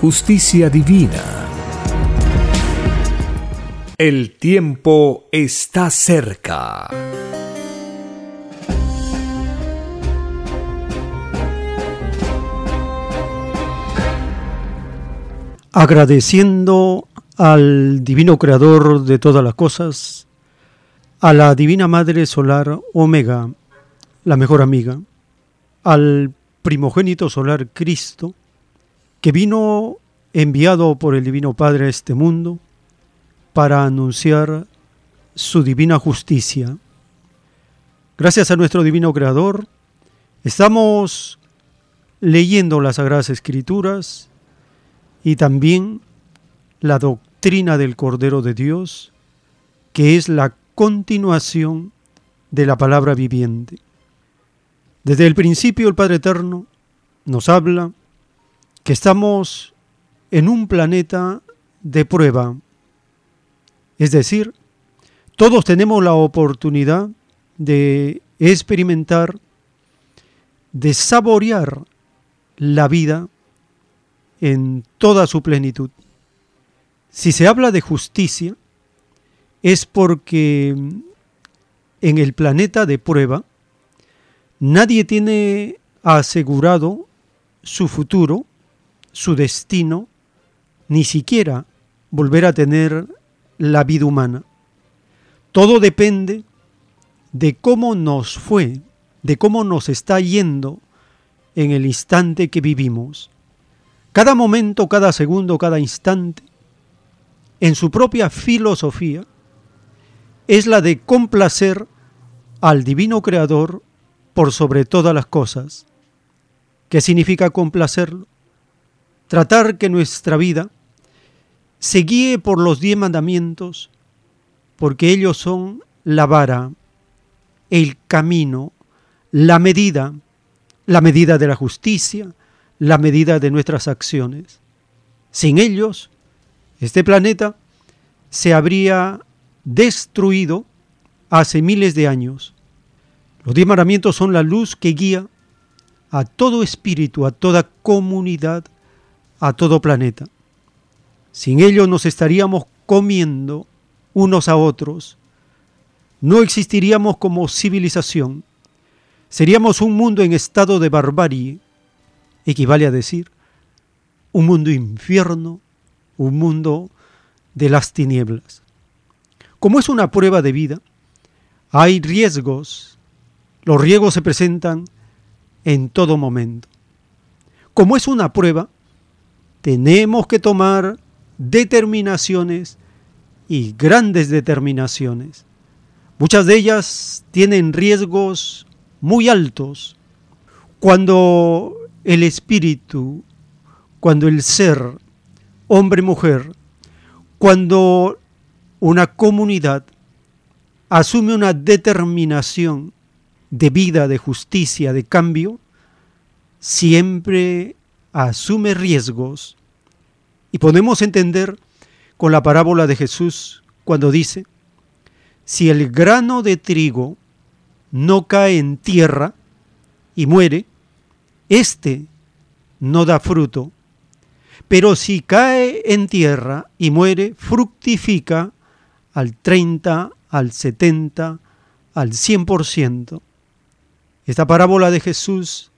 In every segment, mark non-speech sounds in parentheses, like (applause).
justicia divina. El tiempo está cerca. Agradeciendo al Divino Creador de todas las cosas, a la Divina Madre Solar Omega, la mejor amiga, al primogénito solar Cristo, que vino enviado por el Divino Padre a este mundo para anunciar su divina justicia. Gracias a nuestro Divino Creador, estamos leyendo las Sagradas Escrituras y también la doctrina del Cordero de Dios, que es la continuación de la palabra viviente. Desde el principio el Padre Eterno nos habla que estamos en un planeta de prueba. Es decir, todos tenemos la oportunidad de experimentar, de saborear la vida en toda su plenitud. Si se habla de justicia, es porque en el planeta de prueba Nadie tiene asegurado su futuro, su destino, ni siquiera volver a tener la vida humana. Todo depende de cómo nos fue, de cómo nos está yendo en el instante que vivimos. Cada momento, cada segundo, cada instante, en su propia filosofía, es la de complacer al Divino Creador por sobre todas las cosas. ¿Qué significa complacerlo? Tratar que nuestra vida se guíe por los diez mandamientos, porque ellos son la vara, el camino, la medida, la medida de la justicia, la medida de nuestras acciones. Sin ellos, este planeta se habría destruido hace miles de años. Los diez mandamientos son la luz que guía a todo espíritu, a toda comunidad, a todo planeta. Sin ellos nos estaríamos comiendo unos a otros. No existiríamos como civilización. Seríamos un mundo en estado de barbarie. Equivale a decir un mundo infierno, un mundo de las tinieblas. Como es una prueba de vida, hay riesgos los riesgos se presentan en todo momento. Como es una prueba, tenemos que tomar determinaciones y grandes determinaciones. Muchas de ellas tienen riesgos muy altos. Cuando el espíritu, cuando el ser, hombre, mujer, cuando una comunidad asume una determinación de vida, de justicia, de cambio, siempre asume riesgos. Y podemos entender con la parábola de Jesús cuando dice, si el grano de trigo no cae en tierra y muere, éste no da fruto. Pero si cae en tierra y muere, fructifica al 30, al 70, al 100%. Esta parábola de Jesús,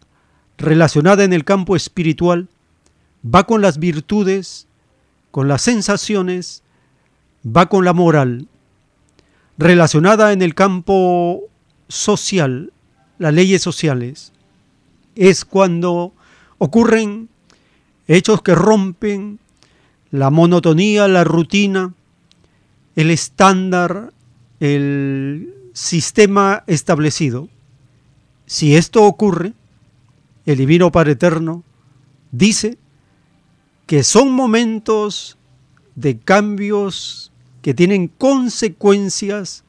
relacionada en el campo espiritual, va con las virtudes, con las sensaciones, va con la moral, relacionada en el campo social, las leyes sociales. Es cuando ocurren hechos que rompen la monotonía, la rutina, el estándar, el sistema establecido. Si esto ocurre, el Divino Padre Eterno dice que son momentos de cambios que tienen consecuencias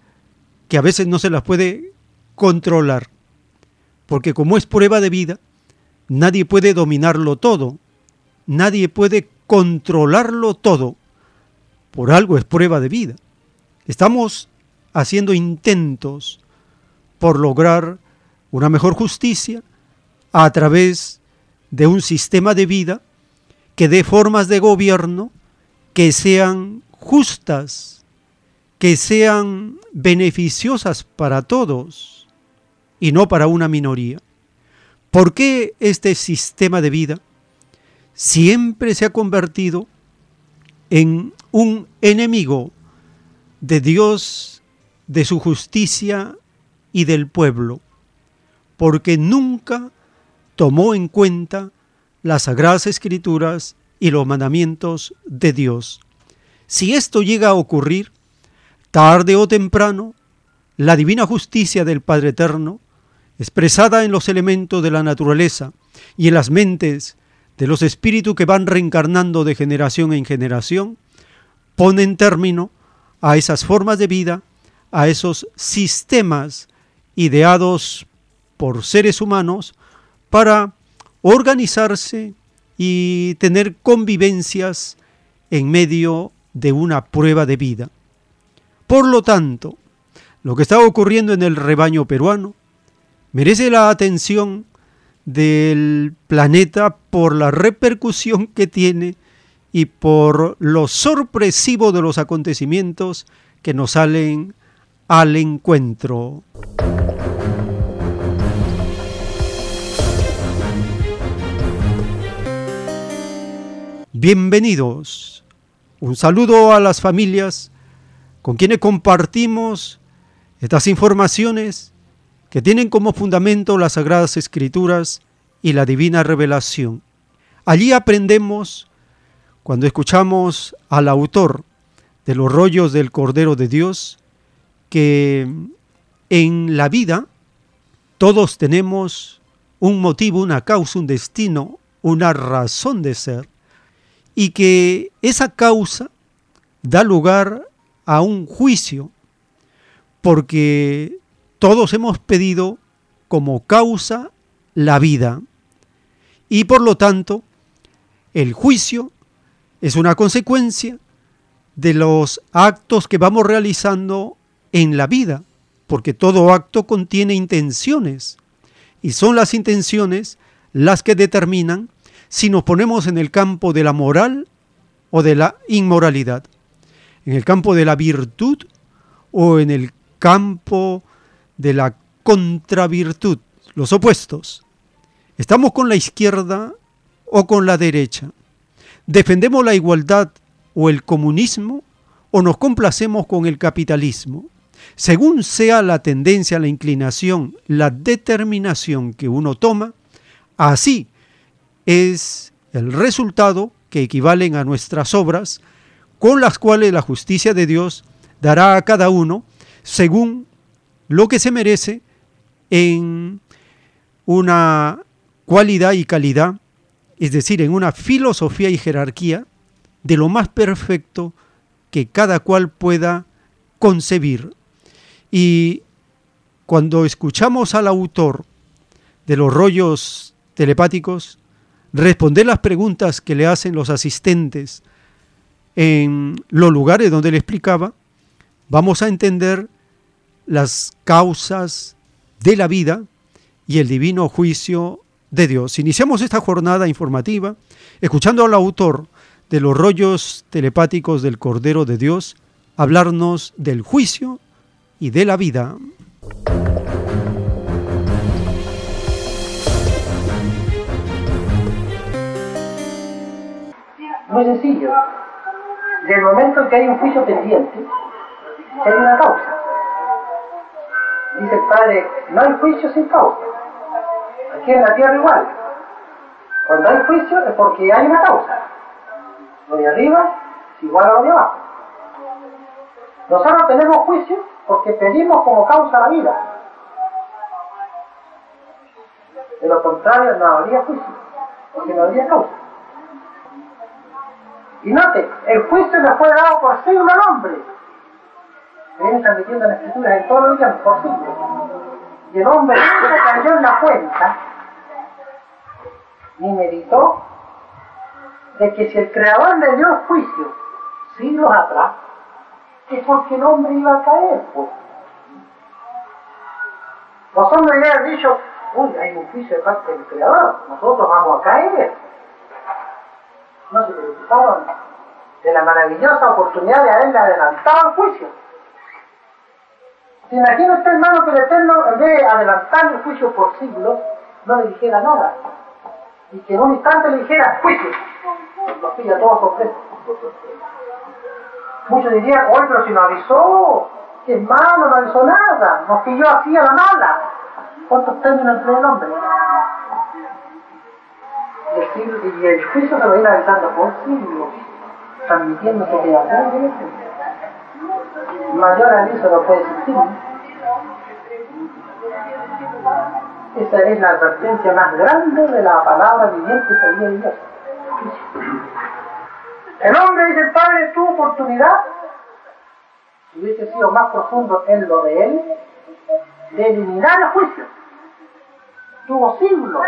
que a veces no se las puede controlar, porque como es prueba de vida, nadie puede dominarlo todo, nadie puede controlarlo todo, por algo es prueba de vida. Estamos haciendo intentos por lograr una mejor justicia, a través de un sistema de vida que dé formas de gobierno que sean justas, que sean beneficiosas para todos y no para una minoría. ¿Por qué este sistema de vida siempre se ha convertido en un enemigo de Dios, de su justicia y del pueblo? Porque nunca tomó en cuenta las sagradas escrituras y los mandamientos de Dios. Si esto llega a ocurrir, tarde o temprano, la divina justicia del Padre Eterno, expresada en los elementos de la naturaleza y en las mentes de los espíritus que van reencarnando de generación en generación, ponen término a esas formas de vida, a esos sistemas ideados por seres humanos para organizarse y tener convivencias en medio de una prueba de vida. Por lo tanto, lo que está ocurriendo en el rebaño peruano merece la atención del planeta por la repercusión que tiene y por lo sorpresivo de los acontecimientos que nos salen al encuentro. Bienvenidos. Un saludo a las familias con quienes compartimos estas informaciones que tienen como fundamento las Sagradas Escrituras y la Divina Revelación. Allí aprendemos, cuando escuchamos al autor de los rollos del Cordero de Dios, que en la vida todos tenemos un motivo, una causa, un destino, una razón de ser y que esa causa da lugar a un juicio, porque todos hemos pedido como causa la vida. Y por lo tanto el juicio es una consecuencia de los actos que vamos realizando en la vida, porque todo acto contiene intenciones y son las intenciones las que determinan si nos ponemos en el campo de la moral o de la inmoralidad, en el campo de la virtud o en el campo de la contravirtud, los opuestos. Estamos con la izquierda o con la derecha. Defendemos la igualdad o el comunismo o nos complacemos con el capitalismo. Según sea la tendencia, la inclinación, la determinación que uno toma, así es el resultado que equivalen a nuestras obras, con las cuales la justicia de Dios dará a cada uno según lo que se merece en una cualidad y calidad, es decir, en una filosofía y jerarquía de lo más perfecto que cada cual pueda concebir. Y cuando escuchamos al autor de los rollos telepáticos, responder las preguntas que le hacen los asistentes en los lugares donde le explicaba, vamos a entender las causas de la vida y el divino juicio de Dios. Iniciamos esta jornada informativa escuchando al autor de los rollos telepáticos del Cordero de Dios hablarnos del juicio y de la vida. Muy sencillo. Del momento en que hay un juicio pendiente, hay una causa. Dice el padre, no hay juicio sin causa. Aquí en la tierra igual. Cuando hay juicio es porque hay una causa. Lo de arriba es igual a lo de abajo. Nosotros tenemos juicio porque pedimos como causa la vida. De lo contrario no habría juicio, porque no habría causa. Y note, el juicio le fue dado por siglo al hombre. Se viene transmitiendo en la escritura en todos los días por siglo. Y el hombre se cayó en la cuenta y meditó de que si el Creador le dio juicio siglos atrás, es porque el hombre iba a caer, pues. Los hombres ya han dicho, uy, hay un juicio de parte del Creador, nosotros vamos a caer. No se preocuparon de la maravillosa oportunidad de haberle adelantado el juicio. ¿Se imagina usted, hermano, que el Eterno, en vez de adelantar el juicio por siglos, no le dijera nada? Y que en un instante le dijera, juicio. Los pilla todos sorpresa. Muchos dirían, hoy, pero si no avisó, que es malo, no avisó nada, nos pilló así a la mala. ¿Cuántos términos entre el hombre? Y el, juicio se lo viene avisando por siglos, transmitiéndose que algún mayor aviso no puede existir. Esa es la advertencia más grande de la palabra viviente que había Dios. El hombre, dice el Padre, tuvo oportunidad, si hubiese sido más profundo en lo de él, de eliminar el juicio. Tuvo siglos.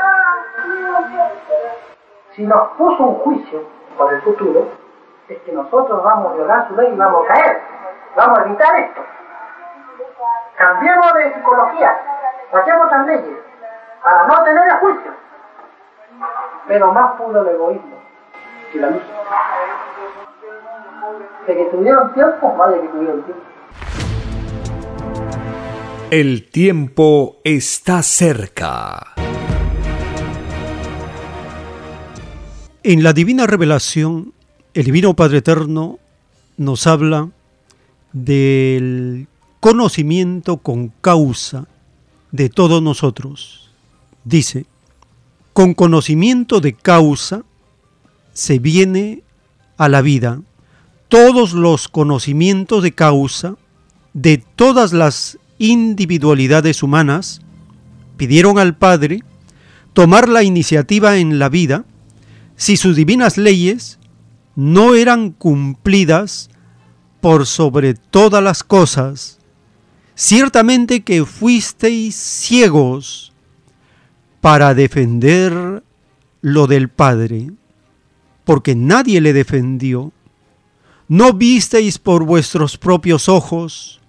Si nos puso un juicio por el futuro, es que nosotros vamos a violar su ley y vamos a caer. Vamos a evitar esto. Cambiemos de psicología, hacemos otras leyes, para no tener el juicio. Pero más pudo el egoísmo que la luz. De que tuvieron tiempo, vaya que tuvieron tiempo. El tiempo está cerca. En la divina revelación, el Divino Padre Eterno nos habla del conocimiento con causa de todos nosotros. Dice, con conocimiento de causa se viene a la vida. Todos los conocimientos de causa de todas las individualidades humanas pidieron al Padre tomar la iniciativa en la vida si sus divinas leyes no eran cumplidas por sobre todas las cosas. Ciertamente que fuisteis ciegos para defender lo del Padre, porque nadie le defendió. ¿No visteis por vuestros propios ojos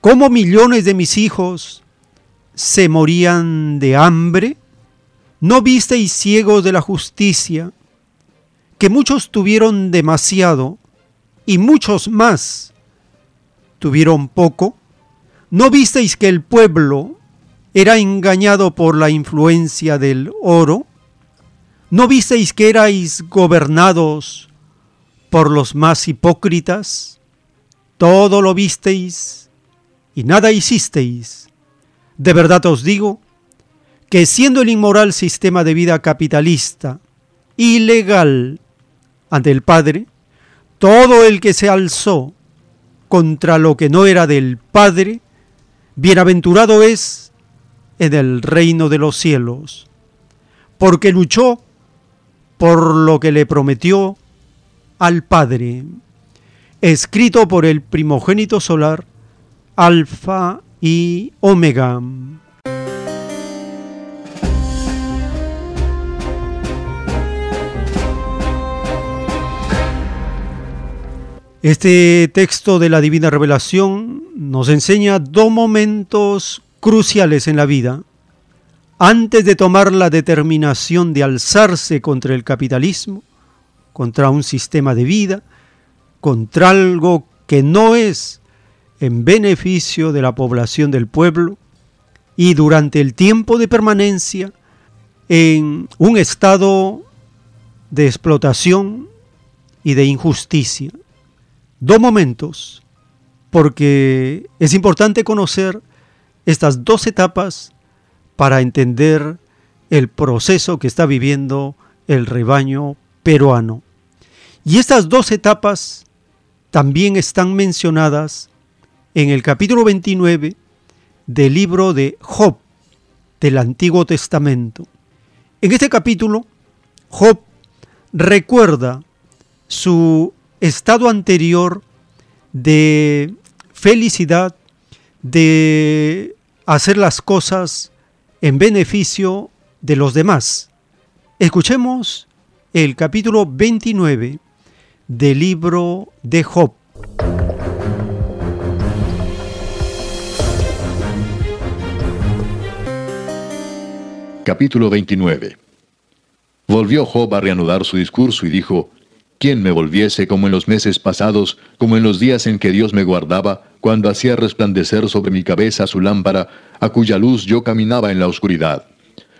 cómo millones de mis hijos se morían de hambre? ¿No visteis ciegos de la justicia que muchos tuvieron demasiado y muchos más tuvieron poco? ¿No visteis que el pueblo era engañado por la influencia del oro? ¿No visteis que erais gobernados por los más hipócritas? Todo lo visteis y nada hicisteis. De verdad os digo que siendo el inmoral sistema de vida capitalista ilegal ante el Padre, todo el que se alzó contra lo que no era del Padre, bienaventurado es en el reino de los cielos, porque luchó por lo que le prometió al Padre, escrito por el primogénito solar, Alfa y Omega. Este texto de la Divina Revelación nos enseña dos momentos cruciales en la vida. Antes de tomar la determinación de alzarse contra el capitalismo, contra un sistema de vida, contra algo que no es en beneficio de la población del pueblo, y durante el tiempo de permanencia en un estado de explotación y de injusticia. Dos momentos, porque es importante conocer estas dos etapas para entender el proceso que está viviendo el rebaño peruano. Y estas dos etapas también están mencionadas en el capítulo 29 del libro de Job del Antiguo Testamento. En este capítulo, Job recuerda su estado anterior de felicidad, de hacer las cosas en beneficio de los demás. Escuchemos el capítulo 29 del libro de Job. Capítulo 29 Volvió Job a reanudar su discurso y dijo, ¿Quién me volviese como en los meses pasados, como en los días en que Dios me guardaba, cuando hacía resplandecer sobre mi cabeza su lámpara, a cuya luz yo caminaba en la oscuridad?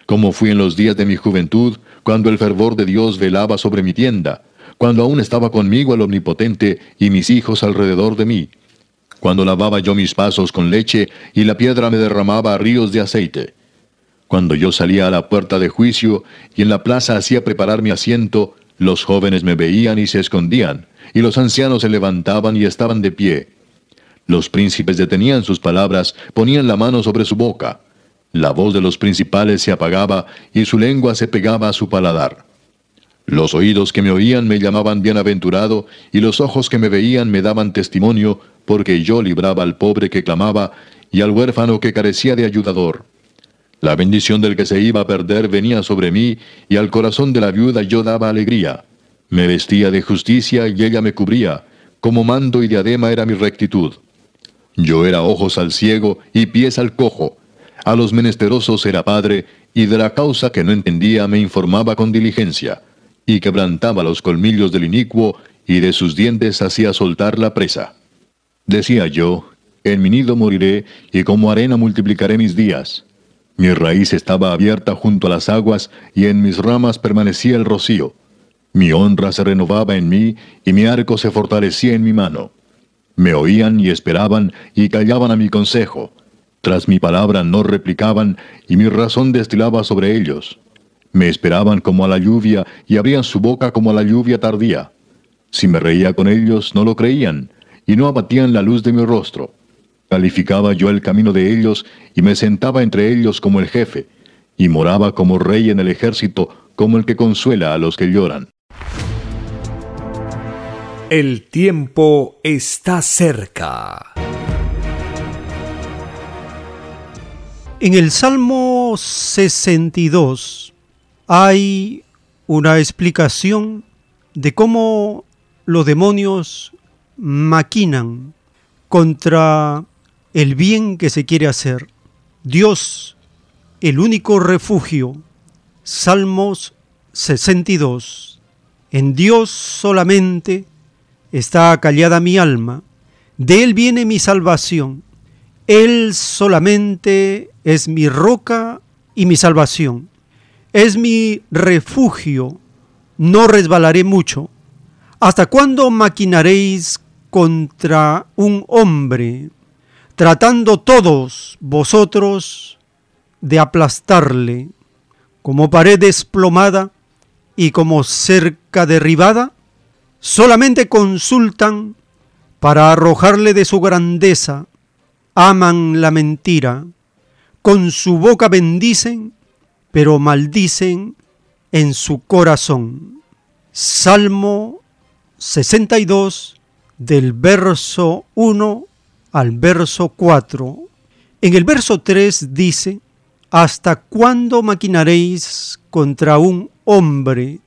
Como fui en los días de mi juventud, cuando el fervor de Dios velaba sobre mi tienda, cuando aún estaba conmigo el Omnipotente y mis hijos alrededor de mí, cuando lavaba yo mis pasos con leche y la piedra me derramaba ríos de aceite, cuando yo salía a la puerta de juicio y en la plaza hacía preparar mi asiento, los jóvenes me veían y se escondían, y los ancianos se levantaban y estaban de pie. Los príncipes detenían sus palabras, ponían la mano sobre su boca. La voz de los principales se apagaba y su lengua se pegaba a su paladar. Los oídos que me oían me llamaban bienaventurado, y los ojos que me veían me daban testimonio, porque yo libraba al pobre que clamaba, y al huérfano que carecía de ayudador. La bendición del que se iba a perder venía sobre mí, y al corazón de la viuda yo daba alegría. Me vestía de justicia y ella me cubría, como mando y diadema era mi rectitud. Yo era ojos al ciego y pies al cojo. A los menesterosos era padre, y de la causa que no entendía me informaba con diligencia y quebrantaba los colmillos del inicuo, y de sus dientes hacía soltar la presa. Decía yo, en mi nido moriré, y como arena multiplicaré mis días. Mi raíz estaba abierta junto a las aguas, y en mis ramas permanecía el rocío. Mi honra se renovaba en mí, y mi arco se fortalecía en mi mano. Me oían y esperaban, y callaban a mi consejo. Tras mi palabra no replicaban, y mi razón destilaba sobre ellos. Me esperaban como a la lluvia y abrían su boca como a la lluvia tardía. Si me reía con ellos, no lo creían, y no abatían la luz de mi rostro. Calificaba yo el camino de ellos, y me sentaba entre ellos como el jefe, y moraba como rey en el ejército, como el que consuela a los que lloran. El tiempo está cerca. En el Salmo 62, hay una explicación de cómo los demonios maquinan contra el bien que se quiere hacer. Dios, el único refugio. Salmos 62. En Dios solamente está callada mi alma. De Él viene mi salvación. Él solamente es mi roca y mi salvación es mi refugio, no resbalaré mucho. ¿Hasta cuándo maquinaréis contra un hombre, tratando todos vosotros de aplastarle, como pared desplomada y como cerca derribada? Solamente consultan para arrojarle de su grandeza, aman la mentira, con su boca bendicen pero maldicen en su corazón. Salmo 62 del verso 1 al verso 4. En el verso 3 dice, ¿Hasta cuándo maquinaréis contra un hombre,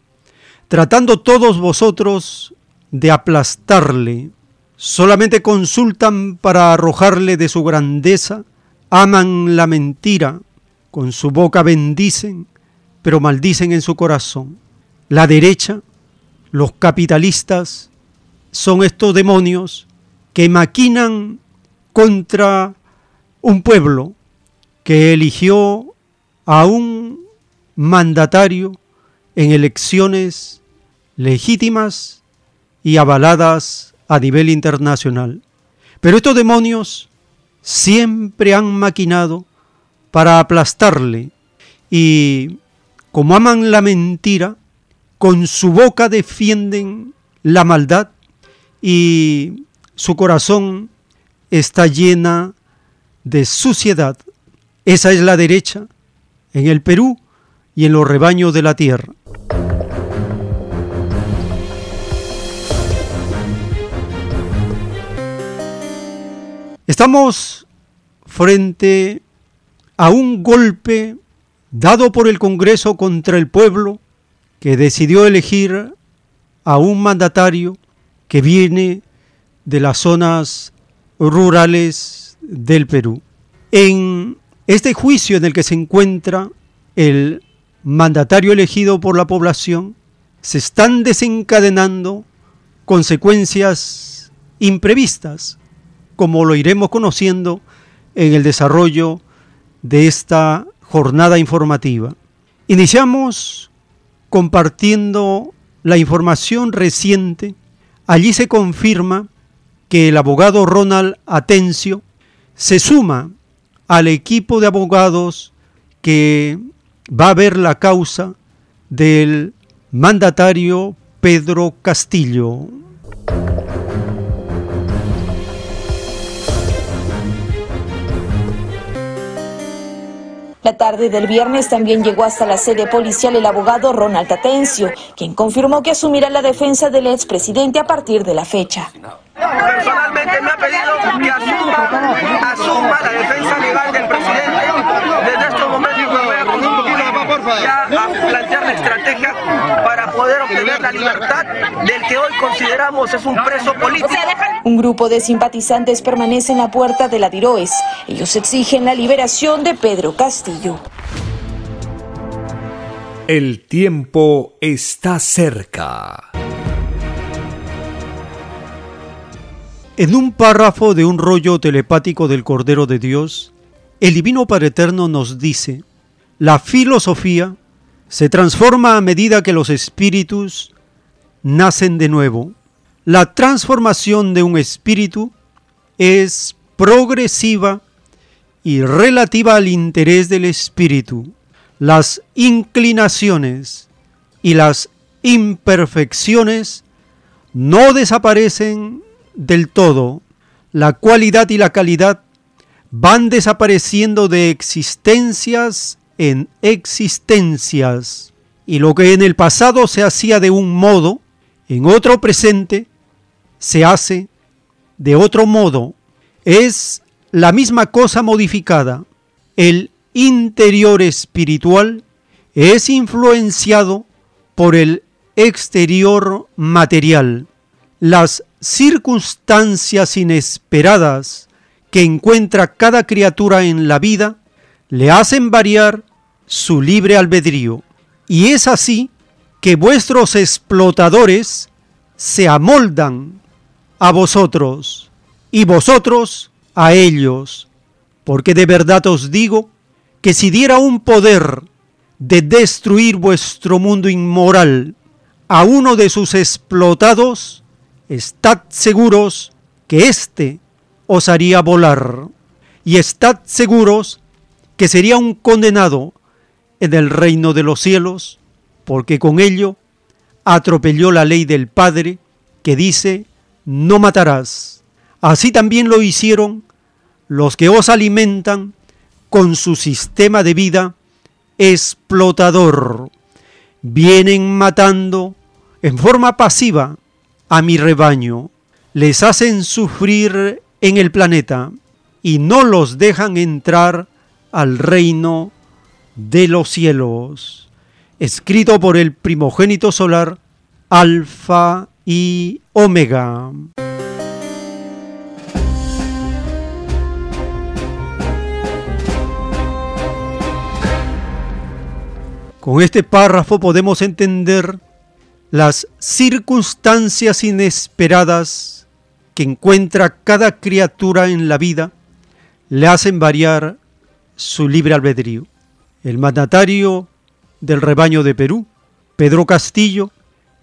tratando todos vosotros de aplastarle? Solamente consultan para arrojarle de su grandeza, aman la mentira, con su boca bendicen, pero maldicen en su corazón. La derecha, los capitalistas, son estos demonios que maquinan contra un pueblo que eligió a un mandatario en elecciones legítimas y avaladas a nivel internacional. Pero estos demonios siempre han maquinado para aplastarle y como aman la mentira, con su boca defienden la maldad y su corazón está llena de suciedad. Esa es la derecha en el Perú y en los rebaños de la tierra. Estamos frente a un golpe dado por el Congreso contra el pueblo que decidió elegir a un mandatario que viene de las zonas rurales del Perú. En este juicio en el que se encuentra el mandatario elegido por la población, se están desencadenando consecuencias imprevistas, como lo iremos conociendo en el desarrollo de esta jornada informativa. Iniciamos compartiendo la información reciente. Allí se confirma que el abogado Ronald Atencio se suma al equipo de abogados que va a ver la causa del mandatario Pedro Castillo. La tarde del viernes también llegó hasta la sede policial el abogado Ronald Atencio, quien confirmó que asumirá la defensa del expresidente a partir de la fecha. Personalmente me ha pedido que asuma, asuma la defensa legal del presidente. Desde estos momentos voy a ya a plantear la estrategia para poder obtener la libertad del que hoy consideramos es un preso político. Un grupo de simpatizantes permanece en la puerta de la Diroes. Ellos exigen la liberación de Pedro Castillo. El tiempo está cerca. En un párrafo de un rollo telepático del Cordero de Dios, el Divino Padre Eterno nos dice, la filosofía se transforma a medida que los espíritus nacen de nuevo. La transformación de un espíritu es progresiva y relativa al interés del espíritu. Las inclinaciones y las imperfecciones no desaparecen del todo. La cualidad y la calidad van desapareciendo de existencias en existencias. Y lo que en el pasado se hacía de un modo, en otro presente se hace de otro modo. Es la misma cosa modificada. El interior espiritual es influenciado por el exterior material. Las circunstancias inesperadas que encuentra cada criatura en la vida le hacen variar su libre albedrío. Y es así que vuestros explotadores se amoldan a vosotros y vosotros a ellos, porque de verdad os digo que si diera un poder de destruir vuestro mundo inmoral a uno de sus explotados, estad seguros que éste os haría volar, y estad seguros que sería un condenado en el reino de los cielos, porque con ello atropelló la ley del Padre que dice, no matarás. Así también lo hicieron los que os alimentan con su sistema de vida explotador. Vienen matando en forma pasiva a mi rebaño, les hacen sufrir en el planeta y no los dejan entrar al reino de los cielos. Escrito por el primogénito solar, Alfa y Omega. Con este párrafo podemos entender las circunstancias inesperadas que encuentra cada criatura en la vida le hacen variar su libre albedrío. El mandatario del rebaño de Perú, Pedro Castillo,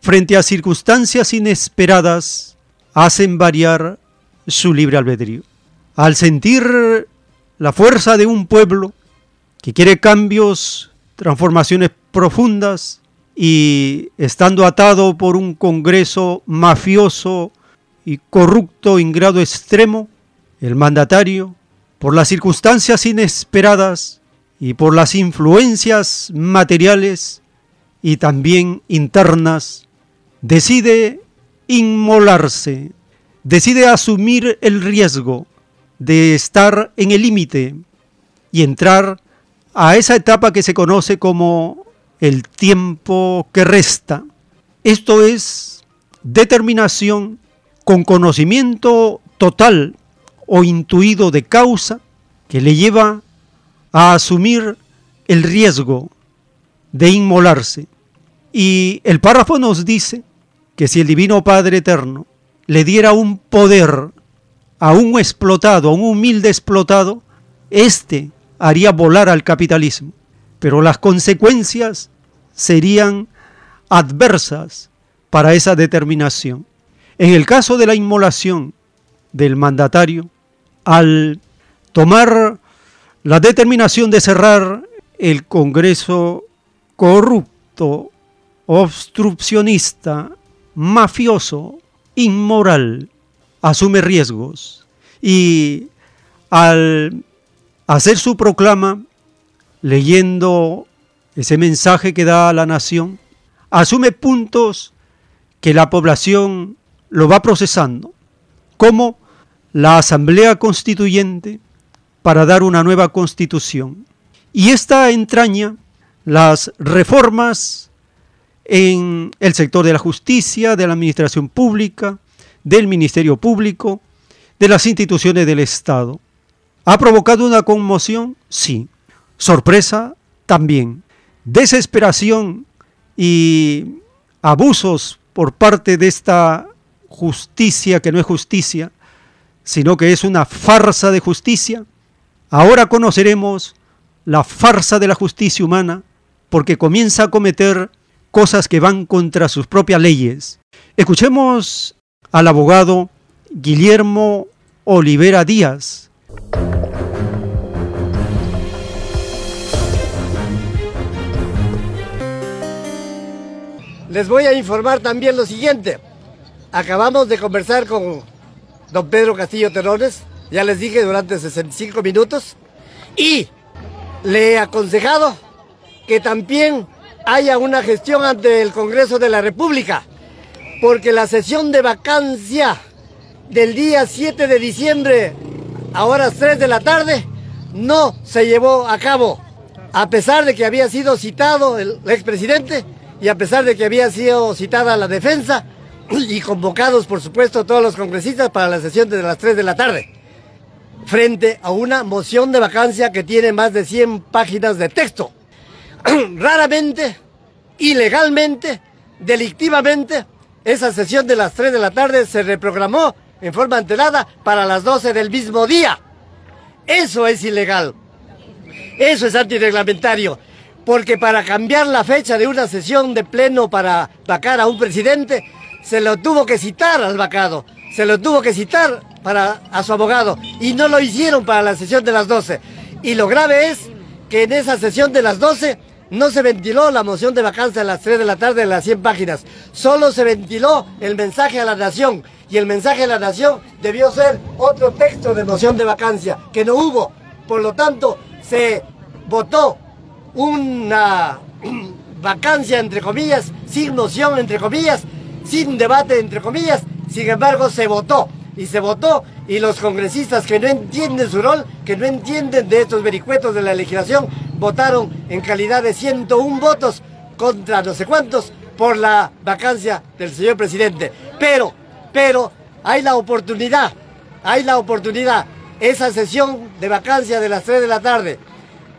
frente a circunstancias inesperadas, hacen variar su libre albedrío. Al sentir la fuerza de un pueblo que quiere cambios, transformaciones profundas y estando atado por un Congreso mafioso y corrupto en grado extremo, el mandatario, por las circunstancias inesperadas y por las influencias materiales y también internas, decide inmolarse, decide asumir el riesgo de estar en el límite y entrar a esa etapa que se conoce como el tiempo que resta. Esto es determinación con conocimiento total o intuido de causa que le lleva a asumir el riesgo de inmolarse. Y el párrafo nos dice que si el Divino Padre Eterno le diera un poder a un explotado, a un humilde explotado, éste haría volar al capitalismo. Pero las consecuencias serían adversas para esa determinación. En el caso de la inmolación del mandatario, al tomar la determinación de cerrar el Congreso corrupto, obstruccionista, mafioso, inmoral, asume riesgos y al hacer su proclama, leyendo ese mensaje que da a la nación, asume puntos que la población lo va procesando, como la Asamblea Constituyente para dar una nueva constitución. Y esta entraña las reformas en el sector de la justicia, de la administración pública, del Ministerio Público, de las instituciones del Estado. ¿Ha provocado una conmoción? Sí. Sorpresa también. Desesperación y abusos por parte de esta justicia que no es justicia, sino que es una farsa de justicia. Ahora conoceremos la farsa de la justicia humana porque comienza a cometer cosas que van contra sus propias leyes. Escuchemos al abogado Guillermo Olivera Díaz. Les voy a informar también lo siguiente. Acabamos de conversar con don Pedro Castillo Terrones, ya les dije durante 65 minutos, y le he aconsejado que también haya una gestión ante el Congreso de la República porque la sesión de vacancia del día 7 de diciembre a horas 3 de la tarde no se llevó a cabo, a pesar de que había sido citado el expresidente y a pesar de que había sido citada la defensa (clears throat) y convocados, por supuesto, todos los congresistas para la sesión de las 3 de la tarde, frente a una moción de vacancia que tiene más de 100 páginas de texto. (clears throat) Raramente, ilegalmente, delictivamente, esa sesión de las 3 de la tarde se reprogramó en forma alterada para las 12 del mismo día. Eso es ilegal. Eso es antirreglamentario. Porque para cambiar la fecha de una sesión de pleno para vacar a un presidente, se lo tuvo que citar al vacado. Se lo tuvo que citar para, a su abogado. Y no lo hicieron para la sesión de las 12. Y lo grave es que en esa sesión de las 12 no se ventiló la moción de vacancia a las 3 de la tarde en las 100 páginas. Solo se ventiló el mensaje a la nación. Y el mensaje a la nación debió ser otro texto de moción de vacancia, que no hubo. Por lo tanto, se votó una (clears throat) vacancia, entre comillas, sin moción, entre comillas, sin debate, entre comillas. Sin embargo, se votó. Y se votó y los congresistas que no entienden su rol, que no entienden de estos vericuetos de la legislación, votaron en calidad de 101 votos contra no sé cuántos por la vacancia del señor presidente. Pero, pero, hay la oportunidad, hay la oportunidad. Esa sesión de vacancia de las 3 de la tarde,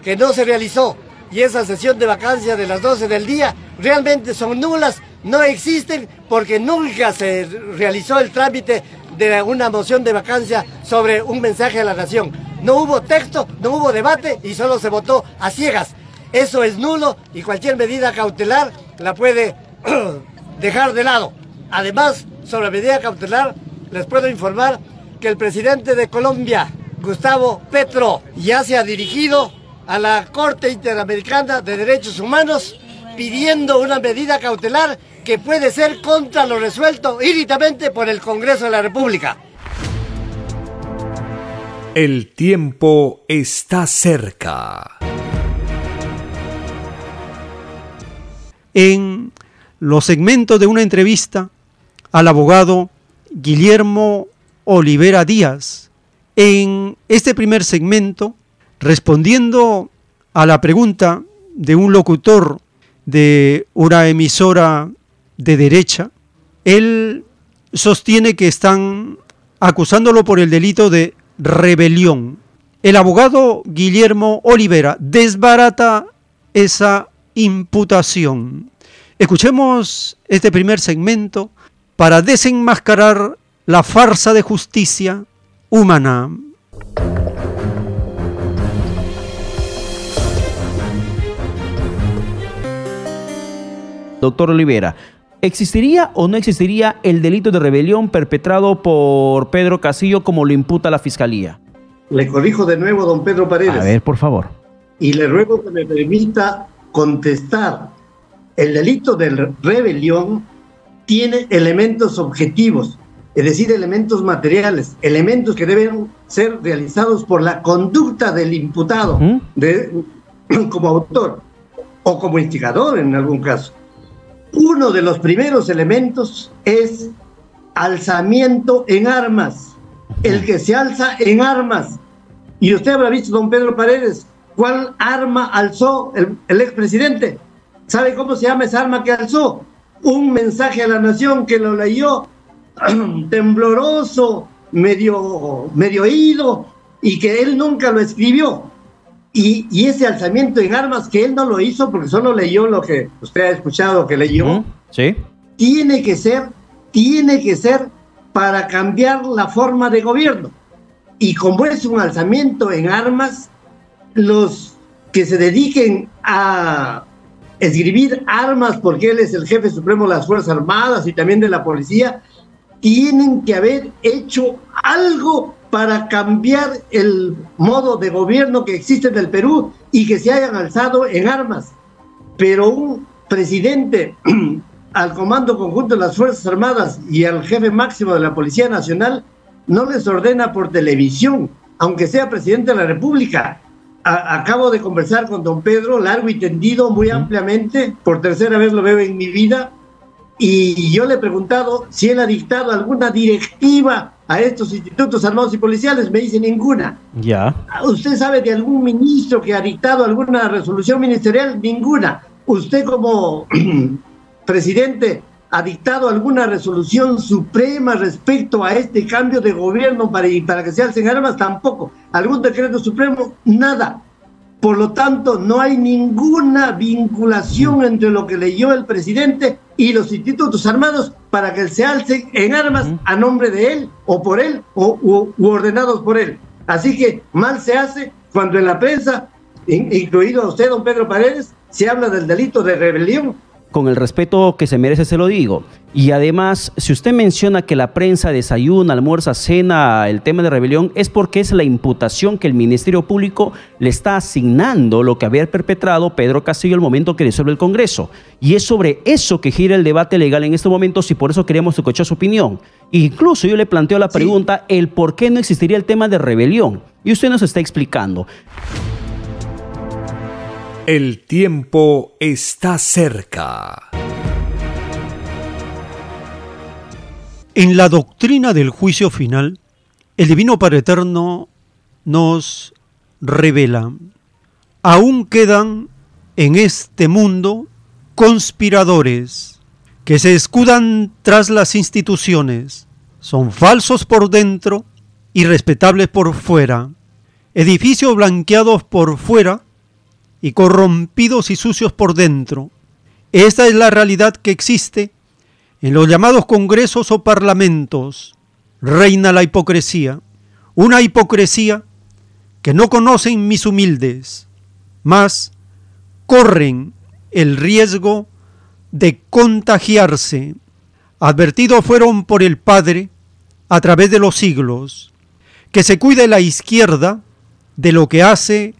que no se realizó, y esa sesión de vacancia de las 12 del día, realmente son nulas, no existen, porque nunca se realizó el trámite de una moción de vacancia sobre un mensaje a la nación. No hubo texto, no hubo debate y solo se votó a ciegas. Eso es nulo y cualquier medida cautelar la puede (clears throat) dejar de lado. Además, sobre medida cautelar, les puedo informar que el presidente de Colombia, Gustavo Petro, ya se ha dirigido a la Corte Interamericana de Derechos Humanos pidiendo una medida cautelar que puede ser contra lo resuelto ínitamente por el Congreso de la República. El tiempo está cerca. En los segmentos de una entrevista al abogado Guillermo Olivera Díaz, en este primer segmento, respondiendo a la pregunta de un locutor de una emisora de derecha, él sostiene que están acusándolo por el delito de rebelión. El abogado Guillermo Olivera desbarata esa imputación. Escuchemos este primer segmento para desenmascarar la farsa de justicia humana. Doctor Olivera, ¿existiría o no existiría el delito de rebelión perpetrado por Pedro Casillo como lo imputa la Fiscalía? Le corrijo de nuevo, don Pedro Paredes. A ver, por favor. Y le ruego que me permita contestar. El delito de rebelión tiene elementos objetivos, es decir, elementos materiales, elementos que deben ser realizados por la conducta del imputado de, (clears throat) como autor o como instigador en algún caso. Uno de los primeros elementos es alzamiento en armas, el que se alza en armas. Y usted habrá visto, don Pedro Paredes, cuál arma alzó el, el expresidente. ¿Sabe cómo se llama esa arma que alzó? Un mensaje a la nación que lo leyó (clears throat) tembloroso, medio, medio oído, y que él nunca lo escribió. Y, ese alzamiento en armas que él no lo hizo porque solo leyó lo que usted ha escuchado que leyó, sí. tiene que ser, tiene que ser para cambiar la forma de gobierno. Y como es un alzamiento en armas, los que se dediquen a escribir armas, porque él es el jefe supremo de las Fuerzas Armadas y también de la policía, tienen que haber hecho algo para cambiar el modo de gobierno que existe en el Perú y que se hayan alzado en armas. Pero un presidente (clears throat) al Comando Conjunto de las Fuerzas Armadas y al jefe máximo de la Policía Nacional no les ordena por televisión, aunque sea presidente de la República. acabo de conversar con don Pedro, largo y tendido, muy ampliamente, por tercera vez lo veo en mi vida, y yo le he preguntado si él ha dictado alguna directiva a estos institutos armados y policiales, me dice ninguna. Ya. ¿Usted sabe de algún ministro que ha dictado alguna resolución ministerial? Ninguna. ¿Usted como (clears throat) presidente ha dictado alguna resolución suprema respecto a este cambio de gobierno para, para que se alcen armas? Tampoco. ¿Algún decreto supremo? Nada. Por lo tanto, no hay ninguna vinculación entre lo que leyó el presidente y los institutos armados para que se alcen en armas a nombre de él o por él o u, ordenados por él. Así que mal se hace cuando en la prensa, incluido a usted, don Pedro Paredes, se habla del delito de rebelión con el respeto que se merece se lo digo. Y además, si usted menciona que la prensa desayuna, almuerza, cena el tema de rebelión, es porque es la imputación que el Ministerio Público le está asignando lo que había perpetrado Pedro Castillo el momento que disuelve el Congreso. Y es sobre eso que gira el debate legal en estos momentos y por eso queríamos escuchar su opinión. Incluso yo le planteo la pregunta, el por qué no existiría el tema de rebelión. Y usted nos está explicando. El tiempo está cerca. En la doctrina del juicio final, el Divino Padre Eterno nos revela, aún quedan en este mundo conspiradores que se escudan tras las instituciones, son falsos por dentro y respetables por fuera, edificios blanqueados por fuera, y corrompidos y sucios por dentro. Esta es la realidad que existe en los llamados congresos o parlamentos. Reina la hipocresía, una hipocresía que no conocen mis humildes, mas corren el riesgo de contagiarse. Advertidos fueron por el Padre a través de los siglos, que se cuide la izquierda de lo que hace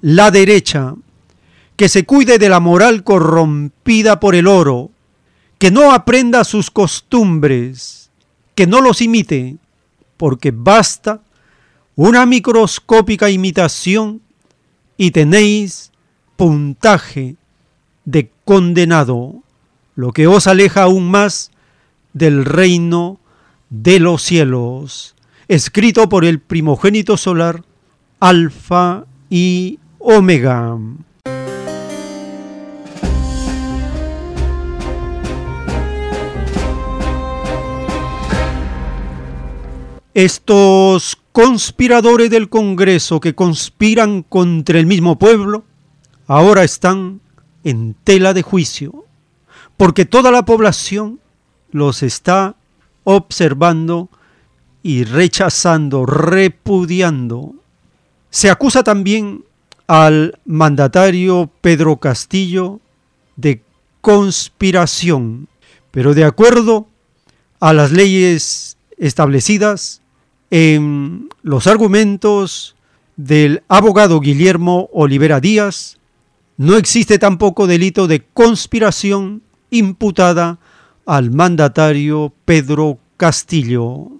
la derecha, que se cuide de la moral corrompida por el oro, que no aprenda sus costumbres, que no los imite, porque basta una microscópica imitación y tenéis puntaje de condenado, lo que os aleja aún más del reino de los cielos, escrito por el primogénito solar, Alfa y Omega. Estos conspiradores del Congreso que conspiran contra el mismo pueblo, ahora están en tela de juicio, porque toda la población los está observando y rechazando, repudiando. Se acusa también al mandatario Pedro Castillo de conspiración, pero de acuerdo a las leyes establecidas en los argumentos del abogado Guillermo Olivera Díaz, no existe tampoco delito de conspiración imputada al mandatario Pedro Castillo.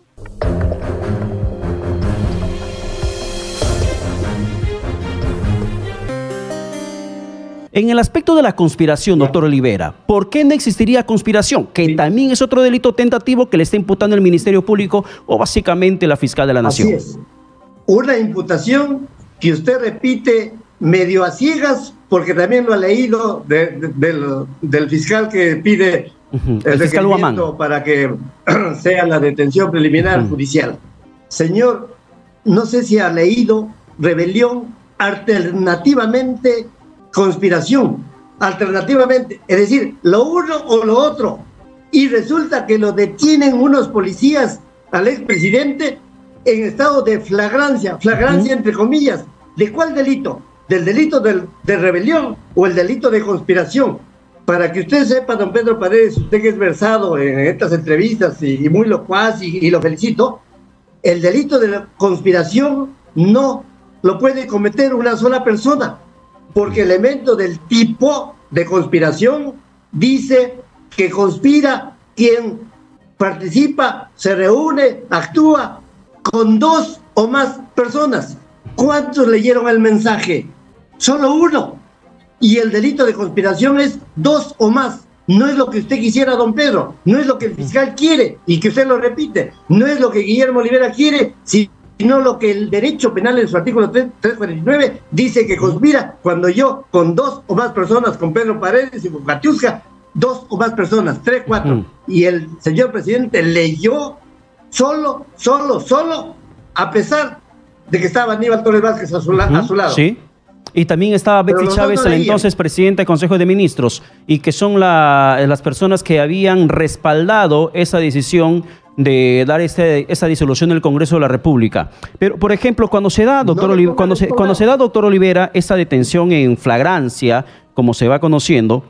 En el aspecto de la conspiración, doctor Olivera, ¿por qué no existiría conspiración? Que también es otro delito tentativo que le está imputando el Ministerio Público o básicamente la fiscal de la Nación. Así es. Una imputación que usted repite medio a ciegas, porque también lo ha leído del, fiscal que pide el, fiscal para que (clears throat) sea la detención preliminar judicial. Señor, no sé si ha leído rebelión alternativamente conspiración, alternativamente, es decir, lo uno o lo otro. Y resulta que lo detienen unos policías al expresidente en estado de flagrancia, flagrancia entre comillas. ¿De cuál delito? ¿Del delito de rebelión o el delito de conspiración? Para que usted sepa, don Pedro Paredes, usted que es versado en estas entrevistas y, muy locuaz y, y lo felicito, el delito de la conspiración no lo puede cometer una sola persona, porque el elemento del tipo de conspiración dice que conspira quien participa, se reúne, actúa con dos o más personas. ¿Cuántos leyeron el mensaje? Solo uno. Y el delito de conspiración es dos o más. No es lo que usted quisiera, don Pedro. No es lo que el fiscal quiere y que usted lo repite. No es lo que Guillermo Olivera quiere, si sino lo que el derecho penal en su artículo 349 dice que conspira cuando yo con dos o más personas, con Pedro Paredes y con Katiuska, dos o más personas, tres, cuatro, y el señor presidente leyó solo, solo, solo, a pesar de que estaba Aníbal Torres Vázquez a su, lado. Sí. Y también estaba Betty Chávez, el entonces presidente del Consejo de Ministros, y que son las personas que habían respaldado esa decisión de dar este, esa disolución del Congreso de la República. Pero, por ejemplo, cuando se da, doctor, cuando, se, cuando se da, doctor Olivera, esa detención en flagrancia, como se va conociendo,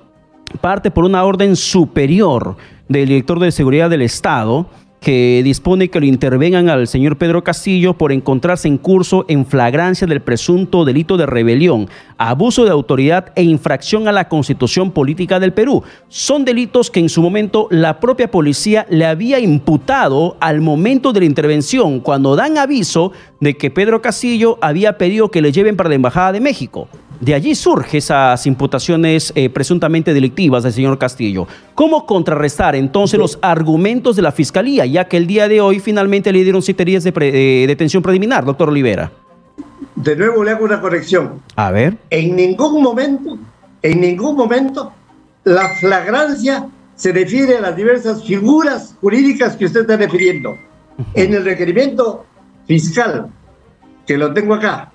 parte por una orden superior del director de seguridad del Estado, que dispone que lo intervengan al señor Pedro Castillo por encontrarse en curso en flagrancia del presunto delito de rebelión, abuso de autoridad e infracción a la constitución política del Perú. Son delitos que en su momento la propia policía le había imputado al momento de la intervención, cuando dan aviso de que Pedro Castillo había pedido que le lleven para la Embajada de México. De allí surgen esas imputaciones eh, presuntamente delictivas del señor Castillo. ¿Cómo contrarrestar entonces los argumentos de la Fiscalía, ya que el día de hoy finalmente le dieron siete días de detención preliminar, doctor Olivera? De nuevo le hago una corrección. A ver. En ningún momento, en ningún momento, la flagrancia se refiere a las diversas figuras jurídicas que usted está refiriendo. En el requerimiento fiscal, que lo tengo acá,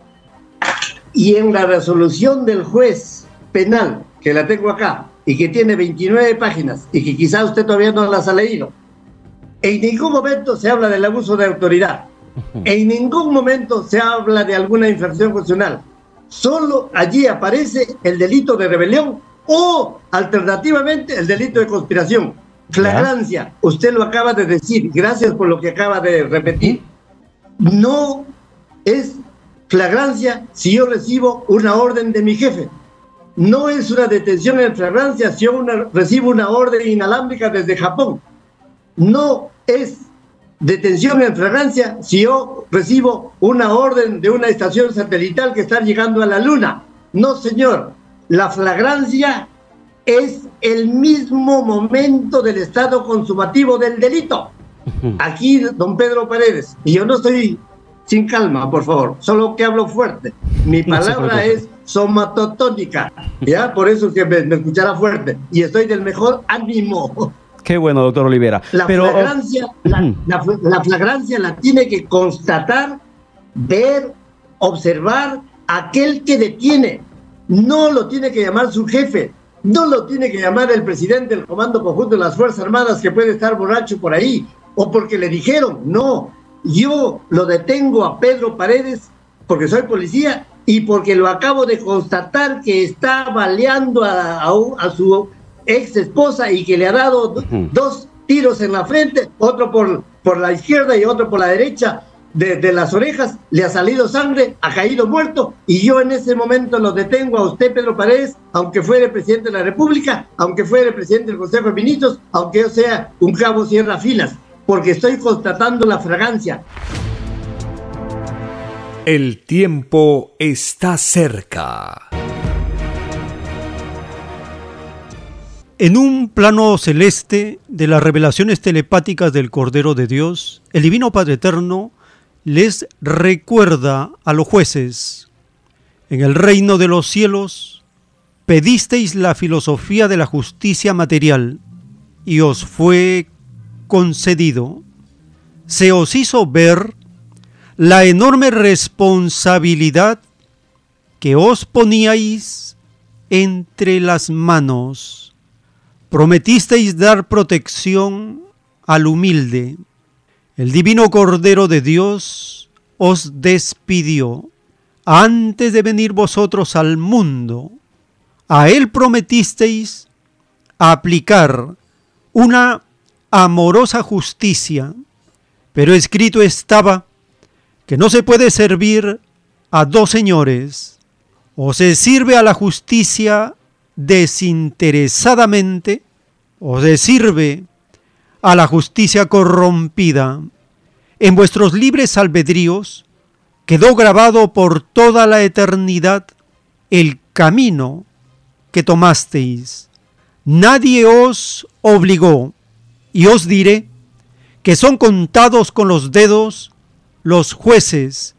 y en la resolución del juez penal, que la tengo acá, y que tiene 29 páginas, y que quizá usted todavía no las ha leído, en ningún momento se habla del abuso de autoridad. En ningún momento se habla de alguna infracción constitucional. Solo allí aparece el delito de rebelión o alternativamente el delito de conspiración. Flagrancia, usted lo acaba de decir, gracias por lo que acaba de repetir. No es flagrancia si yo recibo una orden de mi jefe. No es una detención en flagrancia si yo recibo una orden inalámbrica desde Japón. No es detención en flagrancia si yo recibo una orden de una estación satelital que está llegando a la luna. No, señor. La flagrancia es el mismo momento del estado consumativo del delito. Aquí, don Pedro Paredes, y yo no estoy sin calma, por favor, solo que hablo fuerte. Mi palabra es somatotónica, ¿ya? Por eso es que me, me escuchará fuerte. Y estoy del mejor ánimo. Qué bueno, doctor Olivera. La, Pero, flagrancia, la, la, la flagrancia la tiene que constatar, ver, observar aquel que detiene. No lo tiene que llamar su jefe, no lo tiene que llamar el presidente del Comando Conjunto de las Fuerzas Armadas que puede estar borracho por ahí, o porque le dijeron, no, yo lo detengo a Pedro Paredes porque soy policía y porque lo acabo de constatar que está baleando a, a, a su ex esposa y que le ha dado do, dos tiros en la frente, otro por, por la izquierda y otro por la derecha de, de, las orejas, le ha salido sangre, ha caído muerto y yo en ese momento lo detengo a usted, Pedro Paredes, aunque fuera el presidente de la República, aunque fuera el presidente del Consejo de Ministros, aunque yo sea un cabo sierra filas, porque estoy constatando la fragancia. El tiempo está cerca. En un plano celeste de las revelaciones telepáticas del Cordero de Dios, el Divino Padre Eterno les recuerda a los jueces, en el reino de los cielos pedisteis la filosofía de la justicia material y os fue concedido. Se os hizo ver la enorme responsabilidad que os poníais entre las manos. Prometisteis dar protección al humilde. El divino Cordero de Dios os despidió antes de venir vosotros al mundo. A él prometisteis aplicar una amorosa justicia, pero escrito estaba que no se puede servir a dos señores, o se sirve a la justicia desinteresadamente, o se sirve a la justicia corrompida. En vuestros libres albedríos quedó grabado por toda la eternidad el camino que tomasteis. Nadie os obligó, y os diré que son contados con los dedos los jueces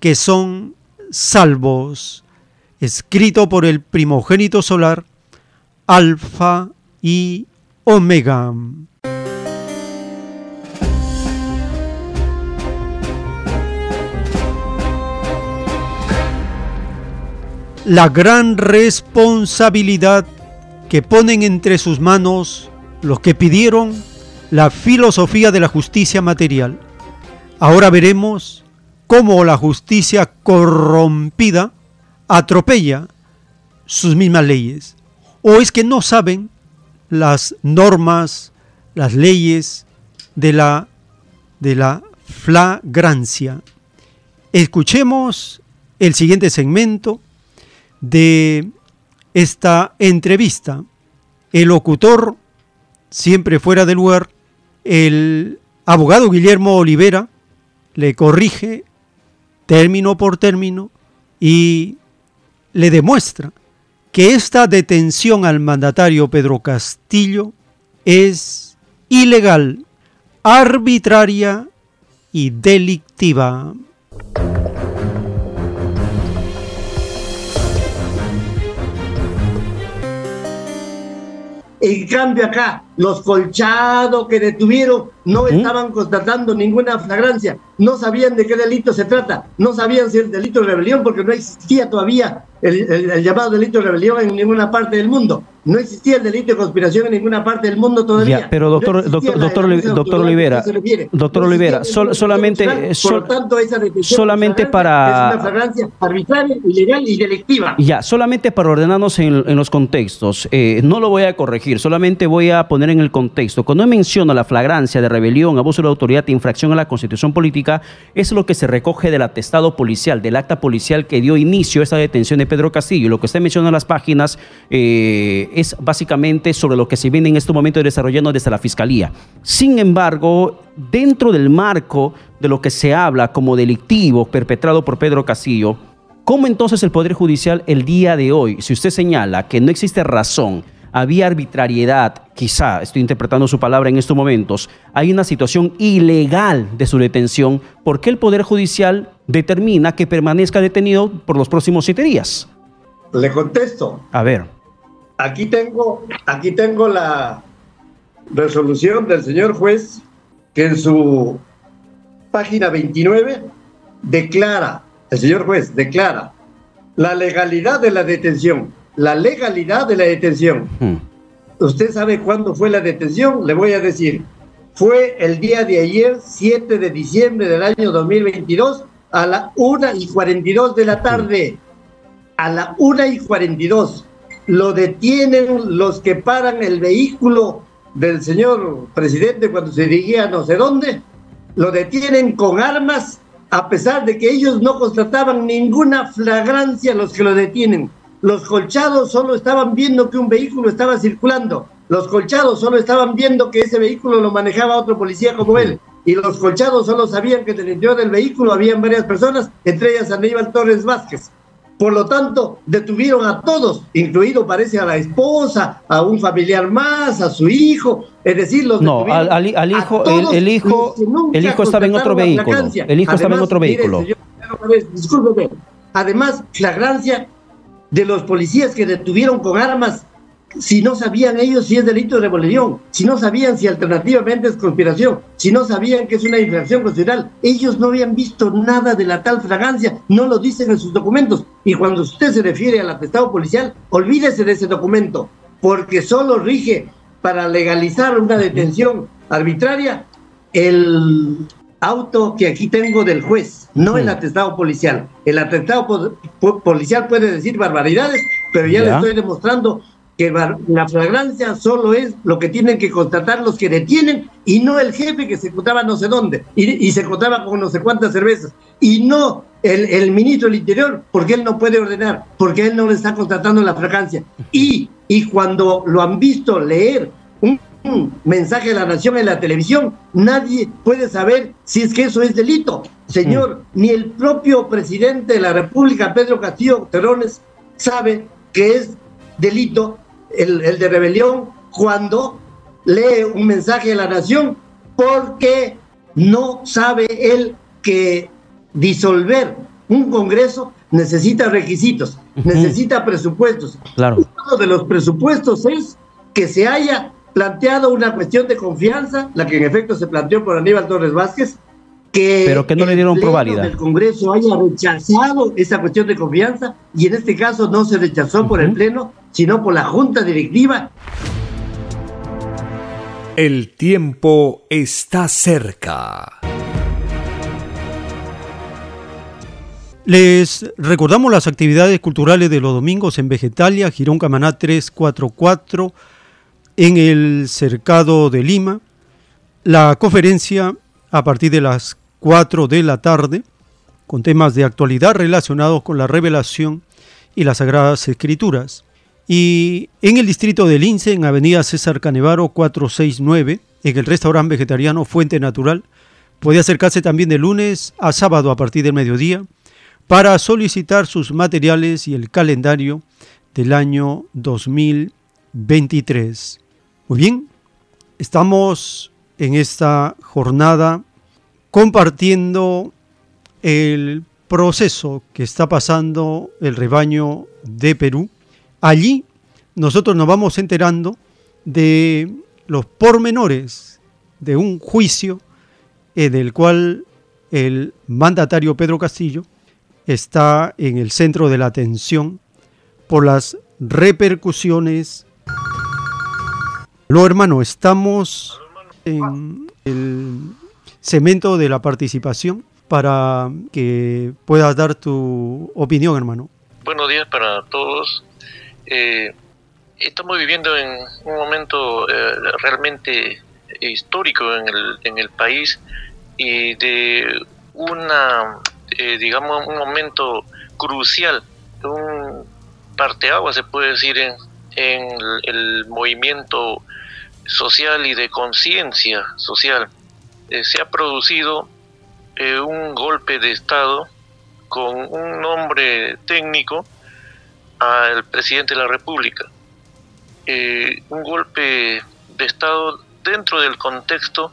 que son salvos, escrito por el primogénito solar, Alfa y Omega. La gran responsabilidad que ponen entre sus manos los que pidieron la filosofía de la justicia material. Ahora veremos cómo la justicia corrompida atropella sus mismas leyes. O es que no saben las normas, las leyes de la, de la flagrancia. Escuchemos el siguiente segmento de esta entrevista. El locutor, siempre fuera de lugar, el abogado Guillermo Olivera, le corrige término por término y le demuestra que esta detención al mandatario Pedro Castillo es ilegal, arbitraria y delictiva. En cambio acá, los colchados que detuvieron no ¿Mm? estaban constatando ninguna flagrancia, no sabían de qué delito se trata, no sabían si el delito de rebelión porque no existía todavía el, llamado delito de rebelión en ninguna parte del mundo. No existía el delito de conspiración en ninguna parte del mundo todavía. pero doctor, doctor, doctor, doctor Olivera, doctor Olivera, solamente, solamente para es una fragancia arbitraria, ilegal y delictiva. Ya, solamente para ordenarnos en, los contextos. Eh, no lo voy a corregir, solamente voy a poner en el contexto. Cuando menciono la flagrancia de rebelión, abuso de la autoridad e infracción a la Constitución política, es lo que se recoge del atestado policial, del acta policial que dio inicio a esta detención de Pedro Castillo. Lo que usted menciona en las páginas eh, es básicamente sobre lo que se viene en este momento desarrollando desde la Fiscalía. Sin embargo, dentro del marco de lo que se habla como delictivo perpetrado por Pedro Castillo, ¿cómo entonces el Poder Judicial el día de hoy, si usted señala que no existe razón, había arbitrariedad, quizá, estoy interpretando su palabra en estos momentos, hay una situación ilegal de su detención, ¿por qué el Poder Judicial determina que permanezca detenido por los próximos siete días? Le contesto. A ver. Aquí tengo, aquí tengo la resolución del señor juez que en su página 29 declara, el señor juez declara la legalidad de la detención, la legalidad de la detención. Hmm. ¿Usted sabe cuándo fue la detención? Le voy a decir, fue el día de ayer, 7 de diciembre del año 2022, a la 1 y 42 de la tarde. A la 1 y 42. Lo detienen los que paran el vehículo del señor presidente cuando se dirigía a no sé dónde. Lo detienen con armas, a pesar de que ellos no constataban ninguna flagrancia los que lo detienen. Los colchados solo estaban viendo que un vehículo estaba circulando. Los colchados solo estaban viendo que ese vehículo lo manejaba otro policía como él y los colchados solo sabían que en el interior del vehículo habían varias personas, entre ellas Aníbal Torres Vázquez. Por lo tanto, detuvieron a todos, incluido parece a la esposa, a un familiar más, a su hijo, es decir, los No, al, hijo, el, hijo, el hijo estaba en otro vehículo. El hijo estaba en otro vehículo. discúlpeme. Además, flagrancia de los policías que detuvieron con armas si no sabían ellos si es delito de rebelión, si no sabían si alternativamente es conspiración, si no sabían que es una infracción constitucional, ellos no habían visto nada de la tal fragancia, no lo dicen en sus documentos. Y cuando usted se refiere al atestado policial, olvídese de ese documento, porque solo rige para legalizar una detención arbitraria el auto que aquí tengo del juez, no el atestado policial. El atestado policial puede decir barbaridades, pero ya. le estoy demostrando que la flagrancia solo es lo que tienen que constatar los que detienen y no el jefe que se encontraba no sé dónde y, se encontraba con no sé cuántas cervezas y no el, el, ministro del Interior porque él no puede ordenar, porque él no le está constatando la flagrancia. Y, y cuando lo han visto leer un, mensaje de la nación en la televisión, nadie puede saber si es que eso es delito. Señor, ni el propio presidente de la República, Pedro Castillo Terrones, sabe que es delito el, de rebelión cuando lee un mensaje de la nación porque no sabe él que disolver un Congreso necesita requisitos, necesita presupuestos. Claro. Uno de los presupuestos es que se haya planteado una cuestión de confianza, la que en efecto se planteó por Aníbal Torres Vázquez, que pero que no le dieron probabilidad. El Congreso haya rechazado esa cuestión de confianza y en este caso no se rechazó por el Pleno, sino por la Junta Directiva. El tiempo está cerca. Les recordamos las actividades culturales de los domingos en Vegetalia, Girón Camaná 344, en el Cercado de Lima, la conferencia a partir de las 4 de la tarde con temas de actualidad relacionados con la revelación y las sagradas escrituras. Y en el distrito de Lince, en Avenida César Canevaro 469, en el restaurante vegetariano Fuente Natural, puede acercarse también de lunes a sábado a partir del mediodía para solicitar sus materiales y el calendario del año 2023. Muy bien, estamos en esta jornada compartiendo el proceso que está pasando el rebaño de Perú. Allí nosotros nos vamos enterando de los pormenores de un juicio en el cual el mandatario Pedro Castillo está en el centro de la atención por las repercusiones. Lo hermano, estamos en el cemento de la participación para que puedas dar tu opinión, hermano. Buenos días para todos. Eh, estamos viviendo en un momento eh, realmente histórico en el, en el país y de una, eh, digamos, un momento crucial, un parteagua se puede decir en, en el, movimiento social y de conciencia social. Eh, se ha producido un golpe de Estado con un nombre técnico al presidente de la República. Eh, un golpe de Estado dentro del contexto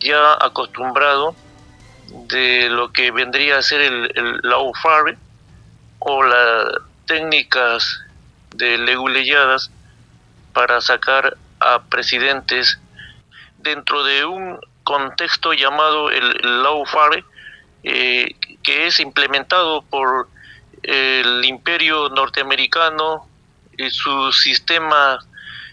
ya acostumbrado de lo que vendría a ser el, el lawfare o las técnicas de leguleyadas para sacar a presidentes dentro de un contexto llamado el, lawfare eh, que es implementado por el imperio norteamericano y sus sistemas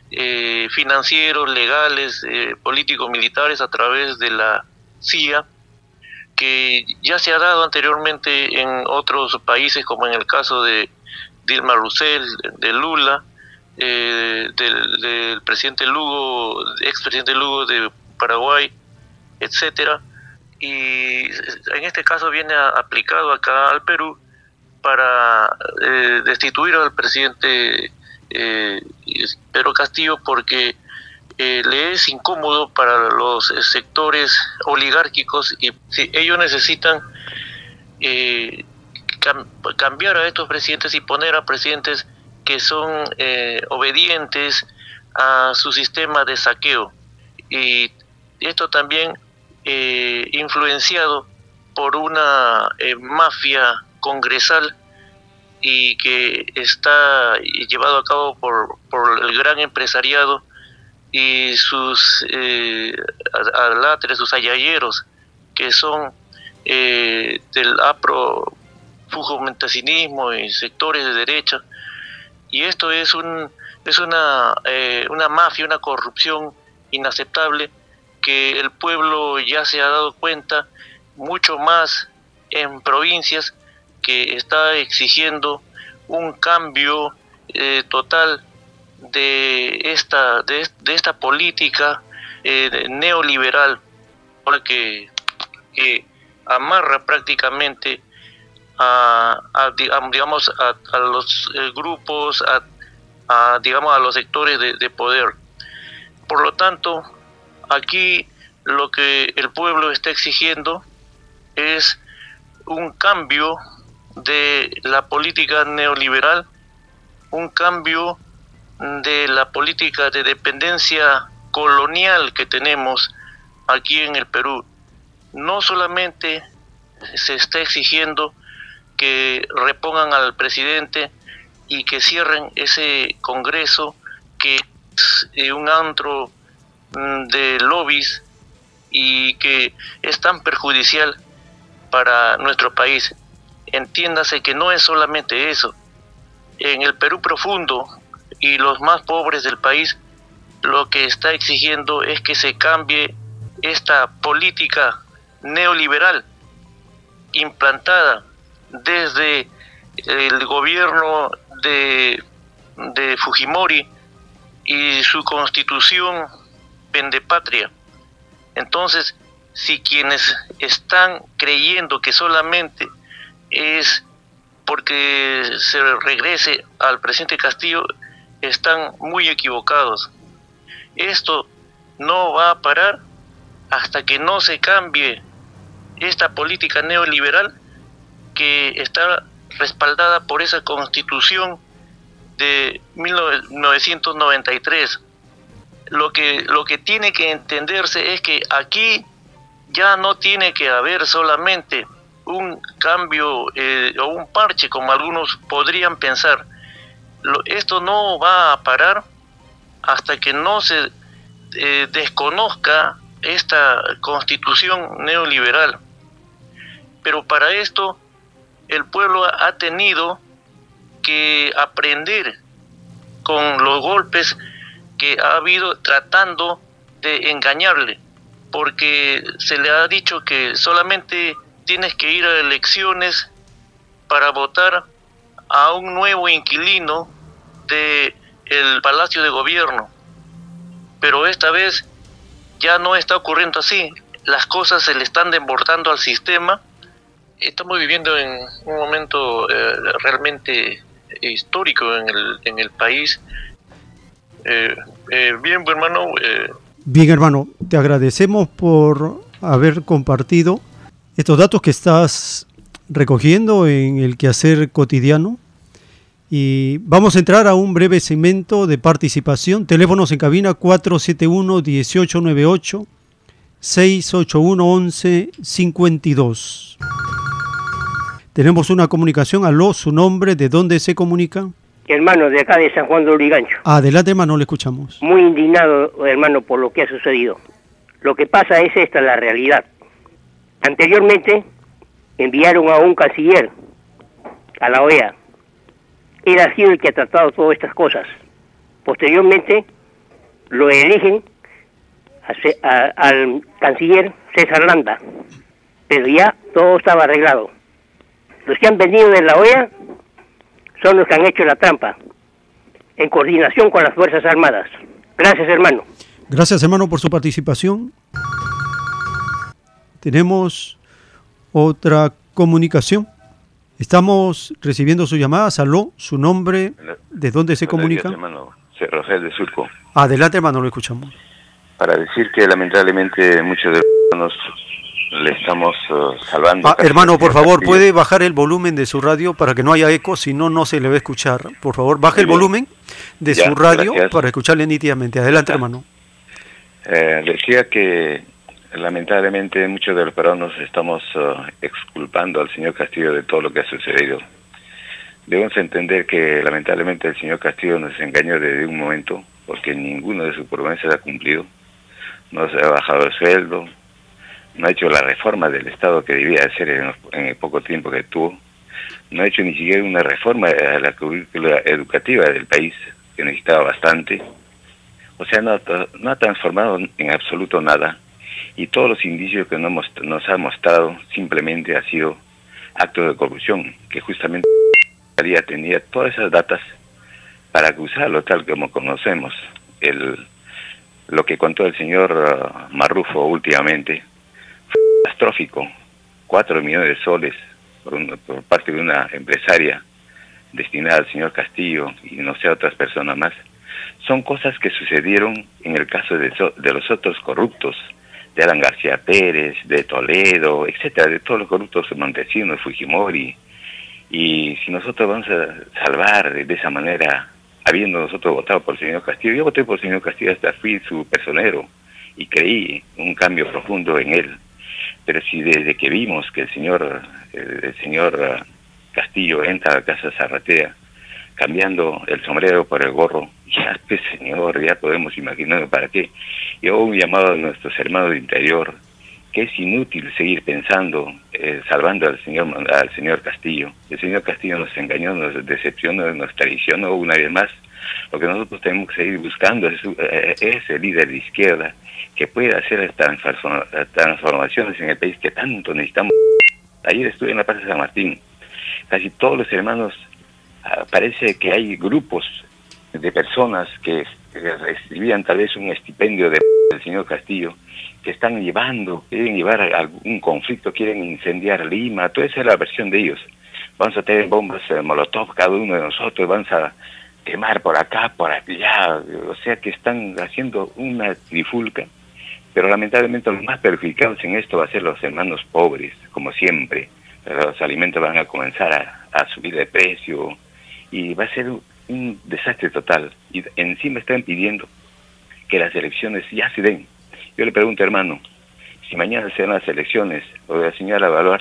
eh, financieros, legales, eh, políticos, militares a través de la CIA, que ya se ha dado anteriormente en otros países, como en el caso de Dilma Rousseff, de Lula, eh, del, presidente Lugo, expresidente Lugo de Paraguay, etcétera. Y en este caso viene aplicado acá al Perú para eh, destituir al presidente eh, Pedro Castillo porque eh, le es incómodo para los sectores oligárquicos y ellos necesitan cambiar a estos presidentes y poner a presidentes que son obedientes a su sistema de saqueo. Y esto también influenciado por una mafia congresal y que está llevado a cabo por, por el gran empresariado y sus eh, alatres, sus ayayeros, que son eh, del apro fujimentacinismo y sectores de derecha. Y esto es, un, es una, eh, una mafia, una corrupción inaceptable que el pueblo ya se ha dado cuenta mucho más en provincias que está exigiendo un cambio eh, total de esta, de, esta política eh, neoliberal porque que amarra prácticamente a, digamos a, los eh, grupos a, digamos a los sectores de, de poder por lo tanto aquí lo que el pueblo está exigiendo es un cambio de la política neoliberal, un cambio de la política de dependencia colonial que tenemos aquí en el Perú. No solamente se está exigiendo que repongan al presidente y que cierren ese Congreso que es eh, un antro mm, de lobbies y que es tan perjudicial para nuestro país, entiéndase que no es solamente eso. En el Perú profundo y los más pobres del país, lo que está exigiendo es que se cambie esta política neoliberal implantada desde el gobierno de, de Fujimori y su constitución pendepatria. Entonces, si quienes están creyendo que solamente es porque se regrese al presidente Castillo, están muy equivocados. Esto no va a parar hasta que no se cambie esta política neoliberal está respaldada por esa constitución de 1993. Lo que, lo que tiene que entenderse es que aquí ya no tiene que haber solamente un cambio eh, o un parche, como algunos podrían pensar. esto no va a parar hasta que no se eh, desconozca esta constitución neoliberal. Pero para esto el pueblo ha tenido que aprender con los golpes que ha habido tratando de engañarle, porque se le ha dicho que solamente tienes que ir a elecciones para votar a un nuevo inquilino de el Palacio de Gobierno. Pero esta vez ya no está ocurriendo así. Las cosas se le están desbordando al sistema. Estamos viviendo en un momento eh, realmente histórico en el, en el país. Eh, eh, bien, hermano. Bien, hermano, te agradecemos por haber compartido estos datos que estás recogiendo en el quehacer cotidiano. Y vamos a entrar a un breve segmento de participación. Teléfonos en cabina 471-1898, 681-1152. Tenemos una comunicación. Aló, su nombre, ¿de dónde se comunica? Hermano, de acá de San Juan de Urigancho. Adelante, hermano, le escuchamos. Muy indignado, hermano, por lo que ha sucedido. Lo que pasa es esta, la realidad. Anteriormente enviaron a un canciller a la OEA. Él ha sido el que ha tratado todas estas cosas. Posteriormente lo eligen al canciller César Landa, pero ya todo estaba arreglado. Los que han venido de la OEA son los que han hecho la trampa, en coordinación con las Fuerzas Armadas. Gracias, hermano. Gracias, hermano, por su participación. Tenemos otra comunicación. Estamos recibiendo su llamada. Saló, su nombre, ¿de dónde se comunica? hermano. Rosel de Surco. Adelante, hermano, lo escuchamos. Para decir que lamentablemente muchos de los le estamos uh, salvando. Ah, hermano, por favor, ¿puede bajar el volumen de su radio para que no haya eco? Si no, no se le va a escuchar. Por favor, baje el volumen de su radio para escucharle nítidamente. Adelante, hermano. Eh, decía que lamentablemente muchos de los peruanos estamos uh, exculpando al señor Castillo de todo lo que ha sucedido. Debemos entender que lamentablemente el señor Castillo nos engañó desde un momento porque ninguno de sus promesas ha cumplido. No se ha bajado el sueldo, no ha hecho la reforma del Estado que debía hacer en, el poco tiempo que tuvo, no ha hecho ni siquiera una reforma a la currícula educativa del país, que necesitaba bastante. O sea, no, no ha transformado en absoluto nada y todos los indicios que nos, nos ha mostrado simplemente ha sido actos de corrupción, que justamente tenía todas esas datas para acusarlo tal como conocemos. El, lo que contó el señor uh, Marrufo últimamente catastrófico. Cuatro millones de soles por, por, parte de una empresaria destinada al señor Castillo y no sé a otras personas más. Son cosas que sucedieron en el caso de, de los otros corruptos de Alan García Pérez, de Toledo, etcétera, de todos los corruptos de Montesinos, Fujimori. Y si nosotros vamos a salvar de esa manera, habiendo nosotros votado por el señor Castillo, yo voté por el señor Castillo hasta fui su personero y creí un cambio profundo en él. Pero si desde que vimos que el señor, el señor Castillo entra a Casa Zarratea, cambiando el sombrero por el gorro, (laughs) ya, pues señor, ya podemos imaginar para qué. Yo un llamado a nuestros hermanos de interior, que es inútil seguir pensando, eh, salvando al señor, al señor Castillo. El señor Castillo nos engañó, nos decepcionó, nos traicionó una vez más. Lo que nosotros tenemos que seguir buscando es eh, ese líder de izquierda que pueda hacer estas transformaciones en el país que tanto necesitamos. Ayer estuve en la Plaza San Martín. Casi todos los hermanos, ah, parece que hay grupos de personas que recibían tal vez un estipendio de, del señor Castillo, que están llevando, quieren llevar algún conflicto, quieren incendiar Lima, toda esa es la versión de ellos. Vamos a tener bombas de molotov cada uno de nosotros, vamos a quemar por acá, por allá, o sea que están haciendo una trifulca, pero lamentablemente los más perjudicados en esto va a ser los hermanos pobres, como siempre. Los alimentos van a comenzar a, subir de precio y va a ser un desastre total. Y encima están pidiendo que las elecciones ya se den. Yo le pregunto, hermano, si mañana se dan las elecciones, o la señora Evaluar,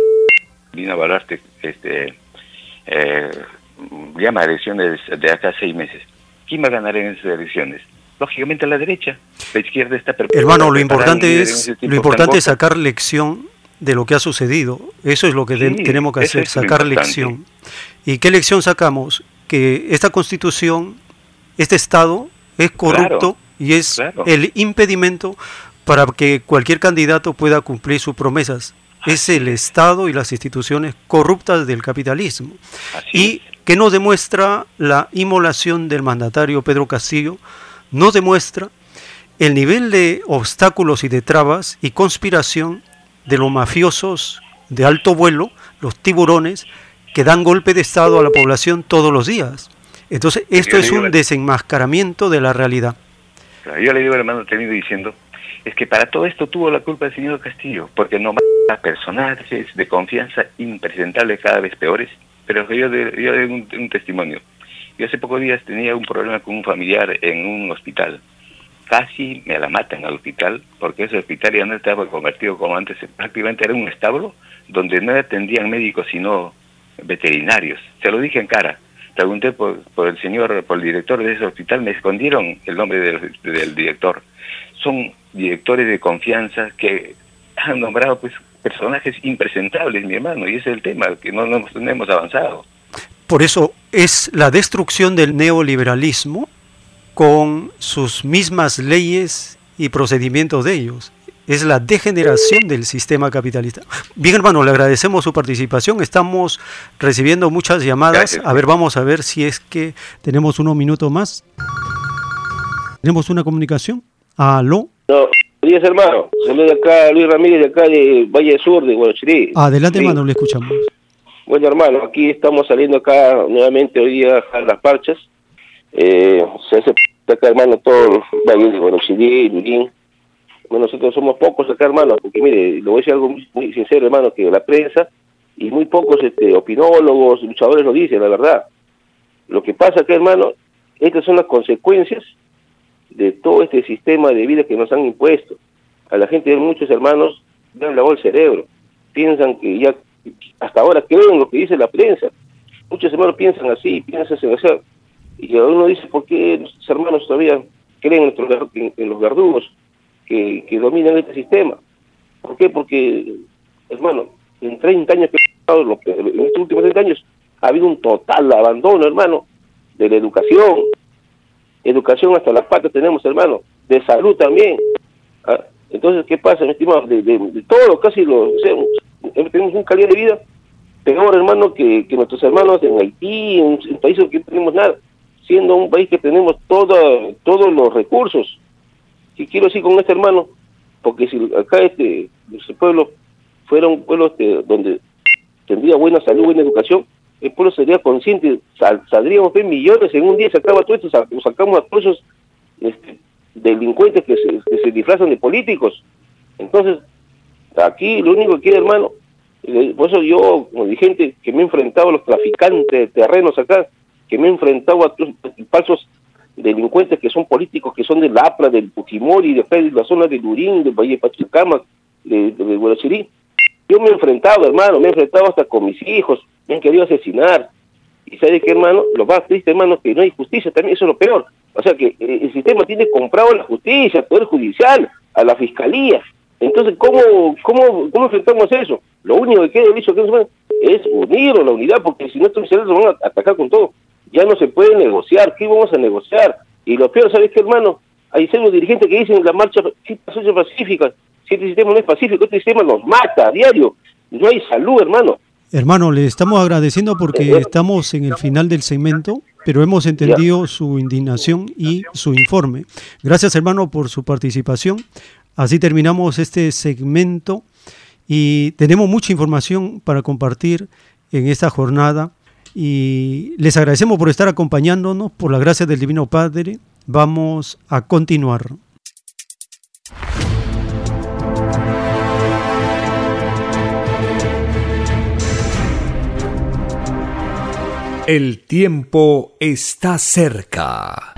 vino a evaluarte, este, eh, llama elecciones de acá seis meses, ¿quién va a ganar en esas elecciones? Lógicamente la derecha, la izquierda está Hermano, lo importante es lo importante es sacar lección de lo que ha sucedido. Eso es lo que tenemos que hacer, sacar lección. ¿Y qué lección sacamos? que esta constitución, este Estado es corrupto y es el impedimento para que cualquier candidato pueda cumplir sus promesas. Es el Estado y las instituciones corruptas del capitalismo. y que no demuestra la inmolación del mandatario Pedro Castillo, no demuestra el nivel de obstáculos y de trabas y conspiración de los mafiosos de alto vuelo, los tiburones, que dan golpe de Estado a la población todos los días. Entonces, esto es un desenmascaramiento de la realidad. Yo le digo, hermano, tenido diciendo, es que para todo esto tuvo la culpa el señor Castillo, porque no a personajes de confianza impresentables cada vez peores. Pero yo doy un, un, testimonio. Yo hace pocos días tenía un problema con un familiar en un hospital. Casi me la matan al hospital, porque ese hospital ya no estaba convertido como antes, prácticamente era un establo donde no atendían médicos sino veterinarios. Se lo dije en cara. Pregunté por, el señor, por el director de ese hospital, me escondieron el nombre del director. Son directores de confianza que han nombrado pues personajes impresentables, mi hermano, y ese es el tema, que no, no, hemos avanzado. Por eso es la destrucción del neoliberalismo con sus mismas leyes y procedimientos de ellos. Es la degeneración del sistema capitalista. Bien, hermano, le agradecemos su participación. Estamos recibiendo muchas llamadas. A ver, vamos a ver si es que tenemos unos minutos más. ¿Tenemos una comunicación? ¿Aló? No, días, hermano. Saludos de acá, Luis Ramírez, de acá de Valle Sur, de Guayachirí. Adelante, hermano, le escuchamos. Bueno, hermano, aquí estamos saliendo acá nuevamente hoy día a las parchas. Eh, se hace acá, hermano, todo Valle de Guayachirí, Lurín. Bueno, nosotros somos pocos acá, hermano, porque mire, le voy a decir algo muy, sincero, hermano, que la prensa y muy pocos este, opinólogos, luchadores lo dicen, la verdad. Lo que pasa acá, hermano, estas son las consecuencias de todo este sistema de vida que nos han impuesto. A la gente, muchos hermanos, le han lavado el cerebro. Piensan que ya, hasta ahora creen lo que dice la prensa. Muchos hermanos piensan así, piensan así. Y uno dice, ¿por qué los hermanos todavía creen en, los verdugos que, que dominan este sistema? ¿Por qué? Porque, hermano, en 30 años que en estos últimos 30 años, ha habido un total abandono, hermano, de la educación, educación hasta las patas tenemos, hermano, de salud también. ¿ah? Entonces, ¿qué pasa, mi estimado? De, todo, casi lo, o tenemos una calidad de vida peor, hermano, que, nuestros hermanos en Haití, en, países que no tenemos nada, siendo un país que tenemos todo, todos los recursos. Y quiero decir con este hermano, porque si acá este, este pueblo fuera un pueblo este, donde tendría buena salud, buena educación, el pueblo sería consciente, saldríamos de millones en un día, se acaba todo esto, sacamos a todos esos este, delincuentes que se, disfrazan de políticos. Entonces, aquí lo único que quiere, hermano, por eso yo, como dirigente, que me he enfrentado a los traficantes de terrenos acá, que me he enfrentado a falsos delincuentes que son políticos, que son de la APRA, del Fujimori, de, de la zona de Lurín, de Valle Pachacama, de, de, de Yo me he enfrentado, hermano, me he enfrentado hasta con mis hijos, me han querido asesinar. Y sabe que, hermano, lo más triste, hermano, que no hay justicia, también eso es lo peor. O sea que eh, el sistema tiene comprado a la justicia, al Poder Judicial, a la Fiscalía. Entonces, ¿cómo, cómo, cómo enfrentamos eso? Lo único que queda dicho que es unir la unidad, porque si no, estos se van a atacar con todo. Ya no se puede negociar. ¿Qué vamos a negociar? Y lo peor, ¿sabes qué, hermano? Hay serios dirigentes que dicen la marcha pacífica. Si este sistema no es pacífico, este sistema nos mata a diario. No hay salud, hermano. Hermano, le estamos agradeciendo porque estamos en el final del segmento, pero hemos entendido su indignación y su informe. Gracias, hermano, por su participación. Así terminamos este segmento y tenemos mucha información para compartir en esta jornada y les agradecemos por estar acompañándonos, por la gracia del Divino Padre. Vamos a continuar. El tiempo está cerca.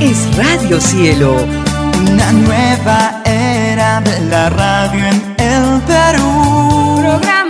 Es Radio Cielo. Una nueva era de la radio en el Perú.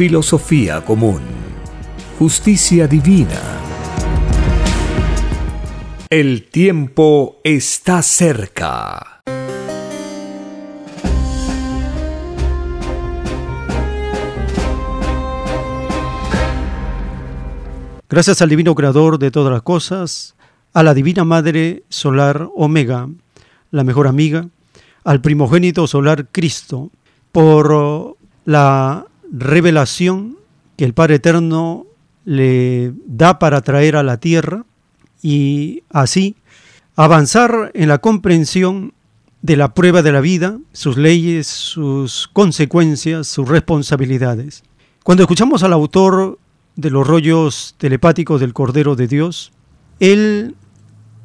filosofía común, justicia divina. El tiempo está cerca. Gracias al Divino Creador de todas las cosas, a la Divina Madre Solar Omega, la mejor amiga, al primogénito solar Cristo, por la revelación que el Padre Eterno le da para traer a la tierra y así avanzar en la comprensión de la prueba de la vida, sus leyes, sus consecuencias, sus responsabilidades. Cuando escuchamos al autor de los rollos telepáticos del Cordero de Dios, él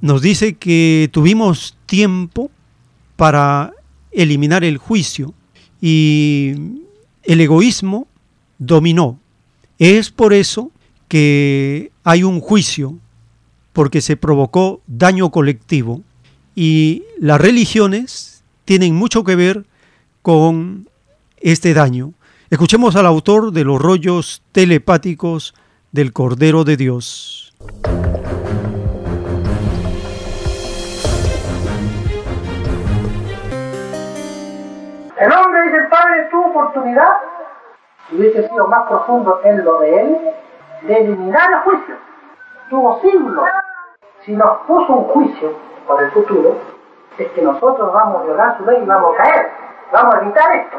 nos dice que tuvimos tiempo para eliminar el juicio y el egoísmo dominó. Es por eso que hay un juicio, porque se provocó daño colectivo y las religiones tienen mucho que ver con este daño. Escuchemos al autor de los rollos telepáticos del Cordero de Dios. Dice el Padre, tuvo oportunidad, hubiese sido más profundo en lo de él, de eliminar el juicio. Tuvo siglos. Si nos puso un juicio para el futuro, es que nosotros vamos a violar su ley y vamos a caer. Vamos a evitar esto.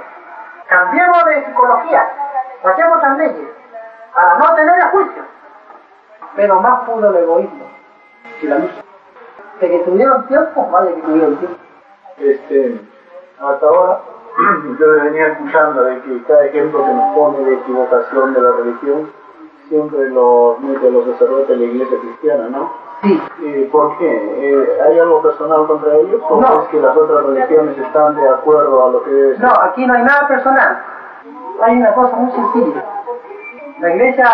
Cambiemos de psicología, saquemos las leyes para no tener el juicio. Pero más pudo el egoísmo y la luz. De que tuvieron tiempo, vaya que tuvieron tiempo. Este, hasta ahora yo le venía escuchando de que cada ejemplo que nos pone de equivocación de la religión siempre lo mete los sacerdotes de la iglesia cristiana, ¿no? Sí. Eh, ¿Por qué? Eh, ¿Hay algo personal contra ellos? ¿O No. es que las otras religiones están de acuerdo a lo que debe ser? No, aquí no hay nada personal. Hay una cosa muy sencilla. La iglesia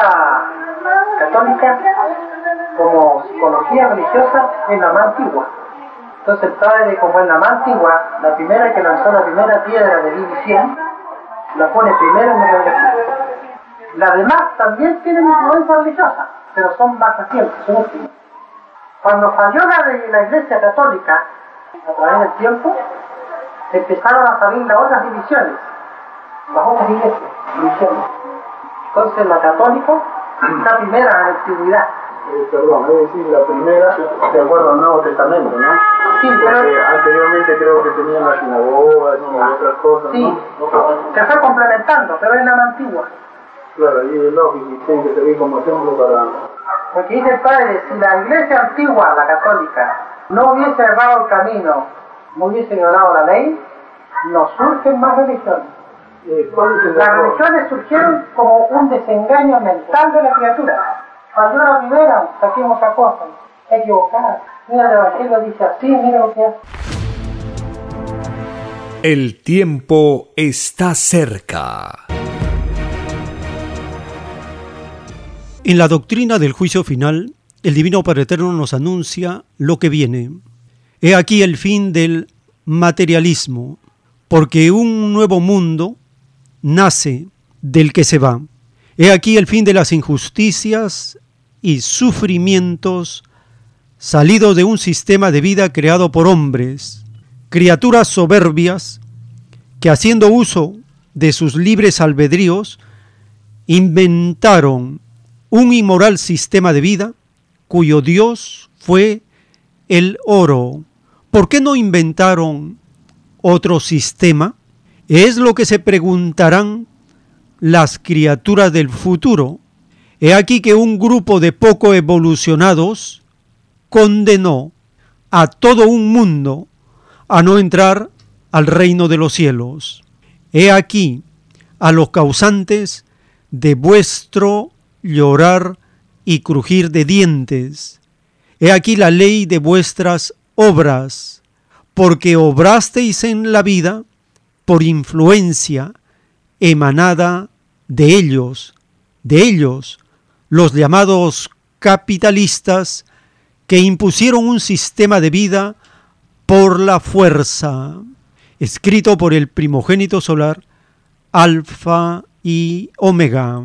católica, como psicología religiosa, es la más antigua. Entonces el padre, como es la más antigua, la primera que lanzó la primera piedra de división, la pone primero en el religión. Las demás también tienen influencia religiosa, pero son más recientes, son últimas. Cuando falló la, iglesia católica, a través del tiempo, empezaron a salir las otras divisiones, las otras iglesias, divisiones. Entonces la católica (clears throat) La primera, la antigüedad. Eh, perdón, es decir, la primera de acuerdo al Nuevo Testamento, ¿no? Sí, pero... Porque anteriormente creo que tenían las sinagogas y otras cosas, Sí, ¿no? se fue complementando, pero es la antigua. Claro, y es lógico y tiene que servir como ejemplo para... Porque dice el padre, si la iglesia antigua, la católica, no hubiese errado el camino, no hubiese violado la ley, no surgen más religiones. Eh, ¿cuál es el Las religiones surgieron como un desengaño mental de la criatura. Primera, saquemos a cosas, equivocada. Mira, el Evangelio dice así, mira lo que hace. El tiempo está cerca. En la doctrina del juicio final, el Divino Padre Eterno nos anuncia lo que viene. He aquí el fin del materialismo, porque un nuevo mundo nace del que se va. He aquí el fin de las injusticias y sufrimientos salidos de un sistema de vida creado por hombres, criaturas soberbias que haciendo uso de sus libres albedríos inventaron un inmoral sistema de vida cuyo Dios fue el oro. ¿Por qué no inventaron otro sistema? Es lo que se preguntarán las criaturas del futuro. He aquí que un grupo de poco evolucionados condenó a todo un mundo a no entrar al reino de los cielos. He aquí a los causantes de vuestro llorar y crujir de dientes. He aquí la ley de vuestras obras, porque obrasteis en la vida por influencia emanada de ellos, de ellos, los llamados capitalistas, que impusieron un sistema de vida por la fuerza, escrito por el primogénito solar, Alfa y Omega.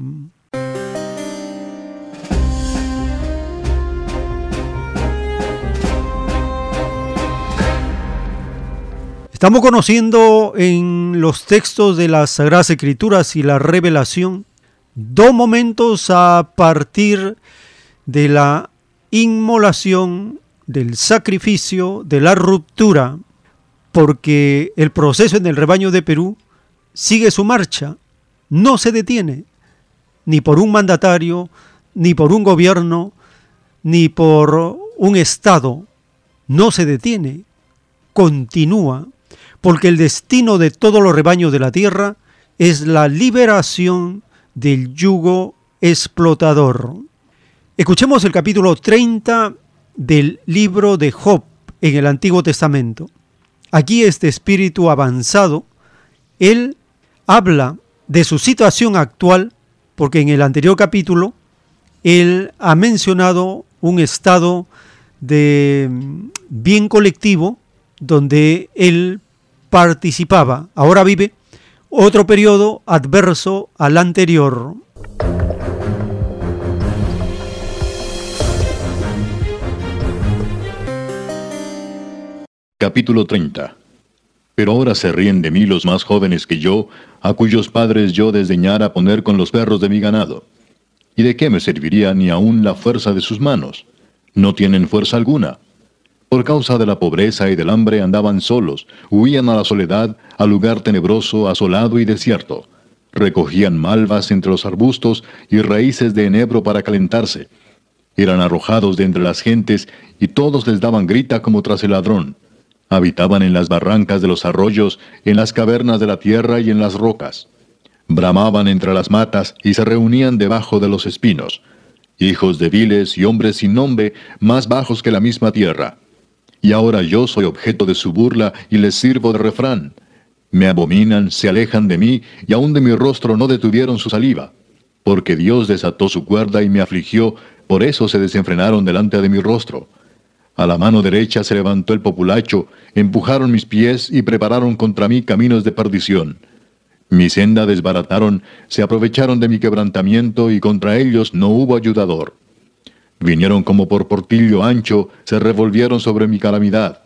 Estamos conociendo en los textos de las Sagradas Escrituras y la revelación dos momentos a partir de la inmolación, del sacrificio, de la ruptura, porque el proceso en el rebaño de Perú sigue su marcha, no se detiene, ni por un mandatario, ni por un gobierno, ni por un Estado, no se detiene, continúa, porque el destino de todos los rebaños de la tierra es la liberación del yugo explotador. Escuchemos el capítulo 30 del libro de Job en el Antiguo Testamento. Aquí este espíritu avanzado, él habla de su situación actual, porque en el anterior capítulo él ha mencionado un estado de bien colectivo donde él participaba. Ahora vive otro periodo adverso al anterior. Capítulo 30 Pero ahora se ríen de mí los más jóvenes que yo, a cuyos padres yo desdeñara poner con los perros de mi ganado. ¿Y de qué me serviría ni aun la fuerza de sus manos? No tienen fuerza alguna. Por causa de la pobreza y del hambre andaban solos, huían a la soledad, al lugar tenebroso, asolado y desierto. Recogían malvas entre los arbustos y raíces de enebro para calentarse. Eran arrojados de entre las gentes y todos les daban grita como tras el ladrón. Habitaban en las barrancas de los arroyos, en las cavernas de la tierra y en las rocas. Bramaban entre las matas y se reunían debajo de los espinos. Hijos débiles y hombres sin nombre, más bajos que la misma tierra. Y ahora yo soy objeto de su burla y les sirvo de refrán. Me abominan, se alejan de mí, y aun de mi rostro no detuvieron su saliva. Porque Dios desató su cuerda y me afligió, por eso se desenfrenaron delante de mi rostro. A la mano derecha se levantó el populacho, empujaron mis pies y prepararon contra mí caminos de perdición. Mi senda desbarataron, se aprovecharon de mi quebrantamiento y contra ellos no hubo ayudador. Vinieron como por portillo ancho, se revolvieron sobre mi calamidad.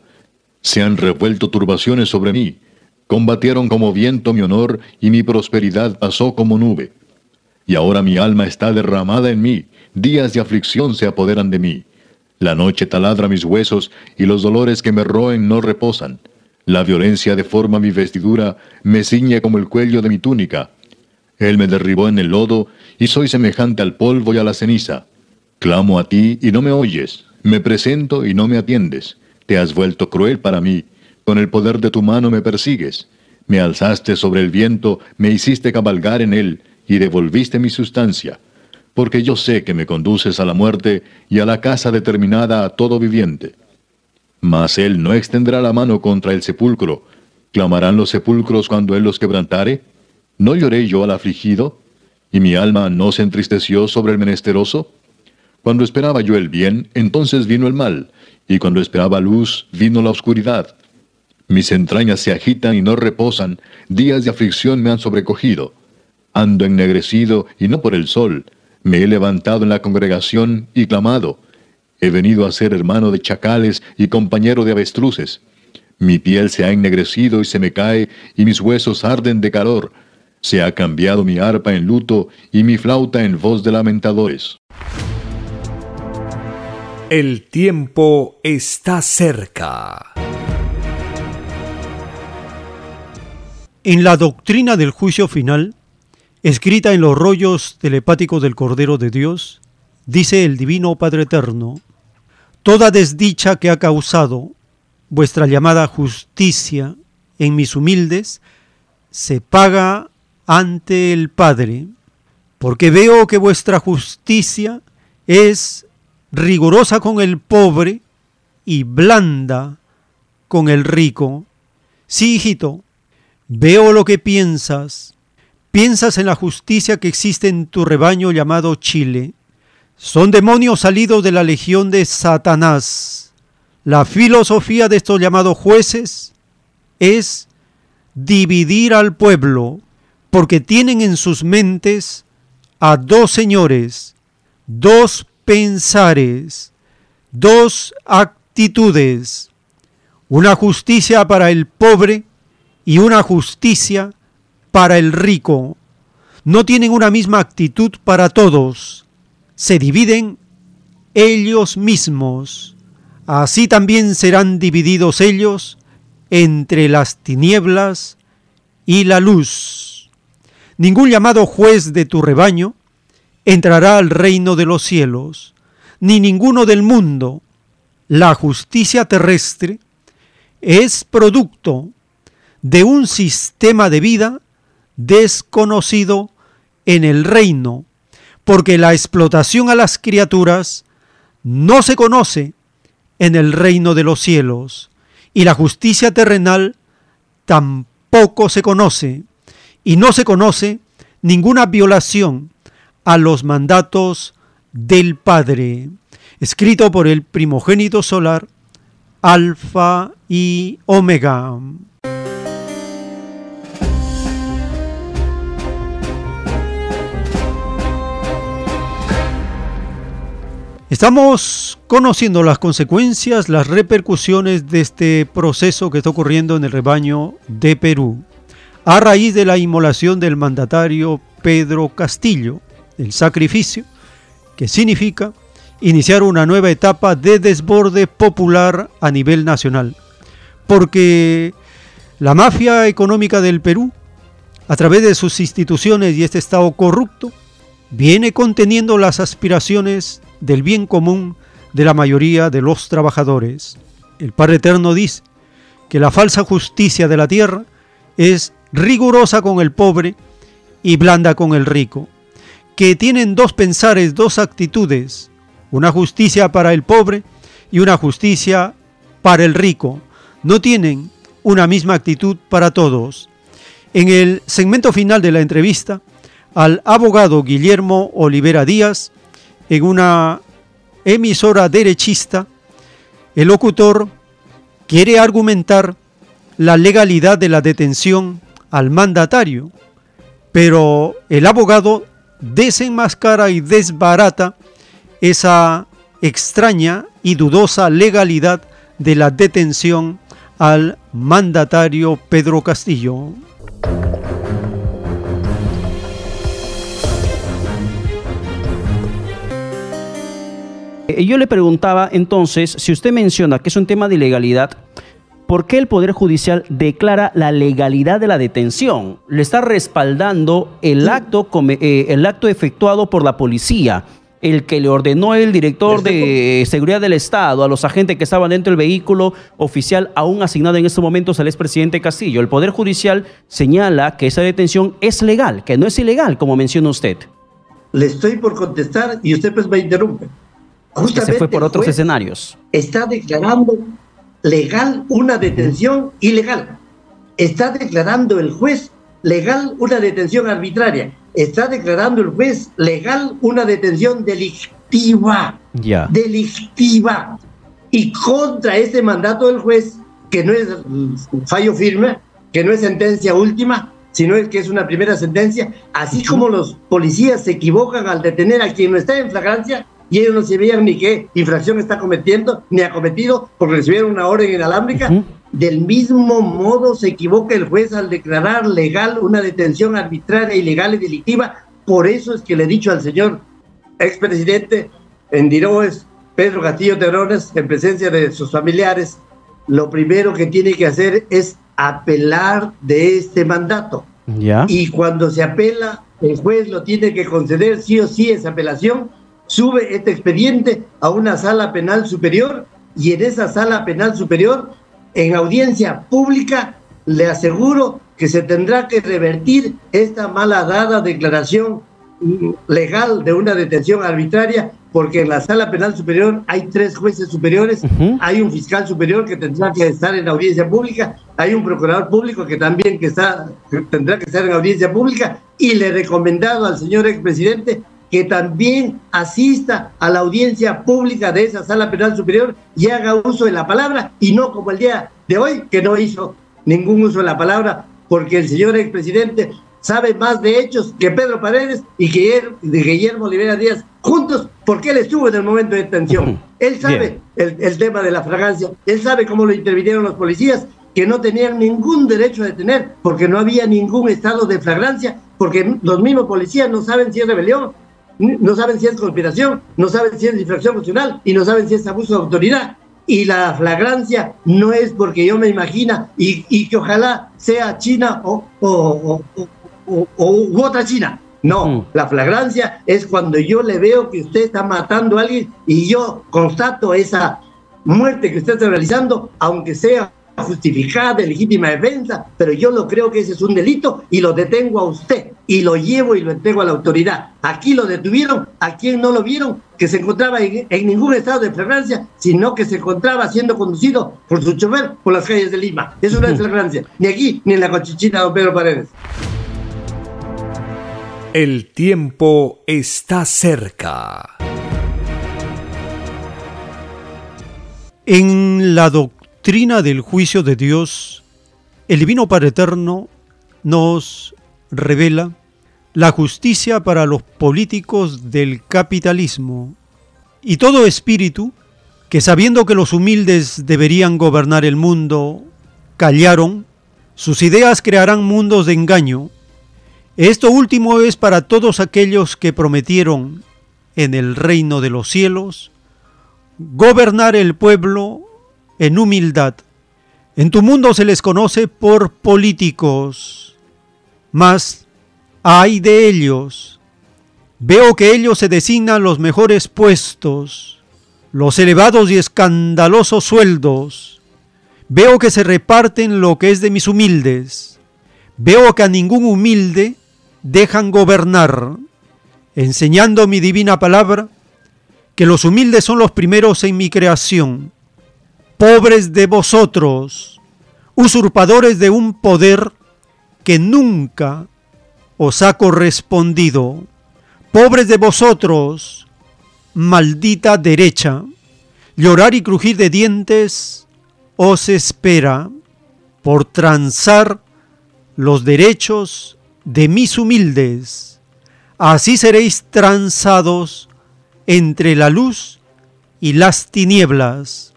Se han revuelto turbaciones sobre mí. Combatieron como viento mi honor y mi prosperidad pasó como nube. y ahora mi alma está derramada en mí, días de aflicción se apoderan de mí. La noche taladra mis huesos y los dolores que me roen no reposan. La violencia deforma mi vestidura, me ciñe como el cuello de mi túnica. Él me derribó en el lodo y soy semejante al polvo y a la ceniza. Clamo a ti y no me oyes, me presento y no me atiendes. Te has vuelto cruel para mí, con el poder de tu mano me persigues. Me alzaste sobre el viento, me hiciste cabalgar en él, y devolviste mi sustancia. Porque yo sé que me conduces a la muerte y a la casa determinada a todo viviente. Mas él no extenderá la mano contra el sepulcro. ¿Clamarán los sepulcros cuando él los quebrantare? ¿No lloré yo al afligido? ¿Y mi alma no se entristeció sobre el menesteroso? Cuando esperaba yo el bien, entonces vino el mal, y cuando esperaba luz, vino la oscuridad. Mis entrañas se agitan y no reposan, días de aflicción me han sobrecogido. Ando ennegrecido y no por el sol. Me he levantado en la congregación y clamado. He venido a ser hermano de chacales y compañero de avestruces. Mi piel se ha ennegrecido y se me cae, y mis huesos arden de calor. Se ha cambiado mi arpa en luto y mi flauta en voz de lamentadores. El tiempo está cerca. En la doctrina del juicio final, escrita en los rollos telepáticos del Cordero de Dios, dice el Divino Padre Eterno, Toda desdicha que ha causado vuestra llamada justicia en mis humildes, se paga ante el Padre, porque veo que vuestra justicia es rigurosa con el pobre y blanda con el rico. Sí, hijito, veo lo que piensas. Piensas en la justicia que existe en tu rebaño llamado Chile. Son demonios salidos de la legión de Satanás. La filosofía de estos llamados jueces es dividir al pueblo, porque tienen en sus mentes a dos señores, dos pensares, dos actitudes, una justicia para el pobre y una justicia para el rico. No tienen una misma actitud para todos, se dividen ellos mismos. Así también serán divididos ellos entre las tinieblas y la luz. Ningún llamado juez de tu rebaño entrará al reino de los cielos, ni ninguno del mundo. La justicia terrestre es producto de un sistema de vida desconocido en el reino, porque la explotación a las criaturas no se conoce en el reino de los cielos, y la justicia terrenal tampoco se conoce, y no se conoce ninguna violación a los mandatos del Padre, escrito por el primogénito solar, Alfa y Omega. Estamos conociendo las consecuencias, las repercusiones de este proceso que está ocurriendo en el rebaño de Perú, a raíz de la inmolación del mandatario Pedro Castillo, el sacrificio, que significa iniciar una nueva etapa de desborde popular a nivel nacional. Porque la mafia económica del Perú, a través de sus instituciones y este Estado corrupto, viene conteniendo las aspiraciones del bien común de la mayoría de los trabajadores. El Padre Eterno dice que la falsa justicia de la tierra es rigurosa con el pobre y blanda con el rico que tienen dos pensares, dos actitudes, una justicia para el pobre y una justicia para el rico. No tienen una misma actitud para todos. En el segmento final de la entrevista, al abogado Guillermo Olivera Díaz, en una emisora derechista, el locutor quiere argumentar la legalidad de la detención al mandatario, pero el abogado desenmascara y desbarata esa extraña y dudosa legalidad de la detención al mandatario Pedro Castillo. Eh, Yo le preguntaba entonces, si usted menciona que es un tema de ilegalidad, ¿por qué el Poder Judicial declara la legalidad de la detención? Le está respaldando el acto, eh, el acto efectuado por la policía, el que le ordenó el director de seguridad del Estado a los agentes que estaban dentro del vehículo oficial, aún asignado en estos momentos al expresidente Castillo. El Poder Judicial señala que esa detención es legal, que no es ilegal, como menciona usted. Le estoy por contestar y usted pues me interrumpe. Que se fue por otros escenarios. Está declarando legal una detención ilegal. Está declarando el juez legal una detención arbitraria. Está declarando el juez legal una detención delictiva. Ya. Delictiva. Y contra ese mandato del juez, que no es fallo firme, que no es sentencia última, sino es que es una primera sentencia, así como los policías se equivocan al detener a quien no está en flagrancia y ellos no sabían ni qué infracción está cometiendo, ni ha cometido, porque recibieron una orden inalámbrica, del mismo modo se equivoca el juez al declarar legal una detención arbitraria, ilegal y delictiva. Por eso es que le he dicho al señor expresidente en Diroes, Pedro Castillo Terrones, en presencia de sus familiares, lo primero que tiene que hacer es apelar de este mandato. Ya. Y cuando se apela, el juez lo tiene que conceder sí o sí esa apelación, sube este expediente a una sala penal superior y en esa sala penal superior, en audiencia pública, le aseguro que se tendrá que revertir esta mala dada declaración mm, legal de una detención arbitraria, porque en la sala penal superior hay tres jueces superiores, hay un fiscal superior que tendrá que estar en audiencia pública, hay un procurador público que también que está, que tendrá que estar en audiencia pública, y le he recomendado al señor expresidente que también asista a la audiencia pública de esa sala penal superior y haga uso de la palabra, y no como el día de hoy, que no hizo ningún uso de la palabra, porque el señor expresidente sabe más de hechos que Pedro Paredes y que Guillermo, Olivera Díaz juntos, porque él estuvo en el momento de detención. Él sabe el, el tema de la fragancia, él sabe cómo lo intervinieron los policías, que no tenían ningún derecho a detener, porque no había ningún estado de flagrancia, porque los mismos policías no saben si es rebelión, no saben si es conspiración, no saben si es infracción constitucional y no saben si es abuso de autoridad. Y la flagrancia no es porque yo me imagina y, y que ojalá sea China o, o, otra China. No, la flagrancia es cuando yo le veo que usted está matando a alguien y yo constato esa muerte que usted está realizando, aunque sea justificada, de legítima defensa, pero yo lo creo que ese es un delito y lo detengo a usted y lo llevo y lo entrego a la autoridad. Aquí lo detuvieron, a quien no lo vieron, que se encontraba en, en ningún estado de flagrancia, sino que se encontraba siendo conducido por su chofer por las calles de Lima. Eso no es flagrancia, ni aquí ni en la cochichina, don Pedro Paredes. El tiempo está cerca. En la doctrina del juicio de Dios, el Divino Padre Eterno nos revela la justicia para los políticos del capitalismo y todo espíritu que sabiendo que los humildes deberían gobernar el mundo, callaron, sus ideas crearán mundos de engaño. Esto último es para todos aquellos que prometieron en el reino de los cielos gobernar el pueblo en humildad. En tu mundo se les conoce por políticos, mas hay de ellos. Veo que ellos se designan los mejores puestos, los elevados y escandalosos sueldos. Veo que se reparten lo que es de mis humildes. Veo que a ningún humilde dejan gobernar, enseñando mi divina palabra, que los humildes son los primeros en mi creación. Pobres de vosotros, usurpadores de un poder que nunca os ha correspondido. Pobres de vosotros, maldita derecha, llorar y crujir de dientes os espera por transar los derechos de mis humildes. Así seréis transados entre la luz y las tinieblas,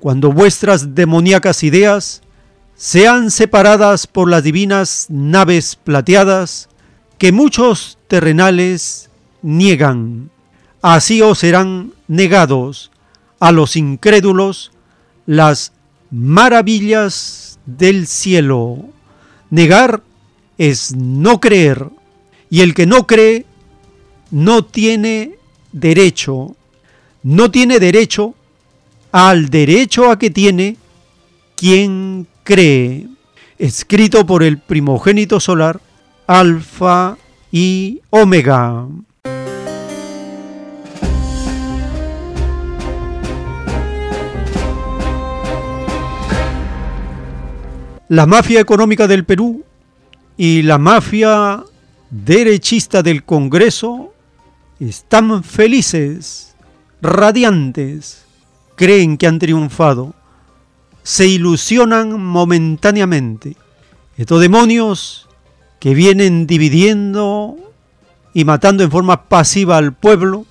cuando vuestras demoníacas ideas sean separadas por las divinas naves plateadas que muchos terrenales niegan. así os serán negados a los incrédulos las maravillas del cielo. Negar es no creer, y el que no cree no tiene derecho, no tiene derecho al derecho a que tiene quien cree. Escrito por el primogénito solar, Alfa y Omega. La mafia económica del Perú y la mafia derechista del Congreso están felices, radiantes, creen que han triunfado, se ilusionan momentáneamente. Estos demonios que vienen dividiendo y matando en forma pasiva al pueblo,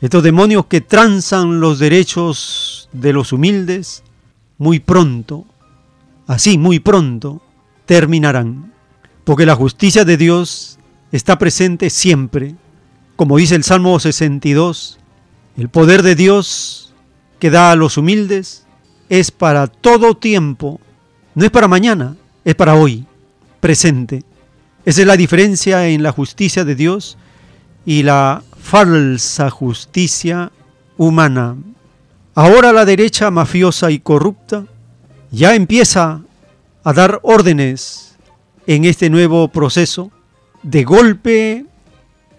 estos demonios que tranzan los derechos de los humildes, muy pronto así muy pronto terminarán, porque la justicia de Dios está presente siempre. Como dice el Salmo 62, el poder de Dios que da a los humildes es para todo tiempo, no es para mañana, es para hoy, presente. Esa es la diferencia en la justicia de Dios y la falsa justicia humana. Ahora la derecha mafiosa y corrupta ya empieza a dar órdenes en este nuevo proceso de golpe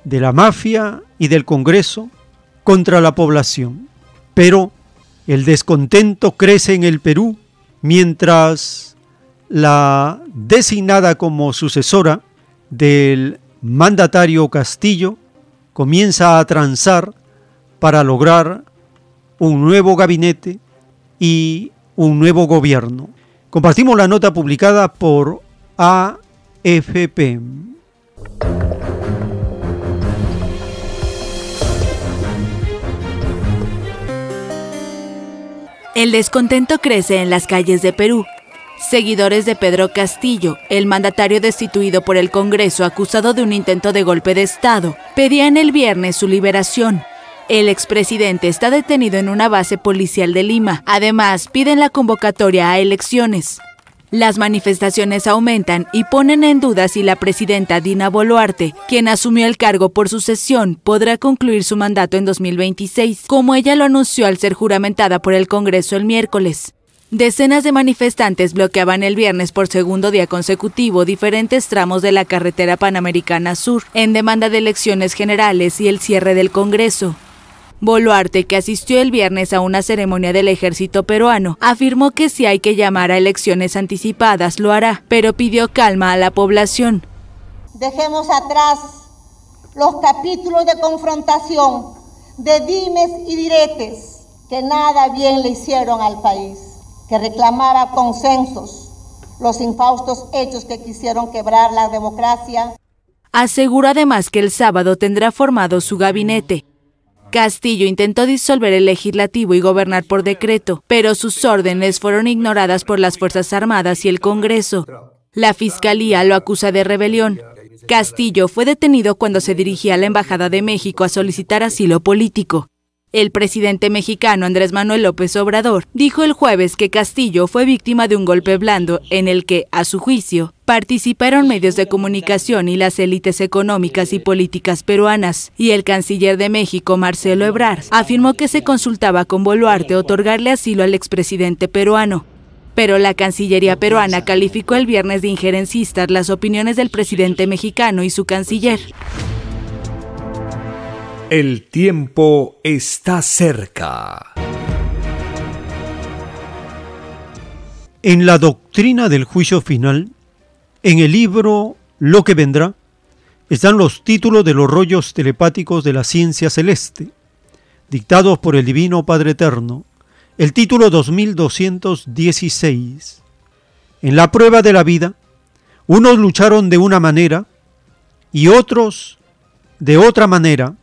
de la mafia y del Congreso contra la población. Pero el descontento crece en el Perú mientras la designada como sucesora del mandatario Castillo comienza a transar para lograr un nuevo gabinete y un nuevo gobierno. Compartimos la nota publicada por AFP. El descontento crece en las calles de Perú. Seguidores de Pedro Castillo, el mandatario destituido por el Congreso acusado de un intento de golpe de Estado, pedían el viernes su liberación. El expresidente está detenido en una base policial de Lima. Además, piden la convocatoria a elecciones. Las manifestaciones aumentan y ponen en duda si la presidenta Dina Boluarte, quien asumió el cargo por sucesión, podrá concluir su mandato en 2026, como ella lo anunció al ser juramentada por el Congreso el miércoles. Decenas de manifestantes bloqueaban el viernes por segundo día consecutivo diferentes tramos de la carretera panamericana sur en demanda de elecciones generales y el cierre del Congreso. Boluarte, que asistió el viernes a una ceremonia del ejército peruano, afirmó que si hay que llamar a elecciones anticipadas lo hará, pero pidió calma a la población. Dejemos atrás los capítulos de confrontación, de dimes y diretes que nada bien le hicieron al país, que reclamaba consensos, los infaustos hechos que quisieron quebrar la democracia. Aseguró además que el sábado tendrá formado su gabinete Castillo intentó disolver el legislativo y gobernar por decreto, pero sus órdenes fueron ignoradas por las Fuerzas Armadas y el Congreso. La Fiscalía lo acusa de rebelión. Castillo fue detenido cuando se dirigía a la Embajada de México a solicitar asilo político. El presidente mexicano Andrés Manuel López Obrador dijo el jueves que Castillo fue víctima de un golpe blando en el que, a su juicio, participaron medios de comunicación y las élites económicas y políticas peruanas, y el canciller de México, Marcelo Ebrard, afirmó que se consultaba con Boluarte otorgarle asilo al expresidente peruano. Pero la Cancillería peruana calificó el viernes de injerencistas las opiniones del presidente mexicano y su canciller. El tiempo está cerca. En la doctrina del juicio final, en el libro Lo que vendrá, están los títulos de los rollos telepáticos de la ciencia celeste, dictados por el Divino Padre Eterno, el título 2216. En la prueba de la vida, unos lucharon de una manera y otros de otra manera,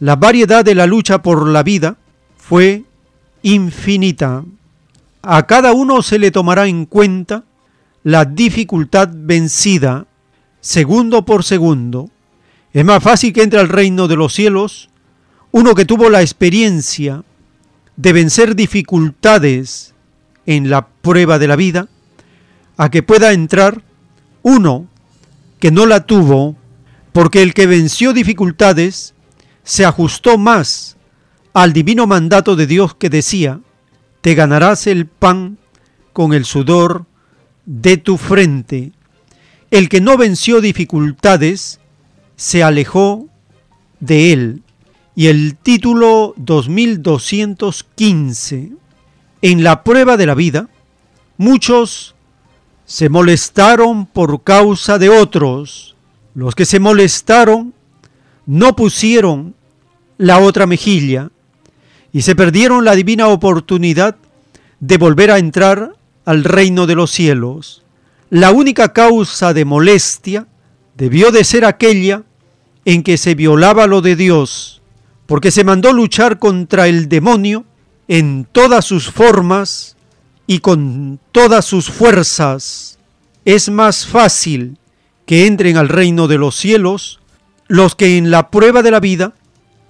la variedad de la lucha por la vida fue infinita. A cada uno se le tomará en cuenta la dificultad vencida segundo por segundo. Es más fácil que entre al reino de los cielos uno que tuvo la experiencia de vencer dificultades en la prueba de la vida, a que pueda entrar uno que no la tuvo, porque el que venció dificultades se ajustó más al divino mandato de Dios que decía, te ganarás el pan con el sudor de tu frente. El que no venció dificultades se alejó de él. Y el título 2215. En la prueba de la vida, muchos se molestaron por causa de otros. Los que se molestaron no pusieron la otra mejilla y se perdieron la divina oportunidad de volver a entrar al reino de los cielos. La única causa de molestia debió de ser aquella en que se violaba lo de Dios, porque se mandó luchar contra el demonio en todas sus formas y con todas sus fuerzas. Es más fácil que entren al reino de los cielos los que en la prueba de la vida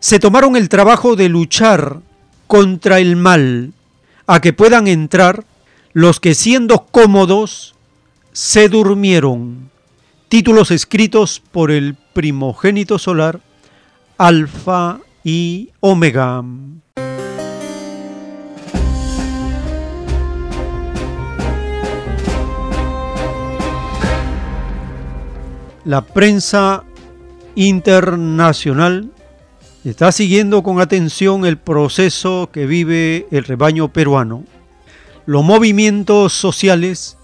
se tomaron el trabajo de luchar contra el mal, a que puedan entrar los que siendo cómodos se durmieron. Títulos escritos por el primogénito solar, Alfa y Omega. La prensa internacional está siguiendo con atención el proceso que vive el rebaño peruano. Los movimientos sociales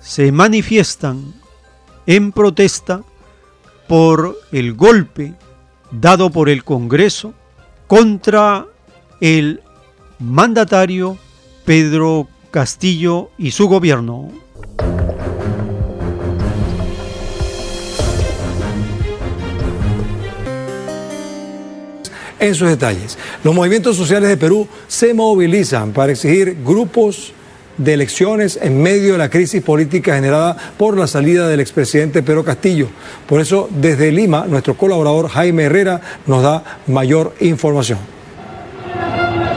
se manifiestan en protesta por el golpe dado por el Congreso contra el mandatario Pedro Castillo y su gobierno. en sus detalles. Los movimientos sociales de Perú se movilizan para exigir grupos de elecciones en medio de la crisis política generada por la salida del expresidente Pedro Castillo. Por eso, desde Lima, nuestro colaborador Jaime Herrera nos da mayor información.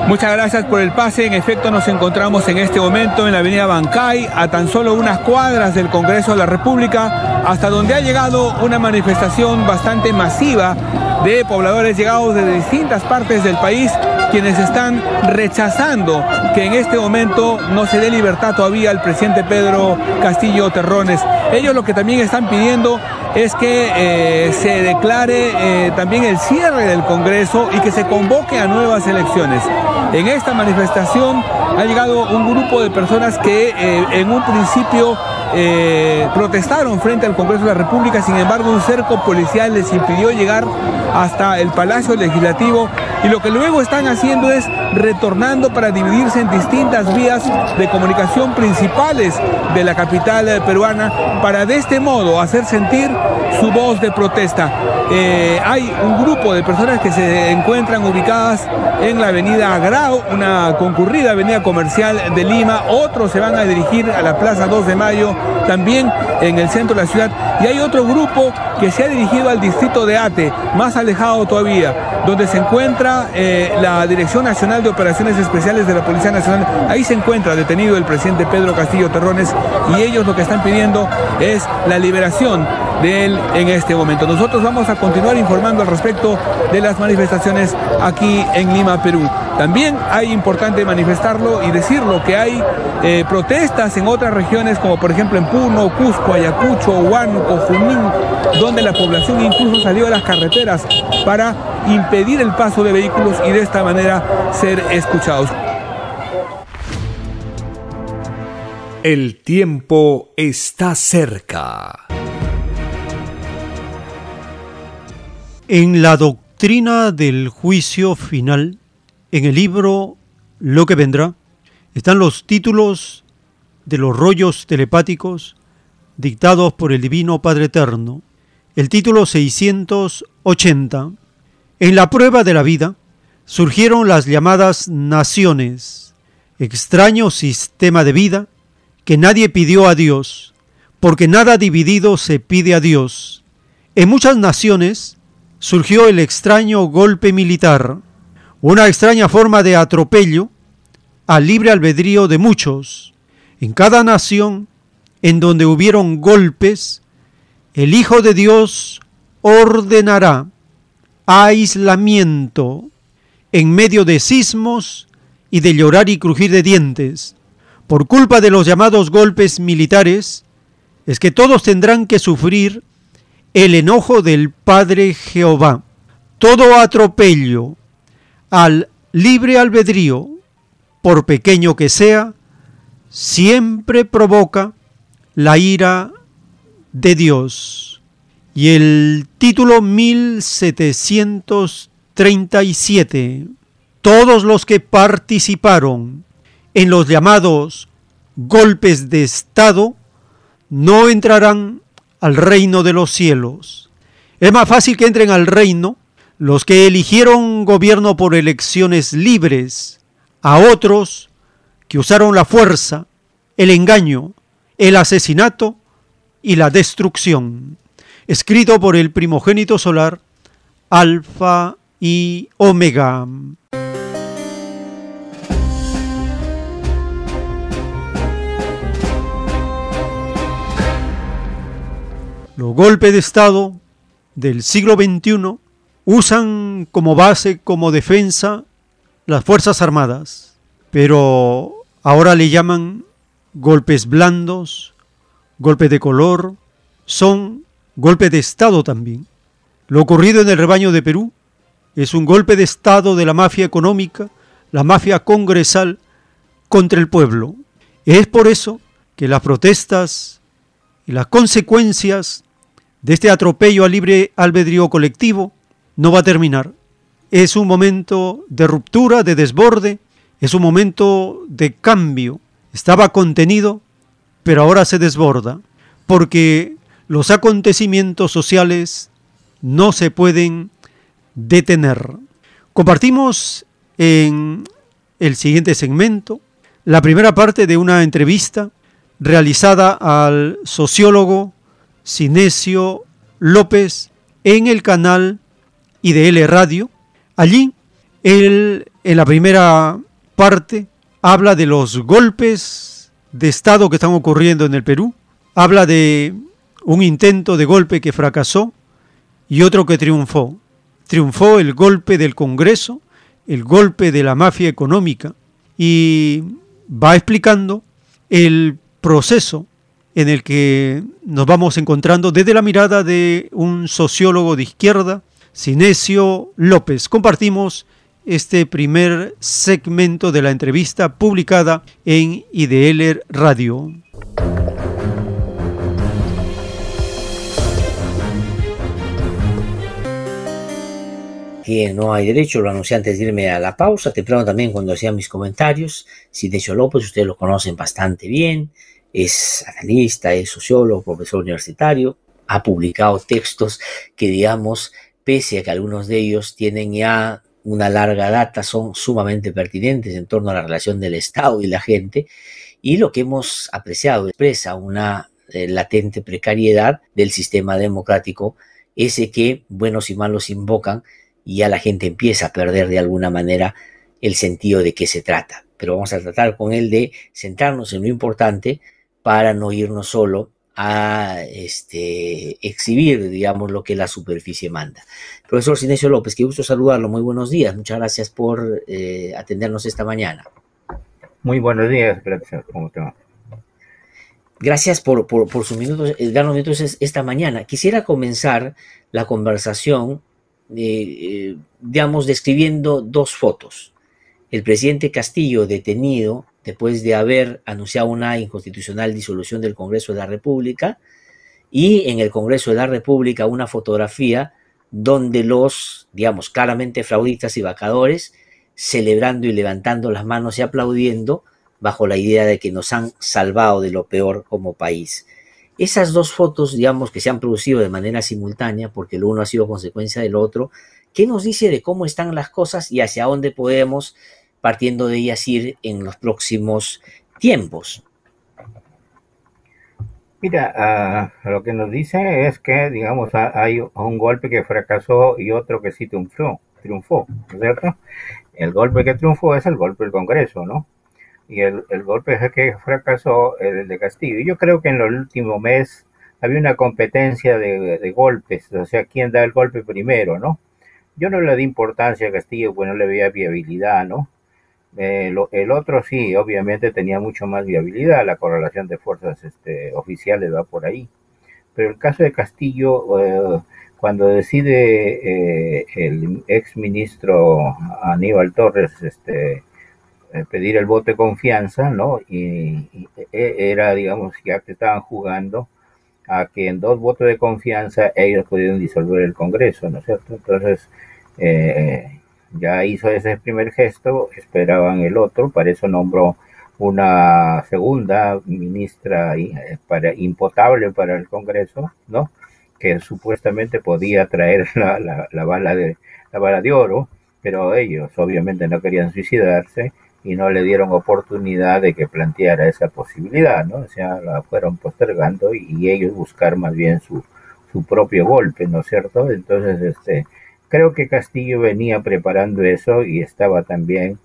Muchas gracias por el pase. En efecto, nos encontramos en este momento en la avenida Bancay, a tan solo unas cuadras del Congreso de la República, hasta donde ha llegado una manifestación bastante masiva de pobladores llegados de distintas partes del país quienes están rechazando que en este momento no se dé libertad todavía al presidente Pedro Castillo Terrones. Ellos lo que también están pidiendo es que eh, se declare eh, también el cierre del Congreso y que se convoque a nuevas elecciones. En esta manifestación ha llegado un grupo de personas que eh, en un principio protestaron frente al Congreso de la República, sin embargo un cerco policial les impidió llegar hasta el Palacio Legislativo y lo que luego están haciendo es retornando para dividirse en distintas vías de comunicación principales de la capital peruana para de este modo hacer sentir su voz de protesta. Eh, hay un grupo de personas que se encuentran ubicadas en la avenida Agrao, una concurrida avenida comercial de Lima, otros se van a dirigir a la Plaza 2 de Mayo, también en el centro de la ciudad, y hay otro grupo que se ha dirigido al distrito de Ate, más alejado todavía, donde se encuentra eh, la Dirección Nacional de Operaciones Especiales de la Policía Nacional. Ahí se encuentra detenido el presidente Pedro Castillo Terrones y ellos lo que están pidiendo es la liberación de él en este momento. Nosotros vamos a continuar informando al respecto de las manifestaciones aquí en Lima, Perú. También hay importante manifestarlo y decirlo que hay eh, protestas en otras regiones como por ejemplo en Puno, Cusco, Ayacucho, Huánuco, Junín, donde la población incluso salió a las carreteras para impedir el paso de vehículos y de esta manera ser escuchados. El tiempo está cerca. En la doctrina del juicio final, en el libro Lo que vendrá, están los títulos de los rollos telepáticos dictados por el Divino Padre Eterno. El título 680. En la prueba de la vida surgieron las llamadas naciones, extraño sistema de vida que nadie pidió a Dios, porque nada dividido se pide a Dios. En muchas naciones surgió el extraño golpe militar, una extraña forma de atropello al libre albedrío de muchos. En cada nación en donde hubieron golpes, el Hijo de Dios ordenará aislamiento en medio de sismos y de llorar y crujir de dientes. Por culpa de los llamados golpes militares, es que todos tendrán que sufrir el enojo del Padre Jehová. Todo atropello al libre albedrío, por pequeño que sea, siempre provoca la ira de Dios. Y el título 1737, todos los que participaron en los llamados golpes de Estado no entrarán al reino de los cielos. Es más fácil que entren al reino los que eligieron gobierno por elecciones libres, a otros que usaron la fuerza, el engaño, el asesinato y la destrucción. Escrito por el primogénito solar, Alfa y Omega. Los golpes de Estado del siglo XXI usan como base, como defensa, las Fuerzas Armadas, pero ahora le llaman golpes blandos, golpes de color, son golpes de Estado también. Lo ocurrido en el rebaño de Perú es un golpe de Estado de la mafia económica, la mafia congresal contra el pueblo. Es por eso que las protestas y las consecuencias de este atropello al libre albedrío colectivo no va a terminar. Es un momento de ruptura, de desborde, es un momento de cambio. Estaba contenido, pero ahora se desborda, porque los acontecimientos sociales no se pueden detener. Compartimos en el siguiente segmento la primera parte de una entrevista realizada al sociólogo Sinesio López en el canal IDL Radio. Allí, él en la primera parte habla de los golpes de Estado que están ocurriendo en el Perú, habla de un intento de golpe que fracasó y otro que triunfó. Triunfó el golpe del Congreso, el golpe de la mafia económica y va explicando el proceso en el que nos vamos encontrando desde la mirada de un sociólogo de izquierda, Sinesio López. Compartimos este primer segmento de la entrevista publicada en IDL Radio. No hay derecho, lo anuncié antes de irme a la pausa, temprano también cuando hacía mis comentarios, Sinesio López, ustedes lo conocen bastante bien, es analista, es sociólogo, profesor universitario, ha publicado textos que, digamos, pese a que algunos de ellos tienen ya una larga data, son sumamente pertinentes en torno a la relación del Estado y la gente, y lo que hemos apreciado expresa una eh, latente precariedad del sistema democrático, ese que buenos y malos invocan y ya la gente empieza a perder de alguna manera el sentido de qué se trata. Pero vamos a tratar con él de centrarnos en lo importante para no irnos solo a este, exhibir, digamos, lo que la superficie manda. Profesor Sinesio López, qué gusto saludarlo, muy buenos días, muchas gracias por eh, atendernos esta mañana. Muy buenos días, gracias, ¿cómo te va? Gracias por, por, por sus minutos, eh, darnos minutos esta mañana. Quisiera comenzar la conversación, eh, digamos, describiendo dos fotos. El presidente Castillo detenido después de haber anunciado una inconstitucional disolución del Congreso de la República y en el Congreso de la República una fotografía donde los, digamos, claramente fraudistas y vacadores celebrando y levantando las manos y aplaudiendo bajo la idea de que nos han salvado de lo peor como país. Esas dos fotos, digamos, que se han producido de manera simultánea, porque lo uno ha sido consecuencia del otro, ¿qué nos dice de cómo están las cosas y hacia dónde podemos partiendo de ellas ir en los próximos tiempos. Mira, lo que nos dice es que, digamos, hay un golpe que fracasó y otro que sí triunfó, triunfó ¿cierto? el golpe que triunfó es el golpe del Congreso, ¿no? Y el, el golpe que fracasó el de Castillo. Yo creo que en el último mes había una competencia de, de golpes, o sea, quién da el golpe primero, ¿no? Yo no le di importancia a Castillo, pues no le veía viabilidad, ¿no? Eh, el otro sí, obviamente tenía mucho más viabilidad, la correlación de fuerzas este, oficiales va por ahí. Pero el caso de Castillo, eh, cuando decide eh, el ex ministro Aníbal Torres este, pedir el voto de confianza, ¿no? Y, eh, era, digamos, ya que estaban jugando a que en dos votos de confianza ellos pudieron disolver el Congreso, ¿no es cierto? Entonces, eh, ya hizo ese primer gesto, esperaban el otro, para eso nombró una segunda ministra eh, para, impotable para el Congreso, ¿no? Que supuestamente podía traer la, la, la bala de, la bala de oro, pero ellos obviamente no querían suicidarse y no le dieron oportunidad de que planteara esa posibilidad, ¿no? O sea, la fueron postergando y, ellos buscar más bien su, su propio golpe, ¿no es cierto? Entonces, este, creo que Castillo venía preparando eso y estaba también,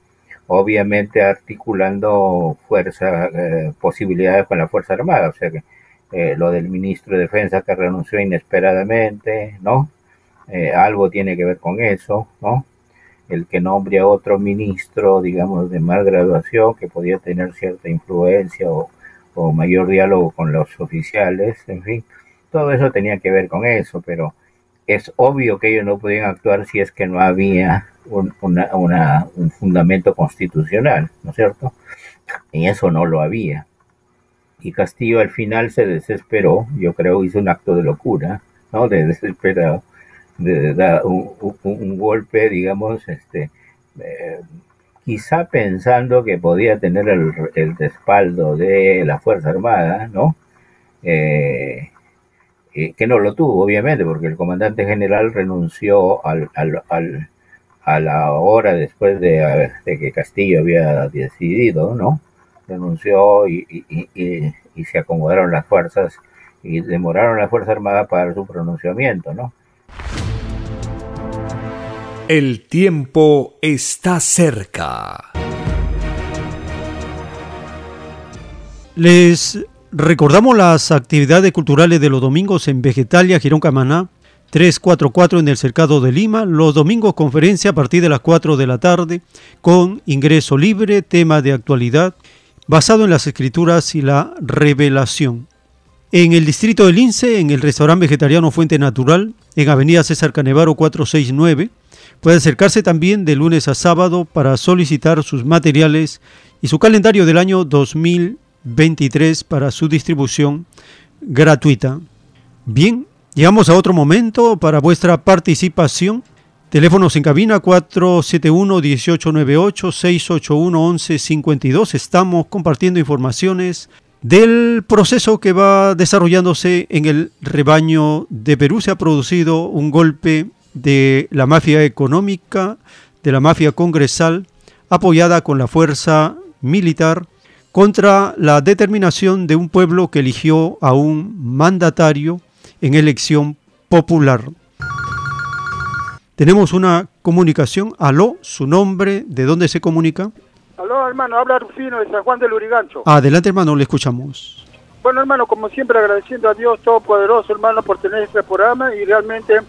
obviamente, articulando fuerza, eh, posibilidades con la Fuerza Armada, o sea que eh, lo del ministro de Defensa que renunció inesperadamente, ¿no? Eh, algo tiene que ver con eso, ¿no? El que nombre a otro ministro, digamos, de más graduación, que podía tener cierta influencia o, mayor diálogo con los oficiales, en fin, todo eso tenía que ver con eso, pero es obvio que ellos no podían actuar si es que no había un, una, una, un fundamento constitucional, ¿no es cierto? Y eso no lo había. Y Castillo al final se desesperó, yo creo hizo un acto de locura, ¿no? De desesperado, de un, golpe, digamos, este, eh, quizá pensando que podía tener el, el, respaldo de la Fuerza Armada, ¿no? Eh, eh, que no lo tuvo, obviamente, porque el comandante general renunció al, al, al, a la hora después de, de, que Castillo había decidido, ¿no? Renunció y, y, y, y, se acomodaron las fuerzas y demoraron la Fuerza Armada para su pronunciamiento, ¿no? El tiempo está cerca. Les recordamos las actividades culturales de los domingos en Vegetalia, Girón Camaná, 344 en el Cercado de Lima. Los domingos conferencia a partir de las 4 de la tarde con ingreso libre, tema de actualidad, basado en las escrituras y la revelación. En el distrito del Lince, en el restaurante vegetariano Fuente Natural, en Avenida César Canevaro 469, puede acercarse también de lunes a sábado para solicitar sus materiales y su calendario del año 2023 para su distribución gratuita. Bien, llegamos a otro momento para vuestra participación. Teléfonos en cabina 471-1898-681-1152. Estamos compartiendo informaciones del proceso que va desarrollándose en el rebaño de Perú. Se ha producido un golpe de la mafia económica, de la mafia congresal, apoyada con la fuerza militar contra la determinación de un pueblo que eligió a un mandatario en elección popular. Tenemos una comunicación. Aló, su nombre, ¿de dónde se comunica? Aló, hermano, habla Rufino de San Juan del Urigancho. Adelante, hermano, le escuchamos. Bueno, hermano, como siempre agradeciendo a Dios Todopoderoso, hermano, por tener este programa y realmente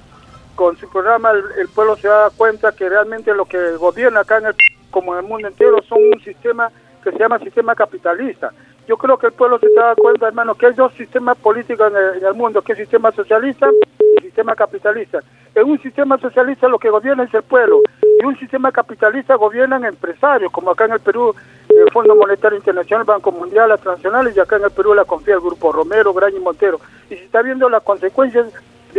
con su programa el, pueblo se da cuenta que realmente lo que gobierna acá en el, como en el mundo entero son un sistema que se llama sistema capitalista. Yo creo que el pueblo se da cuenta, hermano, que hay dos sistemas políticos en el, mundo, que es sistema socialista y sistema capitalista. En un sistema socialista lo que gobierna es el pueblo y un sistema capitalista gobiernan empresarios, como acá en el Perú el Fondo Monetario Internacional, Banco Mundial, las transnacionales y acá en el Perú la confía el Grupo Romero, Graña y Montero. Y se está viendo las consecuencias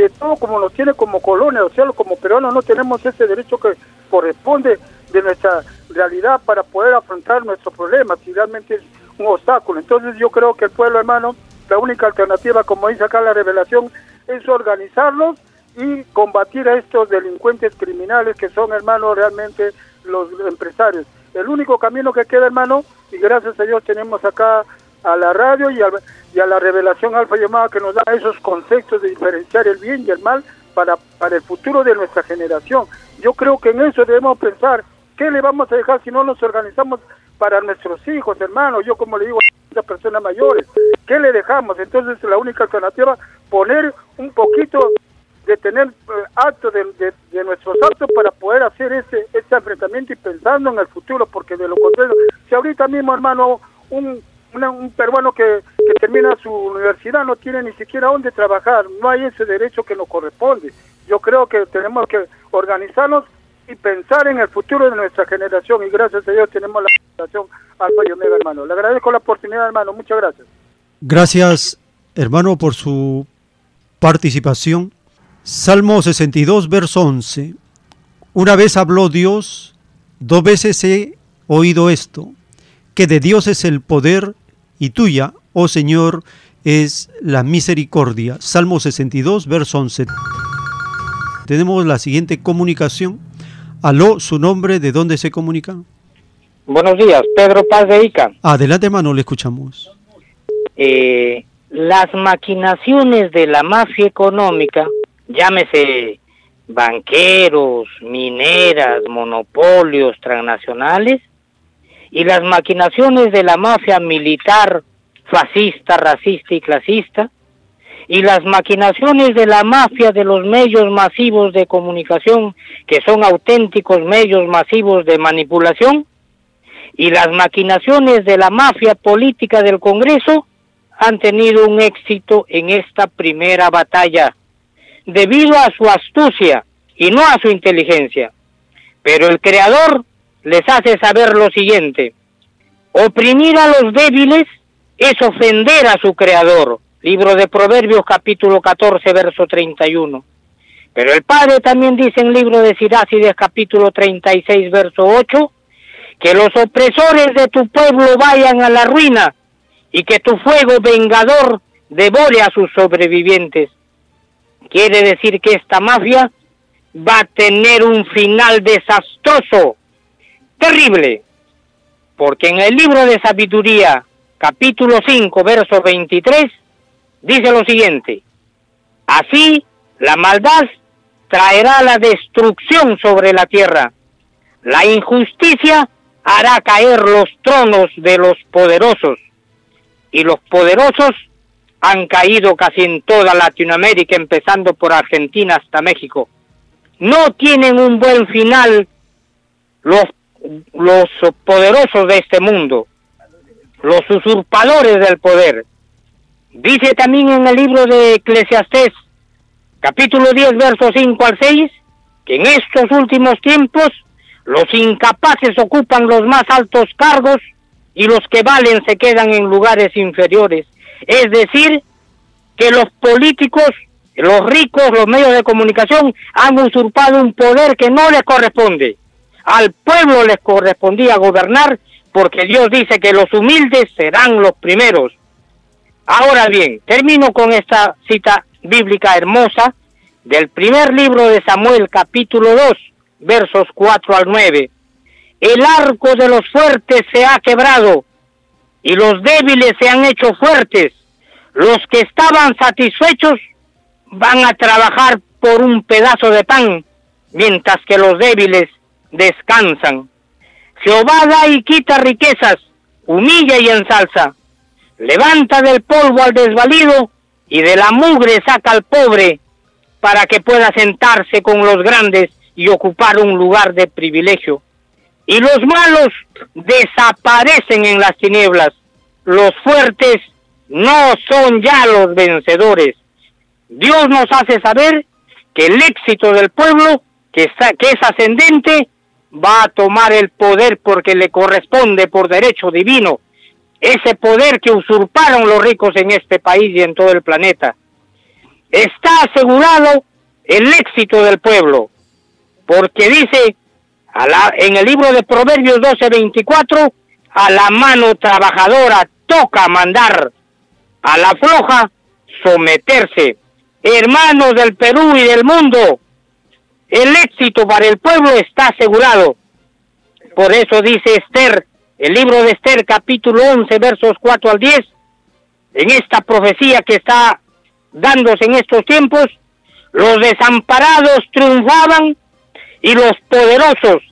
de todo como nos tiene como colonia, o sea, como peruanos no tenemos ese derecho que corresponde de nuestra realidad para poder afrontar nuestros problemas, si realmente es un obstáculo. Entonces yo creo que el pueblo, hermano, la única alternativa, como dice acá la revelación, es organizarlos y combatir a estos delincuentes criminales que son, hermano, realmente los empresarios. El único camino que queda, hermano, y gracias a Dios tenemos acá a la radio y a, la revelación alfa llamada que nos da esos conceptos de diferenciar el bien y el mal para, para el futuro de nuestra generación. Yo creo que en eso debemos pensar ¿Qué le vamos a dejar si no nos organizamos para nuestros hijos, hermano? Yo como le digo a las personas mayores, ¿qué le dejamos? Entonces la única alternativa, poner un poquito de tener eh, actos de nuestros actos para poder hacer ese, ese enfrentamiento y pensando en el futuro, porque de lo contrario, si ahorita mismo, hermano, un, un peruano que, que termina su universidad no tiene ni siquiera dónde trabajar, no hay ese derecho que nos corresponde. Yo creo que tenemos que organizarnos y pensar en el futuro de nuestra generación y gracias a Dios tenemos la generación Alfa y Omega, hermano. Le agradezco la oportunidad, hermano. Muchas gracias. Gracias, hermano, por su participación. Salmo 62, verso 11. Una vez habló Dios, dos veces he oído esto, que de Dios es el poder y tuya, oh Señor, es la misericordia. Salmo 62, verso 11. Tenemos la siguiente comunicación. Aló, su nombre, ¿de dónde se comunica? Buenos días, Pedro Paz de Ica. Adelante, hermano, le escuchamos. Eh, las maquinaciones de la mafia económica, llámese banqueros, mineras, monopolios transnacionales, y las maquinaciones de la mafia militar, fascista, racista y clasista, y las maquinaciones de la mafia de los medios masivos de comunicación, que son auténticos medios masivos de manipulación, y las maquinaciones de la mafia política del Congreso han tenido un éxito en esta primera batalla, debido a su astucia y no a su inteligencia. Pero el Creador les hace saber lo siguiente, oprimir a los débiles es ofender a su Creador. Libro de Proverbios capítulo 14, verso 31. Pero el Padre también dice en libro de Sirácides capítulo 36, verso 8, que los opresores de tu pueblo vayan a la ruina y que tu fuego vengador devore a sus sobrevivientes. Quiere decir que esta mafia va a tener un final desastroso, terrible, porque en el libro de sabiduría, capítulo 5, verso 23, dice lo siguiente, así la maldad traerá la destrucción sobre la tierra, la injusticia hará caer los tronos de los poderosos, y los poderosos han caído casi en toda Latinoamérica, empezando por Argentina hasta México. No tienen un buen final los, los poderosos de este mundo, los usurpadores del poder. Dice también en el libro de Eclesiastés, capítulo 10, versos 5 al 6, que en estos últimos tiempos los incapaces ocupan los más altos cargos y los que valen se quedan en lugares inferiores. Es decir, que los políticos, los ricos, los medios de comunicación han usurpado un poder que no les corresponde. Al pueblo les correspondía gobernar porque Dios dice que los humildes serán los primeros. Ahora bien, termino con esta cita bíblica hermosa del primer libro de Samuel capítulo 2, versos 4 al 9. El arco de los fuertes se ha quebrado y los débiles se han hecho fuertes. Los que estaban satisfechos van a trabajar por un pedazo de pan, mientras que los débiles descansan. Jehová da y quita riquezas, humilla y ensalza. Levanta del polvo al desvalido y de la mugre saca al pobre para que pueda sentarse con los grandes y ocupar un lugar de privilegio. Y los malos desaparecen en las tinieblas. Los fuertes no son ya los vencedores. Dios nos hace saber que el éxito del pueblo, que, está, que es ascendente, va a tomar el poder porque le corresponde por derecho divino. Ese poder que usurparon los ricos en este país y en todo el planeta. Está asegurado el éxito del pueblo, porque dice a la, en el libro de Proverbios 12:24, a la mano trabajadora toca mandar, a la floja someterse. Hermanos del Perú y del mundo, el éxito para el pueblo está asegurado. Por eso dice Esther, el libro de Esther capítulo 11 versos 4 al 10, en esta profecía que está dándose en estos tiempos, los desamparados triunfaban y los poderosos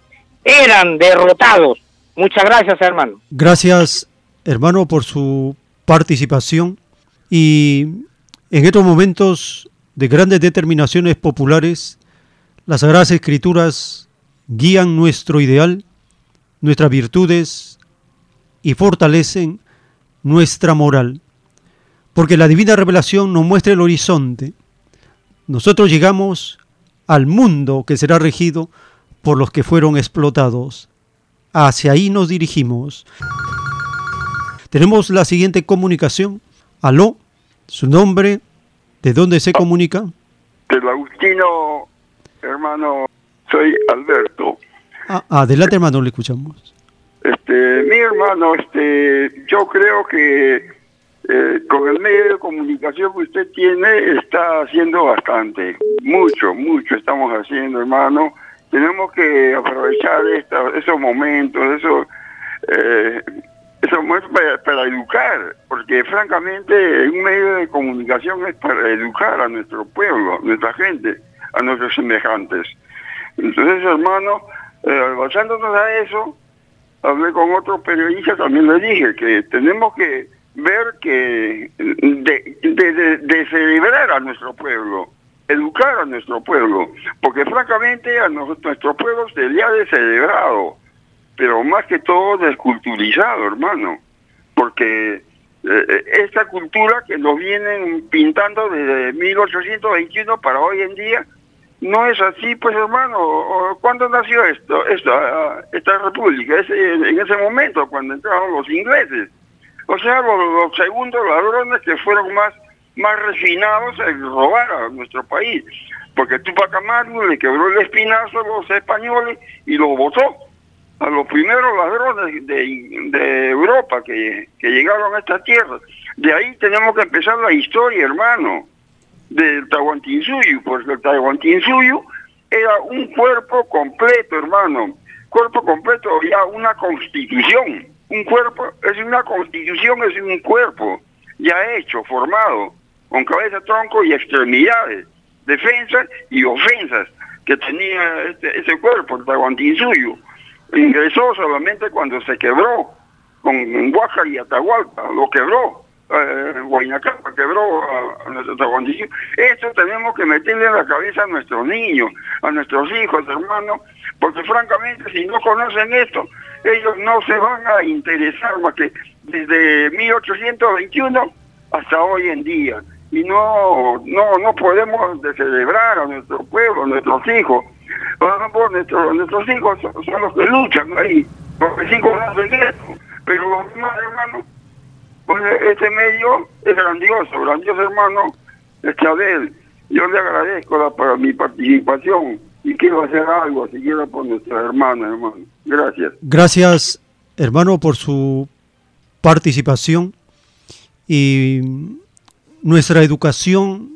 eran derrotados. Muchas gracias, hermano. Gracias, hermano, por su participación. Y en estos momentos de grandes determinaciones populares, las Sagradas Escrituras guían nuestro ideal, nuestras virtudes y fortalecen nuestra moral. Porque la divina revelación nos muestra el horizonte. Nosotros llegamos al mundo que será regido por los que fueron explotados. Hacia ahí nos dirigimos. Tenemos la siguiente comunicación. Aló, su nombre, ¿de dónde se comunica? Del Agustino, hermano, soy Alberto. Ah, adelante, hermano, le escuchamos. Este, mi hermano, este, yo creo que eh, con el medio de comunicación que usted tiene está haciendo bastante, mucho, mucho estamos haciendo, hermano. Tenemos que aprovechar esta, esos momentos, esos, eh, esos momentos para, para educar, porque francamente un medio de comunicación es para educar a nuestro pueblo, a nuestra gente, a nuestros semejantes. Entonces, hermano, eh, basándonos a eso, hablé con otro periodista, también le dije que tenemos que ver que de, de, celebrar a nuestro pueblo, educar a nuestro pueblo, porque francamente a nuestro pueblo se le ha descelebrado, pero más que todo desculturizado, hermano, porque eh, esta cultura que nos vienen pintando desde 1821 para hoy en día, no es así, pues hermano. ¿Cuándo nació esto, esta, esta república? Ese- en ese momento, cuando entraron los ingleses. O sea, los, los segundos ladrones que fueron más, más refinados en robar a nuestro país. Porque Tupac Amaru le quebró el espinazo a los españoles y los votó a los primeros ladrones de, de Europa que, que llegaron a esta tierra. De ahí tenemos que empezar la historia, hermano del Tahuantinsuyo, porque el Tahuantinsuyo era un cuerpo completo, hermano, cuerpo completo, ya una constitución, un cuerpo, es una constitución, es un cuerpo ya hecho, formado, con cabeza, tronco y extremidades, defensas y ofensas que tenía este, ese cuerpo, el Tahuantinsuyo. Ingresó solamente cuando se quebró con Huajar y Atahualpa, lo quebró eh, Guaynacapa quebró a, a nuestro. Esto tenemos que meterle en la cabeza a nuestros niños, a nuestros hijos, hermanos, porque francamente si no conocen esto, ellos no se van a interesar más que desde 1821 hasta hoy en día. Y no, no, no podemos de celebrar a nuestro pueblo, a nuestros hijos. Ejemplo, nuestros, hijos son, los que luchan ahí, los hijos hacen esto. Pero los demás hermanos pues este medio es grandioso, grandioso hermano este Abel. Yo le agradezco para mi participación y quiero hacer algo, si quiero por nuestra hermana, hermano. Gracias. Gracias, hermano, por su participación y nuestra educación,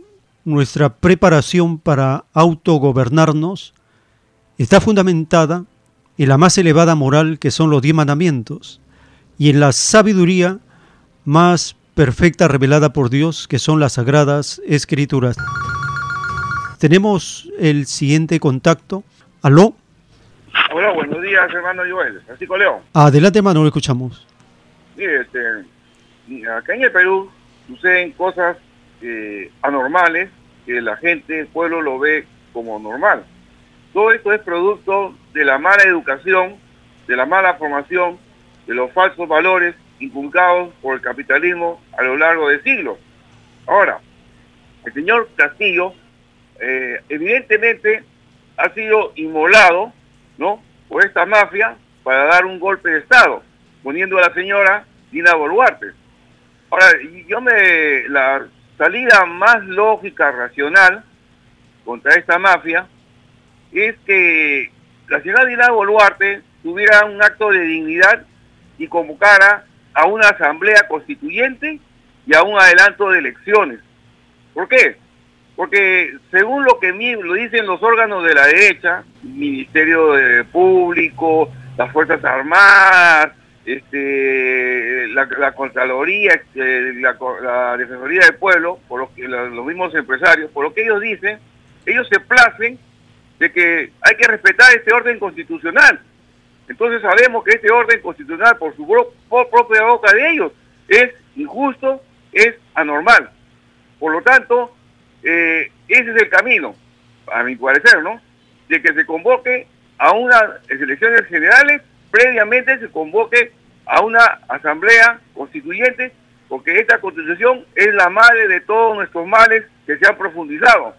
nuestra preparación para autogobernarnos está fundamentada en la más elevada moral que son los diez mandamientos y en la sabiduría más perfecta revelada por Dios que son las sagradas escrituras. Tenemos el siguiente contacto. Aló, Hola, buenos días, hermano Joel. Francisco León. adelante hermano, lo escuchamos. Mire, este, acá en el Perú suceden cosas eh, anormales que la gente, el pueblo lo ve como normal. Todo esto es producto de la mala educación, de la mala formación, de los falsos valores inculcados por el capitalismo a lo largo de siglos. Ahora, el señor Castillo eh, evidentemente ha sido inmolado, ¿no? Por esta mafia para dar un golpe de Estado, poniendo a la señora Dina Boluarte. Ahora, yo me, la salida más lógica, racional, contra esta mafia, es que la señora Dina Boluarte tuviera un acto de dignidad y convocara a una asamblea constituyente y a un adelanto de elecciones. ¿Por qué? Porque según lo que lo dicen los órganos de la derecha, Ministerio de Público, las Fuerzas Armadas, este, la, la Contraloría, este, la, Defensoría del Pueblo, por lo que, la- los mismos empresarios, por lo que ellos dicen, ellos se placen de que hay que respetar este orden constitucional Entonces sabemos que este orden constitucional, por su propia boca de ellos, es injusto, es anormal. Por lo tanto, eh, ese es el camino, a mi parecer, ¿no? De que se convoque a unas elecciones generales, previamente se convoque a una asamblea constituyente, porque esta constitución es la madre de todos nuestros males que se han profundizado,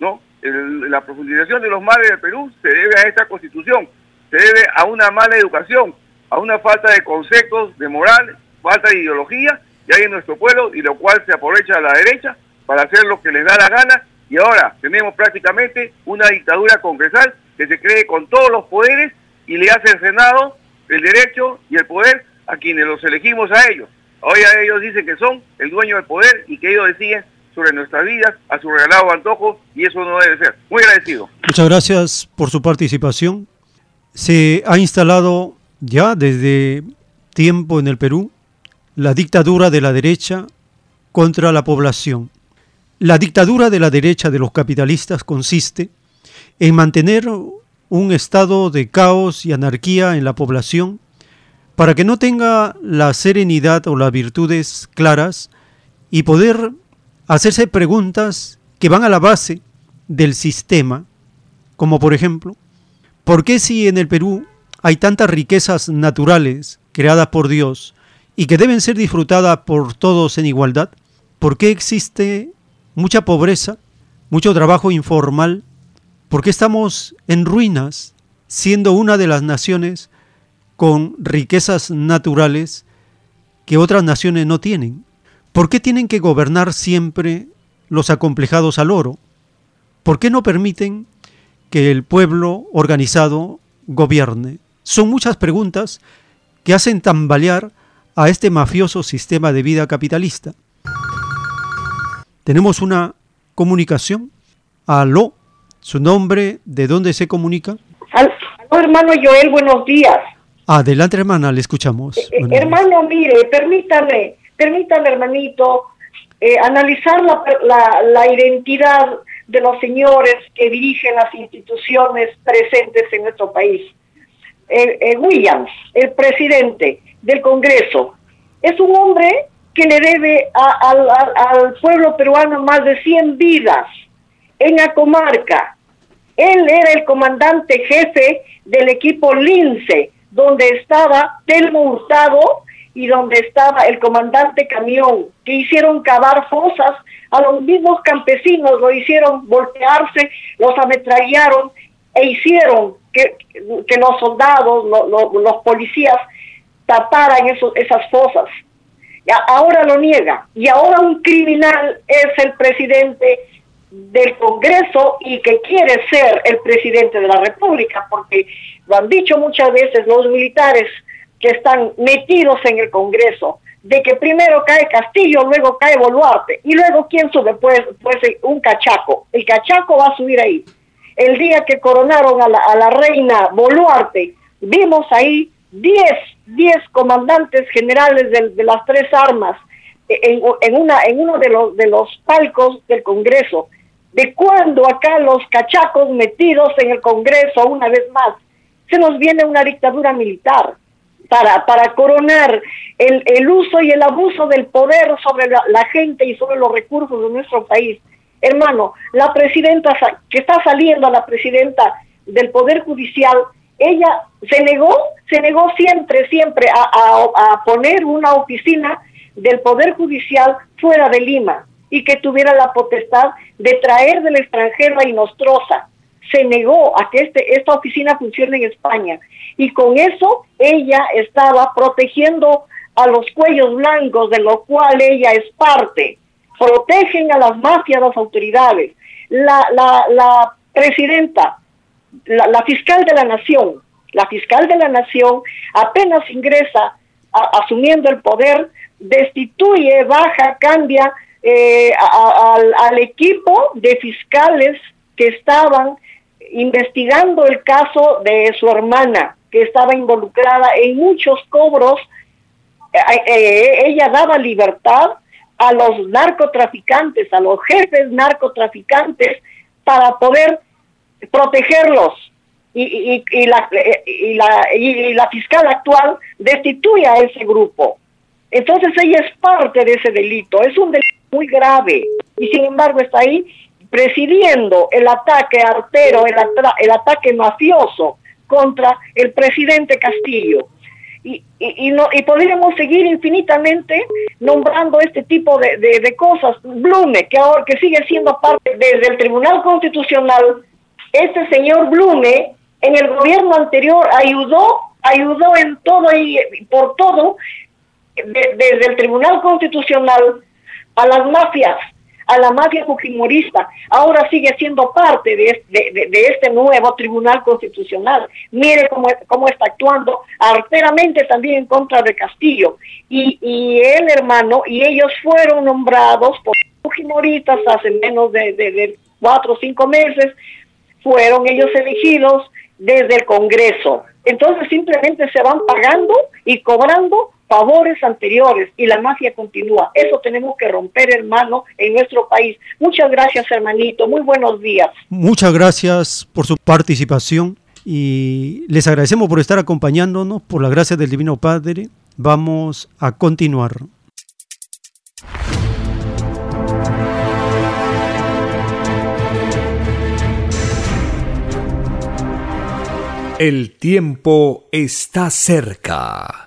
¿no? La profundización de los males del Perú se debe a esta constitución, se debe a una mala educación, a una falta de conceptos, de moral, falta de ideología que hay en nuestro pueblo y lo cual se aprovecha la derecha para hacer lo que les da la gana y ahora tenemos prácticamente una dictadura congresal que se cree con todos los poderes y le hace el Senado el derecho y el poder a quienes los elegimos a ellos. Hoy a ellos dicen que son el dueño del poder y que ellos deciden sobre nuestras vidas a su regalado antojo y eso no debe ser. Muy agradecido. Muchas gracias por su participación. Se ha instalado ya desde tiempo en el Perú la dictadura de la derecha contra la población. La dictadura de la derecha de los capitalistas consiste en mantener un estado de caos y anarquía en la población para que no tenga la serenidad o las virtudes claras y poder hacerse preguntas que van a la base del sistema, como por ejemplo, ¿por qué si en el Perú hay tantas riquezas naturales creadas por Dios y que deben ser disfrutadas por todos en igualdad? ¿Por qué existe mucha pobreza, mucho trabajo informal? ¿Por qué estamos en ruinas siendo una de las naciones con riquezas naturales que otras naciones no tienen? ¿Por qué tienen que gobernar siempre los acomplejados al oro? ¿Por qué no permiten que el pueblo organizado gobierne? Son muchas preguntas que hacen tambalear a este mafioso sistema de vida capitalista. Tenemos una comunicación. Aló, su nombre, ¿de dónde se comunica? Al- aló, hermano Joel, buenos días. Adelante, hermana, le escuchamos. Eh, días. hermano, mire, permítame, permítame, hermanito, eh, analizar la, la- la identidad de los señores que dirigen las instituciones presentes en nuestro país. Williams, el presidente del Congreso, es un hombre que le debe al pueblo peruano más de 100 vidas en la comarca. Él era el comandante jefe del equipo Lince, donde estaba Telmo Hurtado y donde estaba el comandante Camión, que hicieron cavar fosas a los mismos campesinos, lo hicieron voltearse, los ametrallaron e hicieron que, los soldados, lo- lo- los policías taparan esas fosas. Ahora lo niega. Y ahora un criminal es el presidente del Congreso y que quiere ser el presidente de la República, porque lo han dicho muchas veces los militares que están metidos en el Congreso, de que primero cae Castillo, luego cae Boluarte, y luego quién sube, pues, pues un cachaco. El cachaco va a subir ahí. El día que coronaron a la, a la reina Boluarte, vimos ahí 10, 10 comandantes generales de, de las tres armas en, en una, en uno de los, de los palcos del Congreso. ¿De cuándo acá los cachacos metidos en el Congreso una vez más? Se nos viene una dictadura militar para, para coronar el, el uso y el abuso del poder sobre la, gente y sobre los recursos de nuestro país. Hermano, la presidenta que está saliendo, la presidenta del Poder Judicial, ella se negó, se negó siempre, siempre a, a- poner una oficina del Poder Judicial fuera de Lima y que tuviera la potestad de traer del extranjero a Inostroza. Se negó a que este, esta oficina funcione en España y con eso ella estaba protegiendo a los cuellos blancos, de lo cual ella es parte. Protegen a las mafias, las autoridades. La, la, la presidenta la, fiscal de la nación, la fiscal de la nación apenas ingresa asumiendo el poder, destituye, baja, cambia eh, a- al equipo de fiscales que estaban investigando el caso de su hermana, que estaba involucrada en muchos cobros. Eh, eh, ella daba libertad a los narcotraficantes, a los jefes narcotraficantes, para poder protegerlos. y, y, la, y, la, y la fiscal actual destituye a ese grupo. Entonces ella es parte de ese delito, es un delito muy grave y sin embargo está ahí presidiendo el ataque artero, el, el ataque mafioso contra el presidente Castillo. Y, y, no, y podríamos seguir infinitamente nombrando este tipo de, de, cosas. Blume, que ahora que sigue siendo parte desde el Tribunal Constitucional, este señor Blume en el gobierno anterior ayudó, ayudó en todo y por todo, desde el Tribunal Constitucional a las mafias, a la mafia fujimorista, ahora sigue siendo parte de, este nuevo Tribunal Constitucional. Mire cómo, cómo está actuando arteramente también en contra de Castillo. Y, y él, hermano, y ellos fueron nombrados por fujimoristas hace menos de cuatro o cinco meses, fueron ellos elegidos desde el Congreso. Entonces simplemente se van pagando y cobrando favores anteriores y la mafia continúa. Eso tenemos que romper, hermano, en nuestro país. Muchas gracias, hermanito. Muy buenos días. Muchas gracias por su participación y les agradecemos por estar acompañándonos, por la gracia del Divino Padre. Vamos a continuar. El tiempo está cerca.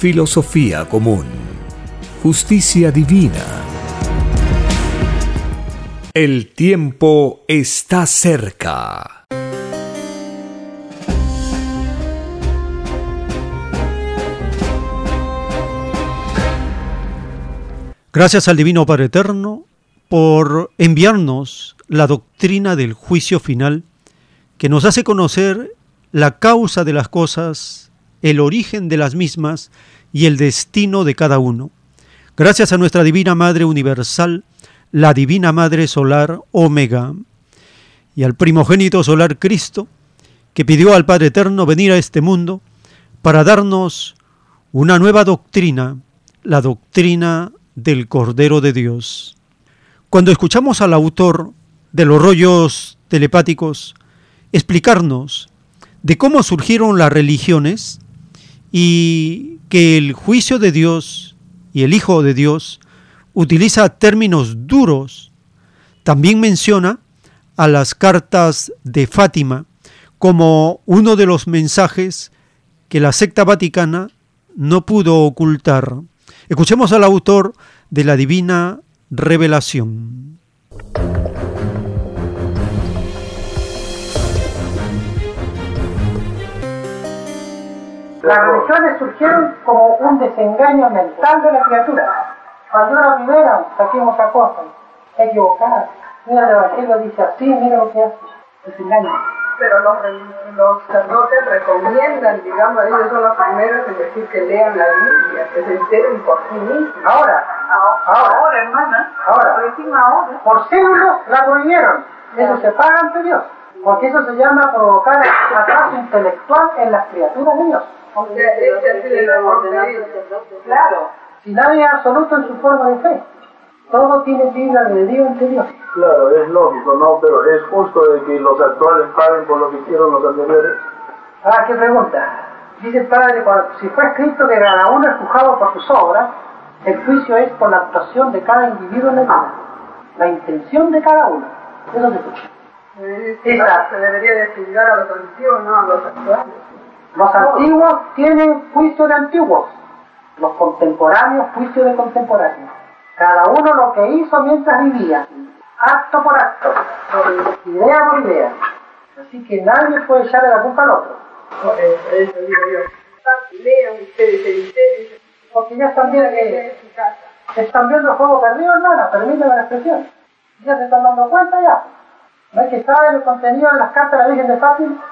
filosofía común justicia divina. El tiempo está cerca. Gracias al Divino Padre Eterno por enviarnos la doctrina del juicio final que nos hace conocer la causa de las cosas, el origen de las mismas y el destino de cada uno. Gracias a nuestra Divina Madre Universal, la Divina Madre Solar Omega, y al primogénito solar Cristo, que pidió al Padre Eterno venir a este mundo para darnos una nueva doctrina, la doctrina del Cordero de Dios. Cuando escuchamos al autor de los rollos telepáticos explicarnos de cómo surgieron las religiones y que el juicio de Dios y el Hijo de Dios utiliza términos duros, también menciona a las cartas de Fátima como uno de los mensajes que la secta vaticana no pudo ocultar. Escuchemos al autor de la Divina Revelación. Las religiones surgieron como un desengaño mental de la criatura. Cuando una primera saquemos a cosas, equivocada. Mira, el Evangelio dice así, mira lo que hace. Desengaño. Pero los, los sacerdotes recomiendan, digamos, ellos son los primeros en decir que lean la Biblia, que se enteren por sí mismos. Ahora, ahora, ahora, hermana, ahora, ahora. por siglos la prohibieron. Eso se paga ante Dios. Porque eso se llama provocar atraso intelectual en las criaturas de Dios. O sea, este ha sido el amor de ellos. Claro. Si nadie es absoluto en su forma de fe, todo tiene libre albedrío ante Dios. Claro, es lógico, ¿no? Pero es justo de que los actuales paguen por lo que hicieron los anteriores. Ah, qué pregunta. Dice el padre, cuando- si fue escrito que cada uno es juzgado por sus obras, el juicio es por la actuación de cada individuo en la vida. La intención de cada uno. Eso se escucha. Esa. Se debería de juzgar a los antiguos, no a los actuales. Los antiguos tienen juicio de antiguos, los contemporáneos juicio de contemporáneos. Cada uno lo que hizo mientras vivía, acto por acto, idea por idea. Así que nadie puede echarle la culpa al otro. Porque ya están viendo que están viendo el juego perdido, hermana, permíteme la expresión. Ya se están dando cuenta ya. ¿No es que saben el contenido de las cartas de la Virgen de Fátima?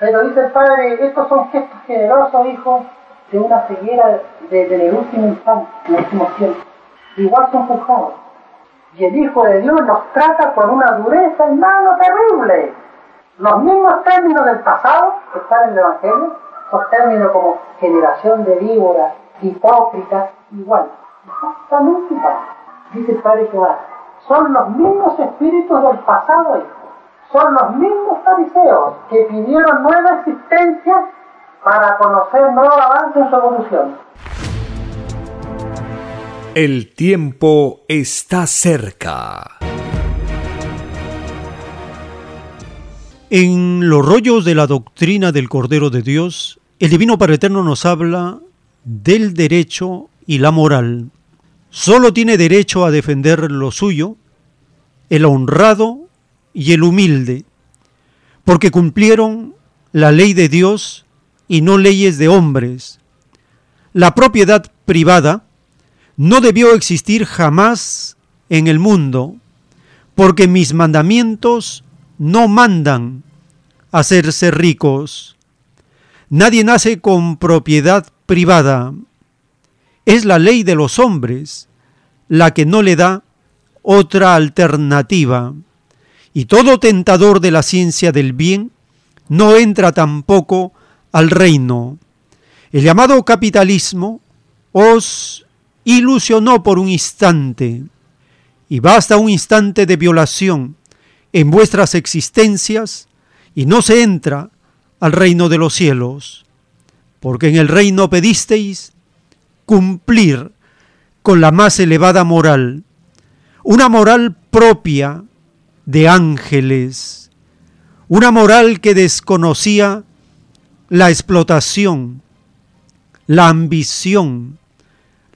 Pero dice el padre, estos son gestos generosos, hijos, de una ceguera de- del último instante, en el último tiempo. Igual son juzgados. Y el Hijo de Dios los trata con una dureza, hermano, terrible. Los mismos términos del pasado que están en el Evangelio, esos términos como generación de víboras, hipócritas, igual. Exactamente igual. Dice el Padre Jehová, son los mismos espíritus del pasado, hijo. Son los mismos fariseos que pidieron nueva existencia para conocer nuevo avance en su evolución. El tiempo está cerca. En los rollos de la doctrina del Cordero de Dios, el Divino Padre Eterno nos habla del derecho y la moral. Solo tiene derecho a defender lo suyo el honrado y el humilde, porque cumplieron la ley de Dios y no leyes de hombres. La propiedad privada no debió existir jamás en el mundo, porque mis mandamientos no mandan hacerse ricos. Nadie nace con propiedad privada. Es la ley de los hombres la que no le da otra alternativa. Y todo tentador de la ciencia del bien no entra tampoco al reino. El llamado capitalismo os ilusionó por un instante, y basta un instante de violación en vuestras existencias y no se entra al reino de los cielos, porque en el reino pedisteis cumplir con la más elevada moral, una moral propia de ángeles, una moral que desconocía la explotación, la ambición,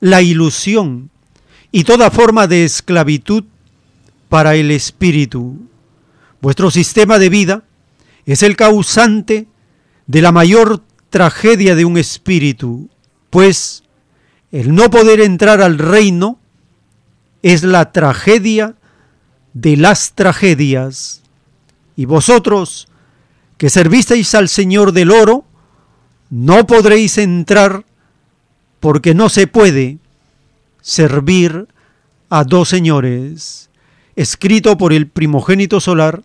la ilusión y toda forma de esclavitud para el espíritu. Vuestro sistema de vida es el causante de la mayor tragedia de un espíritu, pues el no poder entrar al reino es la tragedia de las tragedias. Y vosotros, que servisteis al Señor del oro, no podréis entrar porque no se puede, servir a dos señores, escrito por el primogénito solar,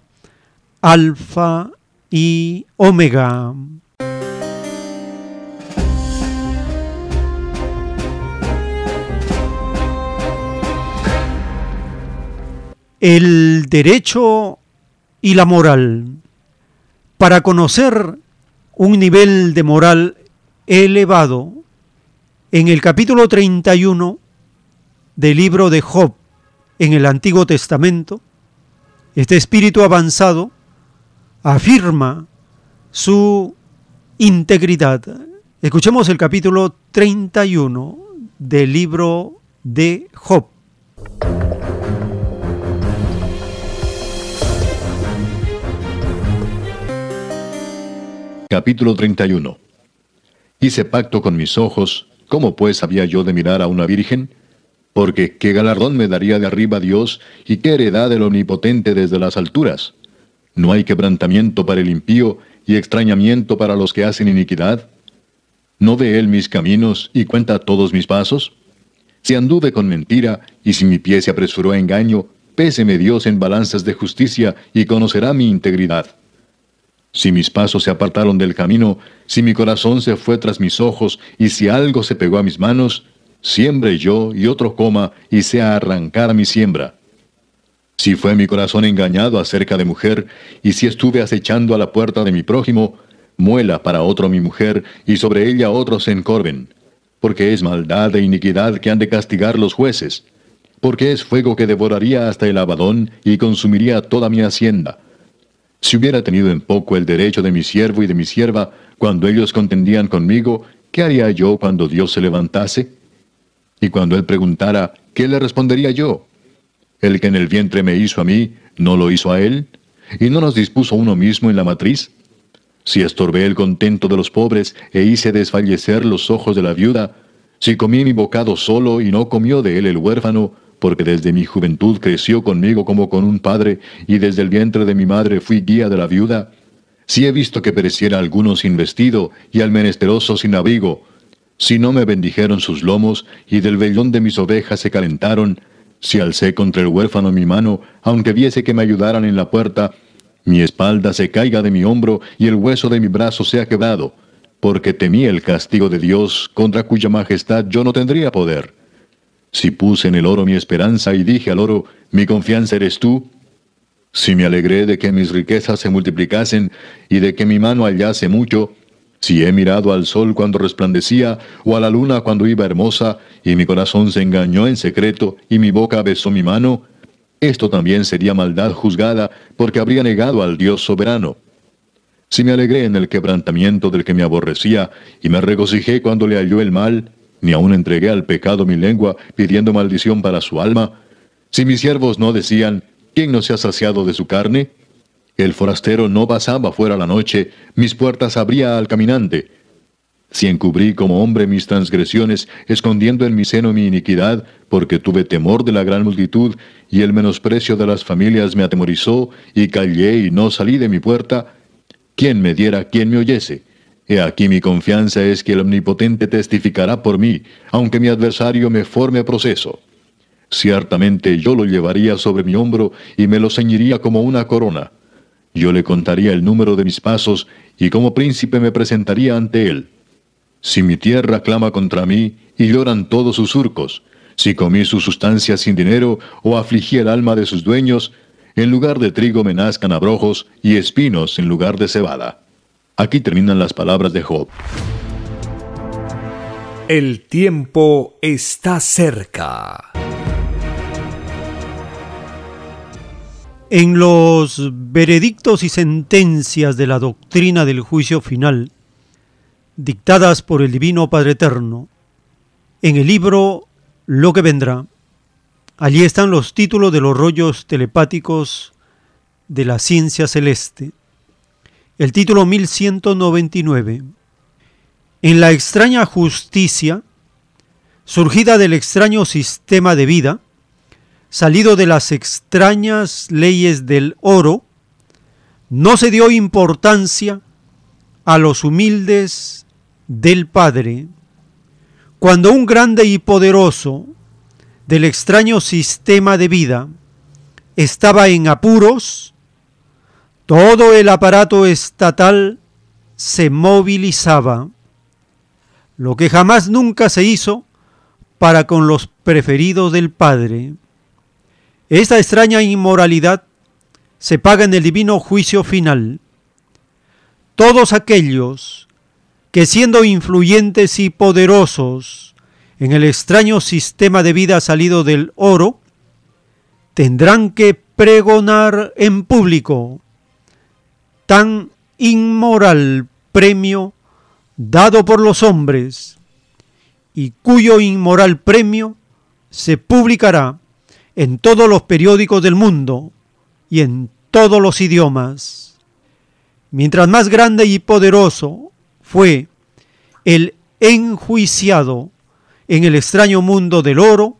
Alfa y Omega. El derecho y la moral. Para conocer un nivel de moral elevado, en el capítulo 31 del libro de Job en el Antiguo Testamento, este espíritu avanzado afirma su integridad. Escuchemos el capítulo 31 del libro de Job. Capítulo 31 Hice pacto con mis ojos, ¿cómo pues había yo de mirar a una virgen? Porque qué galardón me daría de arriba Dios y qué heredad del omnipotente desde las alturas. ¿No hay quebrantamiento para el impío y extrañamiento para los que hacen iniquidad? ¿No ve él mis caminos y cuenta todos mis pasos? Si anduve con mentira y si mi pie se apresuró a engaño, péseme Dios en balanzas de justicia y conocerá mi integridad. Si mis pasos se apartaron del camino, si mi corazón se fue tras mis ojos, y si algo se pegó a mis manos, siembre yo y otro coma, y sea arrancar mi siembra. Si fue mi corazón engañado acerca de mujer, y si estuve acechando a la puerta de mi prójimo, muela para otro mi mujer, y sobre ella otros se encorven. Porque es maldad e iniquidad que han de castigar los jueces. Porque es fuego que devoraría hasta el abadón, y consumiría toda mi hacienda si hubiera tenido en poco el derecho de mi siervo y de mi sierva cuando ellos contendían conmigo, ¿qué haría yo cuando Dios se levantase? Y cuando él preguntara, ¿qué le respondería yo? El que en el vientre me hizo a mí, ¿no lo hizo a él? ¿Y no nos dispuso uno mismo en la matriz? Si estorbé el contento de los pobres e hice desfallecer los ojos de la viuda, si comí mi bocado solo y no comió de él el huérfano, porque desde mi juventud creció conmigo como con un padre, y desde el vientre de mi madre fui guía de la viuda, si he visto que pereciera alguno sin vestido y al menesteroso sin abrigo, si no me bendijeron sus lomos y del vellón de mis ovejas se calentaron, si alcé contra el huérfano mi mano, aunque viese que me ayudaran en la puerta, mi espalda se caiga de mi hombro y el hueso de mi brazo sea quebrado, porque temí el castigo de Dios, contra cuya majestad yo no tendría poder. Si puse en el oro mi esperanza y dije al oro, mi confianza eres tú, si me alegré de que mis riquezas se multiplicasen y de que mi mano hallase mucho, si he mirado al sol cuando resplandecía o a la luna cuando iba hermosa, y mi corazón se engañó en secreto y mi boca besó mi mano, esto también sería maldad juzgada porque habría negado al Dios soberano. Si me alegré en el quebrantamiento del que me aborrecía y me regocijé cuando le halló el mal, ni aun entregué al pecado mi lengua, pidiendo maldición para su alma? Si mis siervos no decían, ¿quién no se ha saciado de su carne? El forastero no pasaba fuera la noche, mis puertas abría al caminante. Si encubrí como hombre mis transgresiones, escondiendo en mi seno mi iniquidad, porque tuve temor de la gran multitud, y el menosprecio de las familias me atemorizó, y callé y no salí de mi puerta, ¿quién me diera, quién me oyese? He aquí mi confianza es que el Omnipotente testificará por mí, aunque mi adversario me forme proceso. Ciertamente yo lo llevaría sobre mi hombro y me lo ceñiría como una corona. Yo le contaría el número de mis pasos y como príncipe me presentaría ante él. Si mi tierra clama contra mí y lloran todos sus surcos, si comí su sustancia sin dinero o afligí el alma de sus dueños, en lugar de trigo me nazcan abrojos y espinos en lugar de cebada. Aquí terminan las palabras de Job. El tiempo está cerca. En los veredictos y sentencias de la doctrina del juicio final, dictadas por el Divino Padre Eterno, en el libro Lo que vendrá, allí están los títulos de los rollos telepáticos de la ciencia celeste el título 1199. En la extraña justicia, surgida del extraño sistema de vida, salido de las extrañas leyes del oro, no se dio importancia a los humildes del Padre. Cuando un grande y poderoso del extraño sistema de vida estaba en apuros, todo el aparato estatal se movilizaba, lo que jamás nunca se hizo para con los preferidos del Padre. Esta extraña inmoralidad se paga en el divino juicio final. Todos aquellos que siendo influyentes y poderosos en el extraño sistema de vida salido del oro, tendrán que pregonar en público tan inmoral premio dado por los hombres y cuyo inmoral premio se publicará en todos los periódicos del mundo y en todos los idiomas. Mientras más grande y poderoso fue el enjuiciado en el extraño mundo del oro,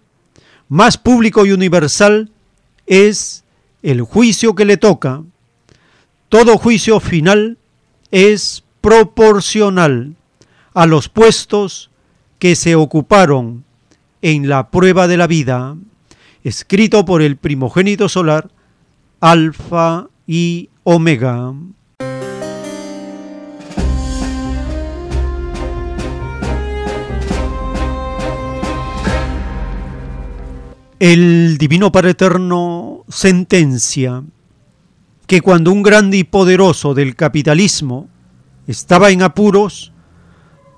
más público y universal es el juicio que le toca. Todo juicio final es proporcional a los puestos que se ocuparon en la prueba de la vida, escrito por el primogénito solar, Alfa y Omega. El Divino Padre Eterno sentencia que cuando un grande y poderoso del capitalismo estaba en apuros,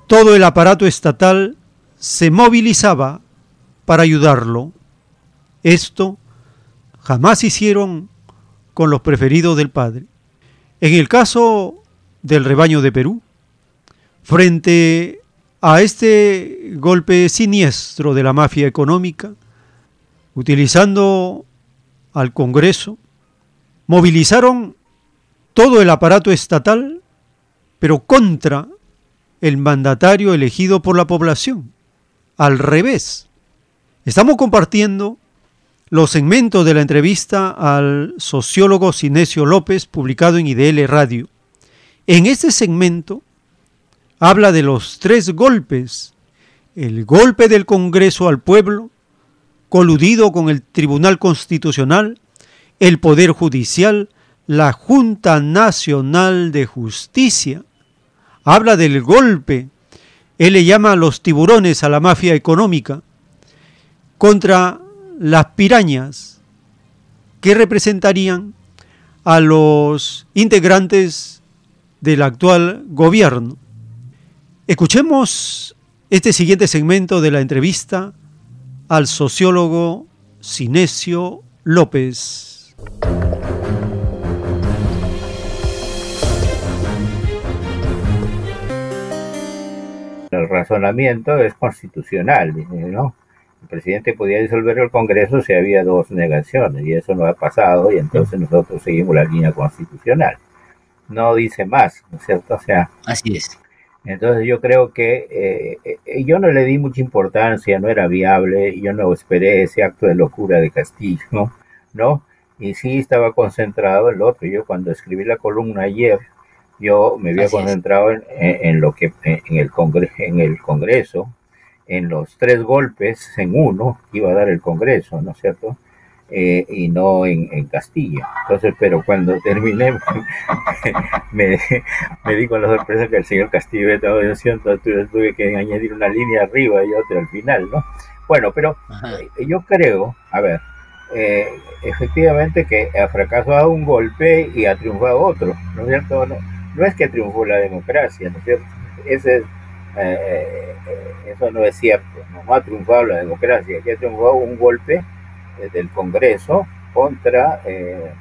todo el aparato estatal se movilizaba para ayudarlo. Esto jamás hicieron con los preferidos del Padre. En el caso del rebaño de Perú, frente a este golpe siniestro de la mafia económica, utilizando al Congreso, movilizaron todo el aparato estatal, pero contra el mandatario elegido por la población. Al revés. Estamos compartiendo los segmentos de la entrevista al sociólogo Sinesio López, publicado en IDL Radio. En este segmento habla de los tres golpes. El golpe del Congreso al pueblo, coludido con el Tribunal Constitucional, el Poder Judicial, la Junta Nacional de Justicia. Habla del golpe, él le llama a los tiburones a la mafia económica, contra las pirañas que representarían a los integrantes del actual gobierno. Escuchemos este siguiente segmento de la entrevista al sociólogo Sinesio López. El razonamiento es constitucional, ¿no? El presidente podía disolver el Congreso si había dos negaciones y eso no ha pasado y entonces nosotros seguimos la línea constitucional. No dice más, ¿no es cierto? O sea, así es. Entonces yo creo que eh, eh, yo no le di mucha importancia, no era viable, yo no esperé ese acto de locura de Castillo, ¿no? Y sí estaba concentrado en lo otro. Yo cuando escribí la columna ayer, yo me había concentrado en, lo que en el, congreso, en el Congreso, en los tres golpes en uno iba a dar el Congreso, ¿no es cierto? Eh, y no en, en, Castilla. Entonces, pero cuando (laughs) terminé, me, me di con la sorpresa que el señor Castillo estaba diciendo, tuve que añadir una línea arriba y otra al final, ¿no? Bueno, pero eh, yo creo, a ver, eh, efectivamente que ha fracasado un golpe y ha triunfado otro, ¿no es cierto? No, no es que triunfó la democracia, ¿no es cierto? Ese eso no es cierto, no ha triunfado la democracia, que ha triunfado un golpe eh, del Congreso contra eh,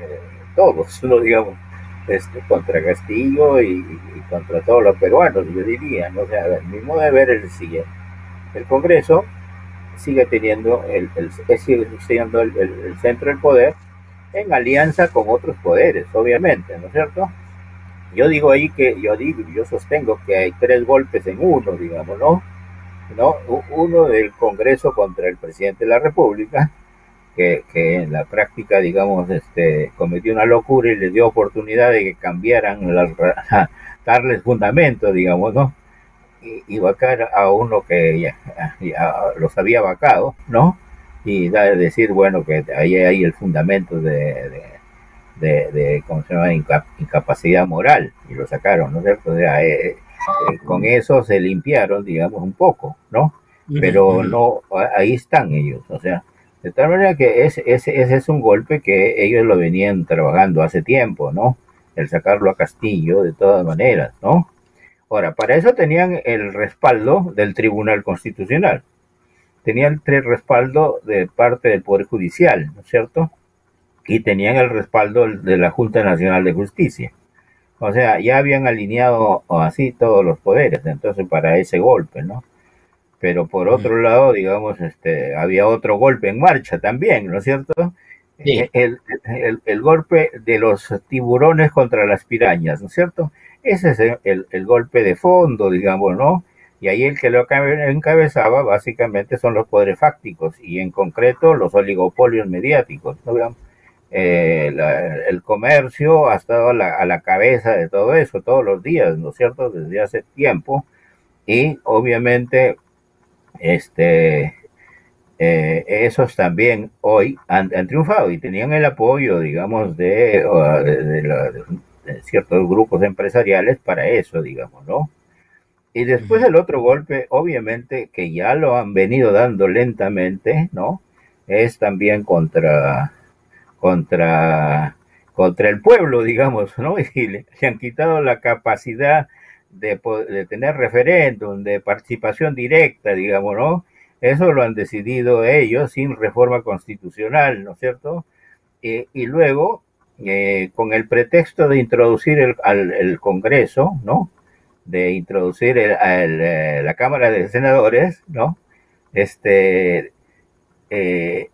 eh, todos, (laughs) no digamos, este, contra Castillo y, contra todos los peruanos, yo diría, ¿no? o sea, el mismo deber es el siguiente. El Congreso sigue teniendo el, el sigue siendo el, centro del poder en alianza con otros poderes, obviamente, ¿no es cierto? Yo digo ahí que, yo digo, yo sostengo que hay tres golpes en uno, digamos, ¿no? ¿no? Uno del Congreso contra el presidente de la República, que, en la práctica, digamos, este, cometió una locura y le dio oportunidad de que cambiaran, las, (laughs) darles fundamento, digamos, ¿no? Y, vacar a uno que ya, los había vacado, ¿no? y da, decir, bueno, que ahí hay el fundamento de, de, ¿cómo se llama?, incapacidad moral, y lo sacaron, ¿no es cierto? Eh, eh, con eso se limpiaron, digamos, un poco, ¿no? Pero no, ahí están ellos, o sea, de tal manera que ese, ese, ese es un golpe que ellos lo venían trabajando hace tiempo, ¿no? El sacarlo a Castillo, de todas maneras, ¿no? Ahora, para eso tenían el respaldo del Tribunal Constitucional. Tenían el respaldo de parte del Poder Judicial, ¿no es cierto? Y tenían el respaldo de la Junta Nacional de Justicia. O sea, ya habían alineado así todos los poderes, entonces para ese golpe, ¿no? Pero por otro lado, digamos, este, había otro golpe en marcha también, ¿no es cierto? El, el, golpe de los tiburones contra las pirañas, ¿no es cierto? Ese es el, golpe de fondo, digamos, ¿no? Y ahí el que lo encabezaba básicamente son los poderes fácticos y en concreto los oligopolios mediáticos. Eh, el comercio ha estado a la, cabeza de todo eso todos los días, ¿no es cierto? Desde hace tiempo. Y obviamente, este, eh, esos también hoy han, triunfado y tenían el apoyo, digamos, de, ciertos grupos empresariales para eso, digamos, ¿no? Y después el otro golpe, obviamente, que ya lo han venido dando lentamente, ¿no? Es también contra contra, contra el pueblo, digamos, ¿no? (laughs) Y le, han quitado la capacidad de, de, tener referéndum, de participación directa, digamos, ¿no? Eso lo han decidido ellos sin reforma constitucional, ¿no es cierto? y luego, eh, con el pretexto de introducir el, al, el Congreso, ¿no? De introducir el, eh, la Cámara de Senadores, ¿no? Este, eh,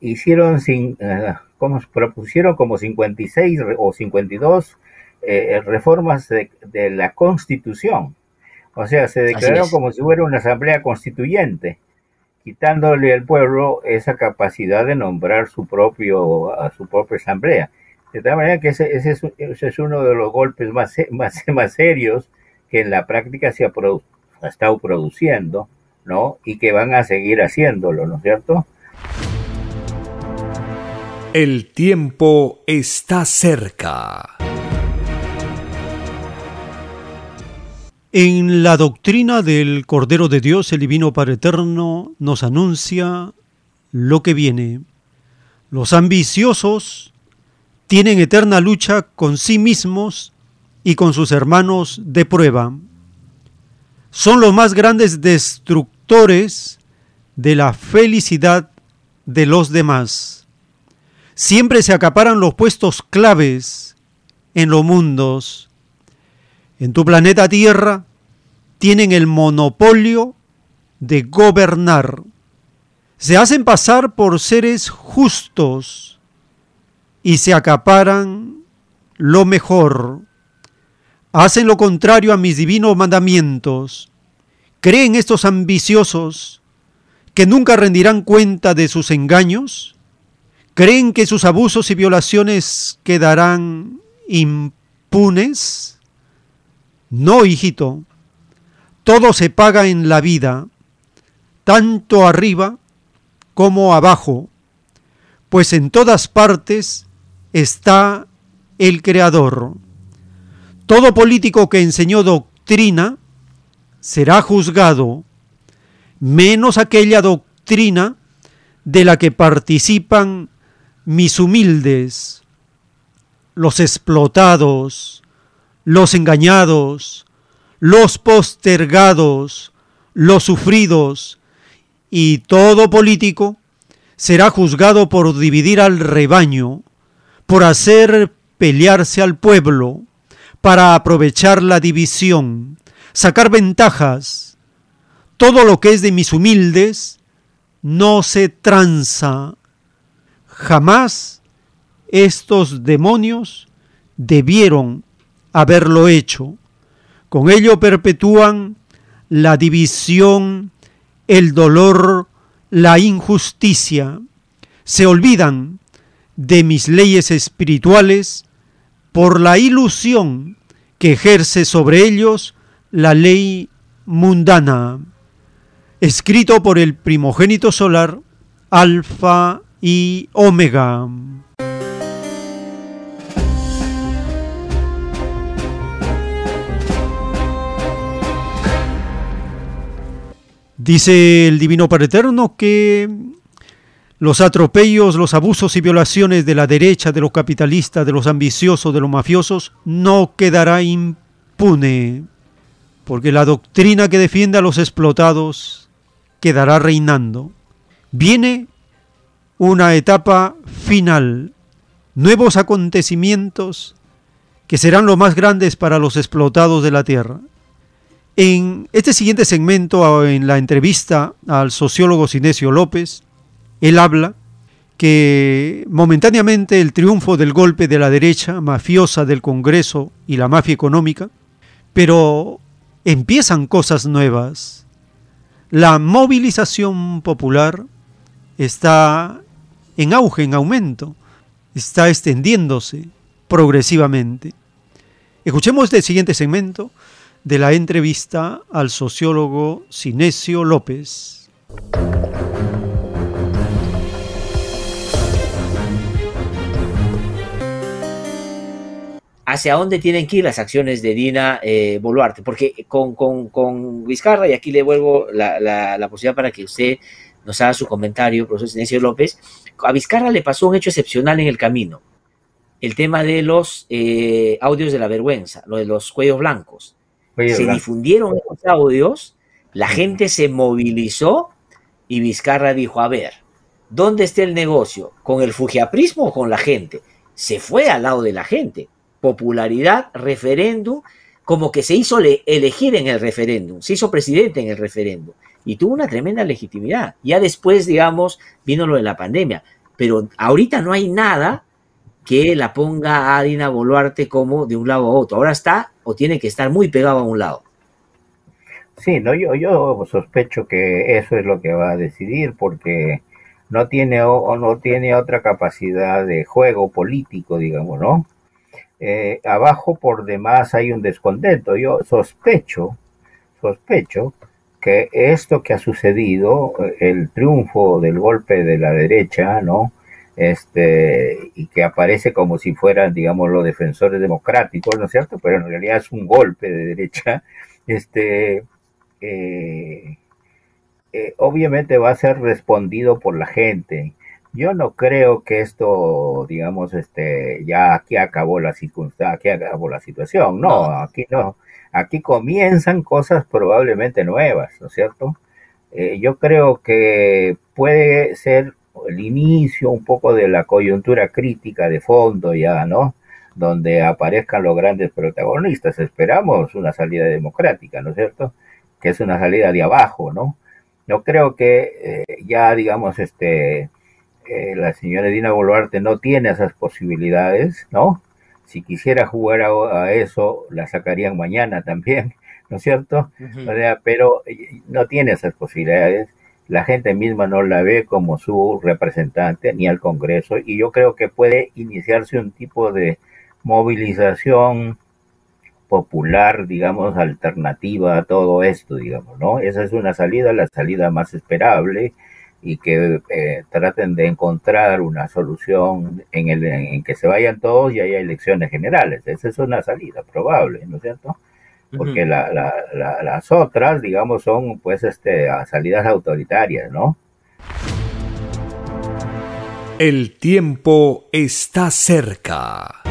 hicieron sin, como propusieron como 56 o 52 eh, reformas de, la Constitución. O sea, se declararon como si fuera una asamblea constituyente, quitándole al pueblo esa capacidad de nombrar su propio a su propia asamblea. De tal manera que ese, ese, es, uno de los golpes más, más, (laughs) más serios que en la práctica se ha, ha estado produciendo, ¿no? Y que van a seguir haciéndolo, ¿no es cierto? El tiempo está cerca. En la doctrina del Cordero de Dios, el Divino Padre Eterno nos anuncia lo que viene. Los ambiciosos tienen eterna lucha con sí mismos y con sus hermanos de prueba. Son los más grandes destructores de la felicidad de los demás siempre se acaparan los puestos claves en los mundos. En tu planeta Tierra tienen el monopolio de gobernar. Se hacen pasar por seres justos y se acaparan lo mejor. Hacen lo contrario a mis divinos mandamientos. ¿Creen estos ambiciosos que nunca rendirán cuenta de sus engaños? ¿Creen que sus abusos y violaciones quedarán impunes? No, hijito. Todo se paga en la vida, tanto arriba como abajo, pues en todas partes está el Creador. Todo político que enseñó doctrina será juzgado, menos aquella doctrina de la que participan mis humildes, los explotados, los engañados, los postergados, los sufridos, y todo político será juzgado por dividir al rebaño, por hacer pelearse al pueblo, para aprovechar la división, sacar ventajas. Todo lo que es de mis humildes no se tranza, Jamás estos demonios debieron haberlo hecho. Con ello perpetúan la división, el dolor, la injusticia. Se olvidan de mis leyes espirituales por la ilusión que ejerce sobre ellos la ley mundana. Escrito por el primogénito solar Alfa y Omega. Dice el Divino Padre Eterno que los atropellos, los abusos y violaciones de la derecha, de los capitalistas, de los ambiciosos, de los mafiosos, no quedará impune, porque la doctrina que defiende a los explotados quedará reinando. Viene una etapa final, nuevos acontecimientos que serán los más grandes para los explotados de la tierra. En este siguiente segmento, en la entrevista al sociólogo Sinesio López, él habla que momentáneamente el triunfo del golpe de la derecha mafiosa del Congreso y la mafia económica, pero empiezan cosas nuevas. La movilización popular está en auge, en aumento, está extendiéndose progresivamente. Escuchemos este siguiente segmento de la entrevista al sociólogo Sinesio López. ¿Hacia dónde tienen que ir las acciones de Dina eh, Boluarte? Porque con, con, Vizcarra, y aquí le vuelvo la, la, posibilidad para que usted nos haga su comentario, profesor Sinesio López, a Vizcarra le pasó un hecho excepcional en el camino. El tema de los eh, audios de la vergüenza, lo de los cuellos blancos se difundieron esos audios, la gente se movilizó y Vizcarra dijo, a ver, ¿dónde está el negocio? ¿Con el fujiaprismo o con la gente? Se fue al lado de la gente. Popularidad, referéndum, como que se hizo elegir en el referéndum, se hizo presidente en el referéndum y tuvo una tremenda legitimidad. Ya después, digamos, vino lo de la pandemia, pero ahorita no hay nada que la ponga a Dina Boluarte como de un lado a otro. Ahora está o tiene que estar muy pegado a un lado. Sí, no, yo, yo sospecho que eso es lo que va a decidir porque no tiene o, no tiene otra capacidad de juego político, digamos, ¿no? Eh, abajo por demás hay un descontento. Yo sospecho, sospecho que esto que ha sucedido, el triunfo del golpe de la derecha, ¿no? este, y que aparece como si fueran, digamos, los defensores democráticos, ¿no es cierto? Pero en realidad es un golpe de derecha, (laughs) este, eh, eh, obviamente va a ser respondido por la gente. Yo no creo que esto, digamos, este, ya aquí acabó la circunstancia, aquí acabó la situación. No, aquí no. Aquí comienzan cosas probablemente nuevas, ¿no es cierto? Eh, yo creo que puede ser el inicio un poco de la coyuntura crítica de fondo ya, ¿no? Donde aparezcan los grandes protagonistas. Esperamos una salida democrática, ¿no es cierto? Que es una salida de abajo, ¿no? Yo creo que eh, ya, digamos, este, eh, la señora Dina Boluarte no tiene esas posibilidades, ¿no? Si quisiera jugar a, eso, la sacarían mañana también, ¿no es cierto? pero eh, no tiene esas posibilidades la gente misma no la ve como su representante ni al Congreso y yo creo que puede iniciarse un tipo de movilización popular, digamos, alternativa a todo esto, digamos, ¿no? Esa es una salida, la salida más esperable y que eh, traten de encontrar una solución en, el, en que se vayan todos y haya elecciones generales. Esa es una salida probable, ¿no es cierto? porque las otras, digamos, son pues este, salidas autoritarias, ¿no? El tiempo está cerca.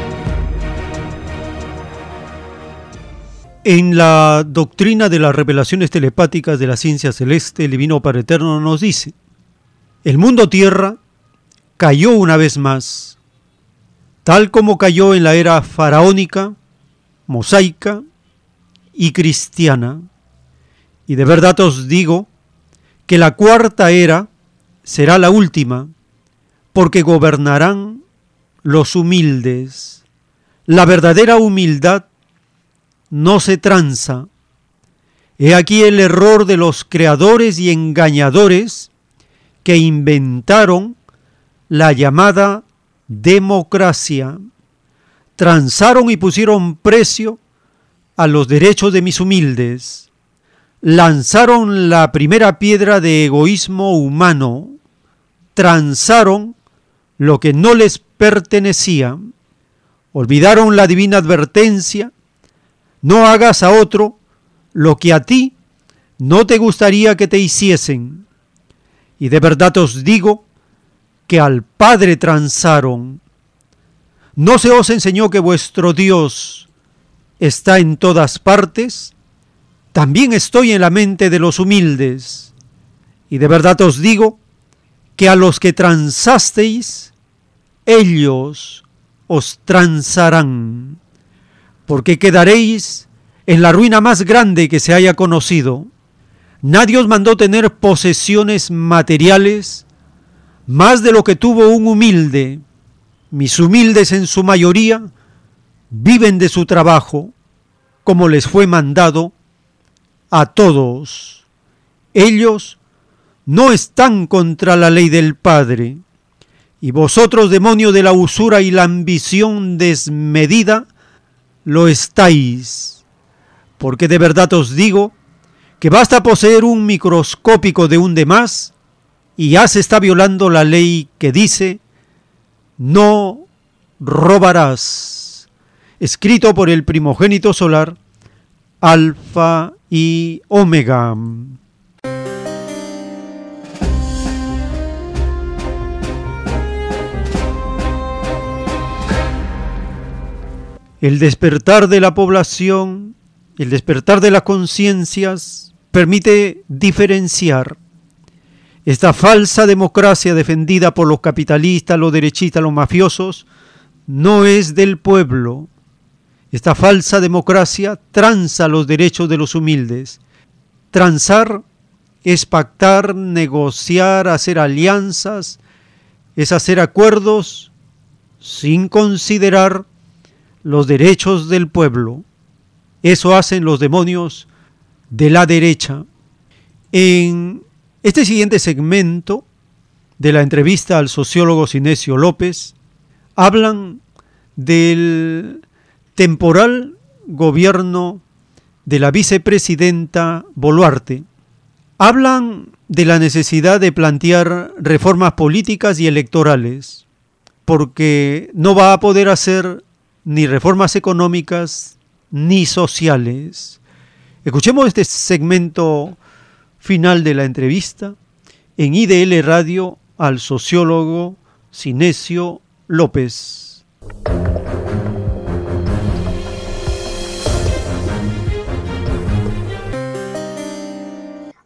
En la doctrina de las revelaciones telepáticas de la ciencia celeste, el Divino Padre Eterno nos dice, el mundo tierra cayó una vez más, tal como cayó en la era faraónica, mosaica y cristiana. Y de verdad os digo que la cuarta era será la última, porque gobernarán los humildes. La verdadera humildad no se tranza. He aquí el error de los creadores y engañadores que inventaron la llamada democracia. Transaron y pusieron precio a los derechos de mis humildes, lanzaron la primera piedra de egoísmo humano, transaron lo que no les pertenecía, olvidaron la divina advertencia, no hagas a otro lo que a ti no te gustaría que te hiciesen. Y de verdad os digo que al Padre transaron. ¿No se os enseñó que vuestro Dios está en todas partes? También estoy en la mente de los humildes. Y de verdad os digo que a los que transasteis, ellos os transarán, porque quedaréis en la ruina más grande que se haya conocido. Nadie os mandó tener posesiones materiales más de lo que tuvo un humilde. Mis humildes en su mayoría viven de su trabajo, como les fue mandado a todos. Ellos no están contra la ley del Padre. Y vosotros, demonio de la usura y la ambición desmedida, lo estáis. Porque de verdad os digo que basta poseer un microscópico de un demás y ya se está violando la ley que dice, no robarás. Escrito por el primogénito solar, Alfa y Omega. El despertar de la población, el despertar de las conciencias permite diferenciar esta falsa democracia defendida por los capitalistas, los derechistas, los mafiosos, no es del pueblo. Esta falsa democracia tranza los derechos de los humildes. Transar es pactar, negociar, hacer alianzas, es hacer acuerdos sin considerar los derechos del pueblo. Eso hacen los demonios de la derecha. En este siguiente segmento de la entrevista al sociólogo Sinesio López, hablan del temporal gobierno de la vicepresidenta Boluarte. Hablan de la necesidad de plantear reformas políticas y electorales, porque no va a poder hacer ni reformas económicas ni sociales. Escuchemos este segmento final de la entrevista en IDL Radio al sociólogo Sinesio López.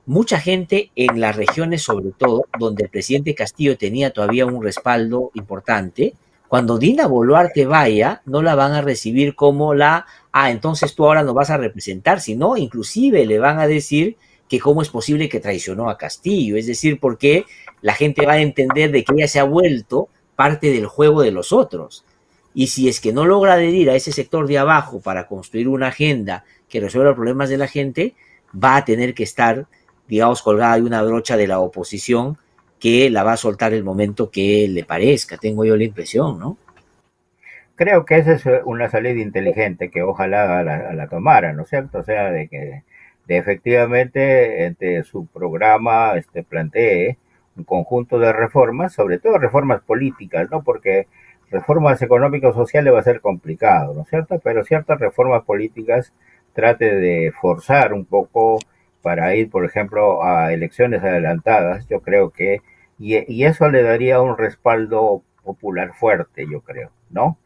Mucha gente en las regiones, sobre todo, donde el presidente Castillo tenía todavía un respaldo importante, cuando Dina Boluarte vaya, no la van a recibir como la, ah, entonces tú ahora no vas a representar, sino inclusive le van a decir que cómo es posible que traicionó a Castillo, es decir, porque la gente va a entender de que ella se ha vuelto parte del juego de los otros. Y si es que no logra adherir a ese sector de abajo para construir una agenda que resuelva los problemas de la gente, va a tener que estar, digamos, colgada de una brocha de la oposición que la va a soltar el momento que le parezca, tengo yo la impresión, ¿no? Creo que esa es una salida inteligente que ojalá la, la tomara, ¿no es cierto? O sea, de que de efectivamente este, su programa este, plantee un conjunto de reformas, sobre todo reformas políticas, ¿no? Porque reformas económicas sociales va a ser complicado, ¿no es cierto? Pero ciertas reformas políticas trate de forzar un poco para ir, por ejemplo, a elecciones adelantadas, yo creo que, y, eso le daría un respaldo popular fuerte, yo creo, ¿no?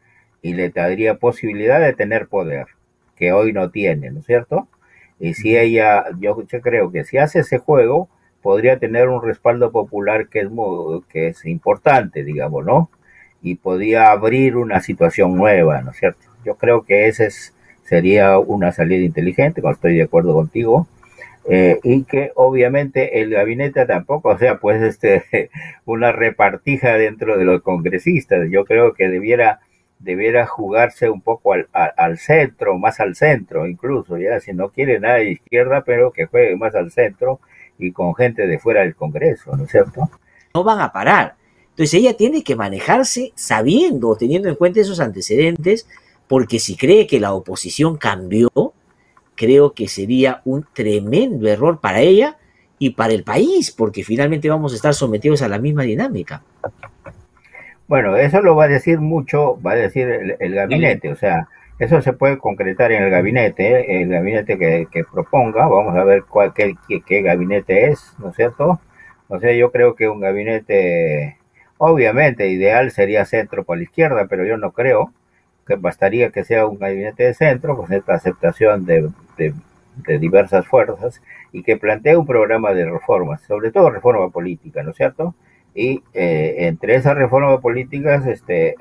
Y le daría posibilidad de tener poder, que hoy no tiene, ¿no es cierto? Y si ella, yo, creo que si hace ese juego, podría tener un respaldo popular que es, que es importante, digamos, ¿no? Y podría abrir una situación nueva, ¿no es cierto? Yo creo que ese sería una salida inteligente, estoy de acuerdo contigo, eh, y que obviamente el gabinete tampoco o sea pues este (laughs) una repartija dentro de los congresistas yo creo que debiera debiera jugarse un poco al, al, centro más al centro incluso ya si no quiere nada de izquierda pero que juegue más al centro y con gente de fuera del Congreso no es cierto no van a parar entonces ella tiene que manejarse sabiendo teniendo en cuenta esos antecedentes porque si cree que la oposición cambió creo que sería un tremendo error para ella y para el país, porque finalmente vamos a estar sometidos a la misma dinámica. Bueno, eso lo va a decir mucho, va a decir el, gabinete, o sea, eso se puede concretar en el gabinete, el gabinete que, proponga, vamos a ver cuál, qué, qué, gabinete es, ¿no es cierto? O sea, yo creo que un gabinete, obviamente, ideal sería centro por la izquierda, pero yo no creo que bastaría que sea un gabinete de centro con esta aceptación de, de diversas fuerzas y que plantee un programa de reformas, sobre todo reforma política, ¿no es cierto? Y eh, entre esas reformas políticas, este,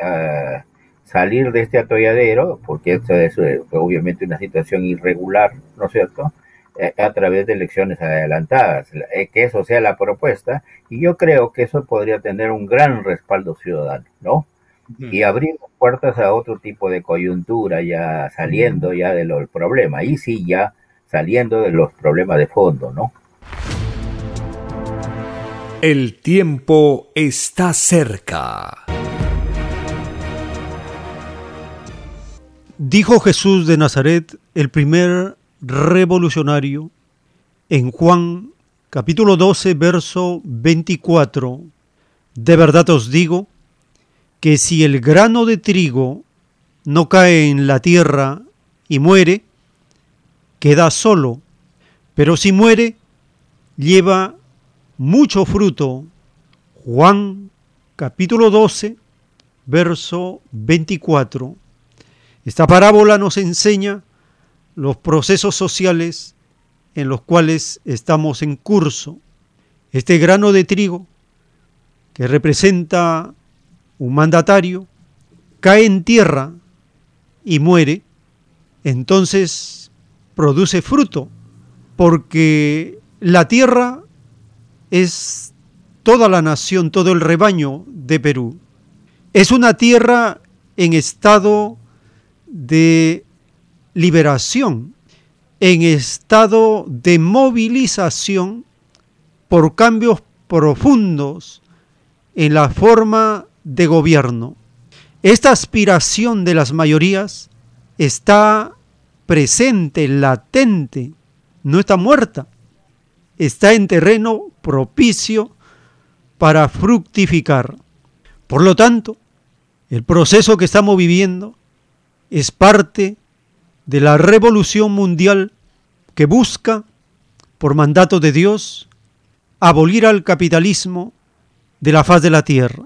salir de este atolladero, porque esto es eh, obviamente una situación irregular, ¿no es cierto? Eh, a través de elecciones adelantadas, que eso sea la propuesta, y yo creo que eso podría tener un gran respaldo ciudadano, ¿no? Y abrir puertas a otro tipo de coyuntura, ya saliendo ya del problema, y sí, ya saliendo de los problemas de fondo, ¿no? El tiempo está cerca. Dijo Jesús de Nazaret, el primer revolucionario, en Juan capítulo 12, verso 24. De verdad os digo que si el grano de trigo no cae en la tierra y muere, queda solo, pero si muere, lleva mucho fruto. Juan capítulo 12, verso 24. Esta parábola nos enseña los procesos sociales en los cuales estamos en curso. Este grano de trigo, que representa un mandatario, cae en tierra y muere, entonces produce fruto, porque la tierra es toda la nación, todo el rebaño de Perú. Es una tierra en estado de liberación, en estado de movilización por cambios profundos en la forma de gobierno. Esta aspiración de las mayorías está presente, latente, no está muerta, está en terreno propicio para fructificar. Por lo tanto, el proceso que estamos viviendo es parte de la revolución mundial que busca, por mandato de Dios, abolir al capitalismo de la faz de la tierra,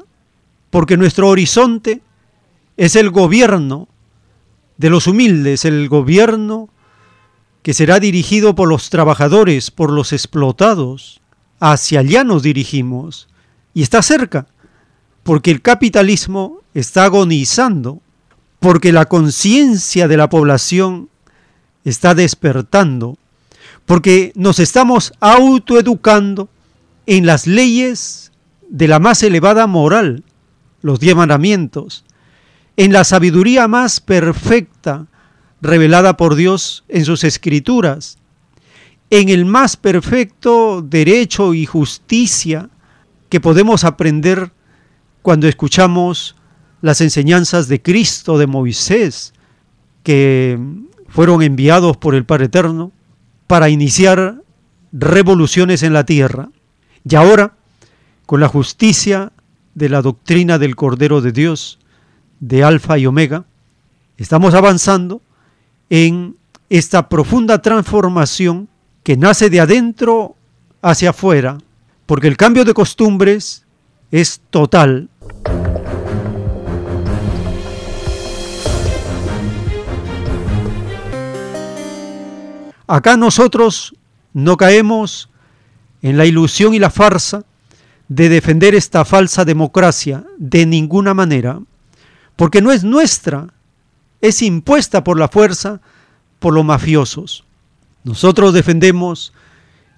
porque nuestro horizonte es el gobierno de los humildes, el gobierno que será dirigido por los trabajadores, por los explotados. Hacia allá nos dirigimos y está cerca, porque el capitalismo está agonizando, porque la conciencia de la población está despertando, porque nos estamos autoeducando en las leyes de la más elevada moral, los diez mandamientos, en la sabiduría más perfecta revelada por Dios en sus escrituras, en el más perfecto derecho y justicia que podemos aprender cuando escuchamos las enseñanzas de Cristo, de Moisés, que fueron enviados por el Padre Eterno para iniciar revoluciones en la tierra. Y ahora, con la justicia de la doctrina del Cordero de Dios, de Alfa y Omega, estamos avanzando en esta profunda transformación que nace de adentro hacia afuera, porque el cambio de costumbres es total. Acá nosotros no caemos en la ilusión y la farsa de defender esta falsa democracia de ninguna manera porque no es nuestra, es impuesta por la fuerza, por los mafiosos. Nosotros defendemos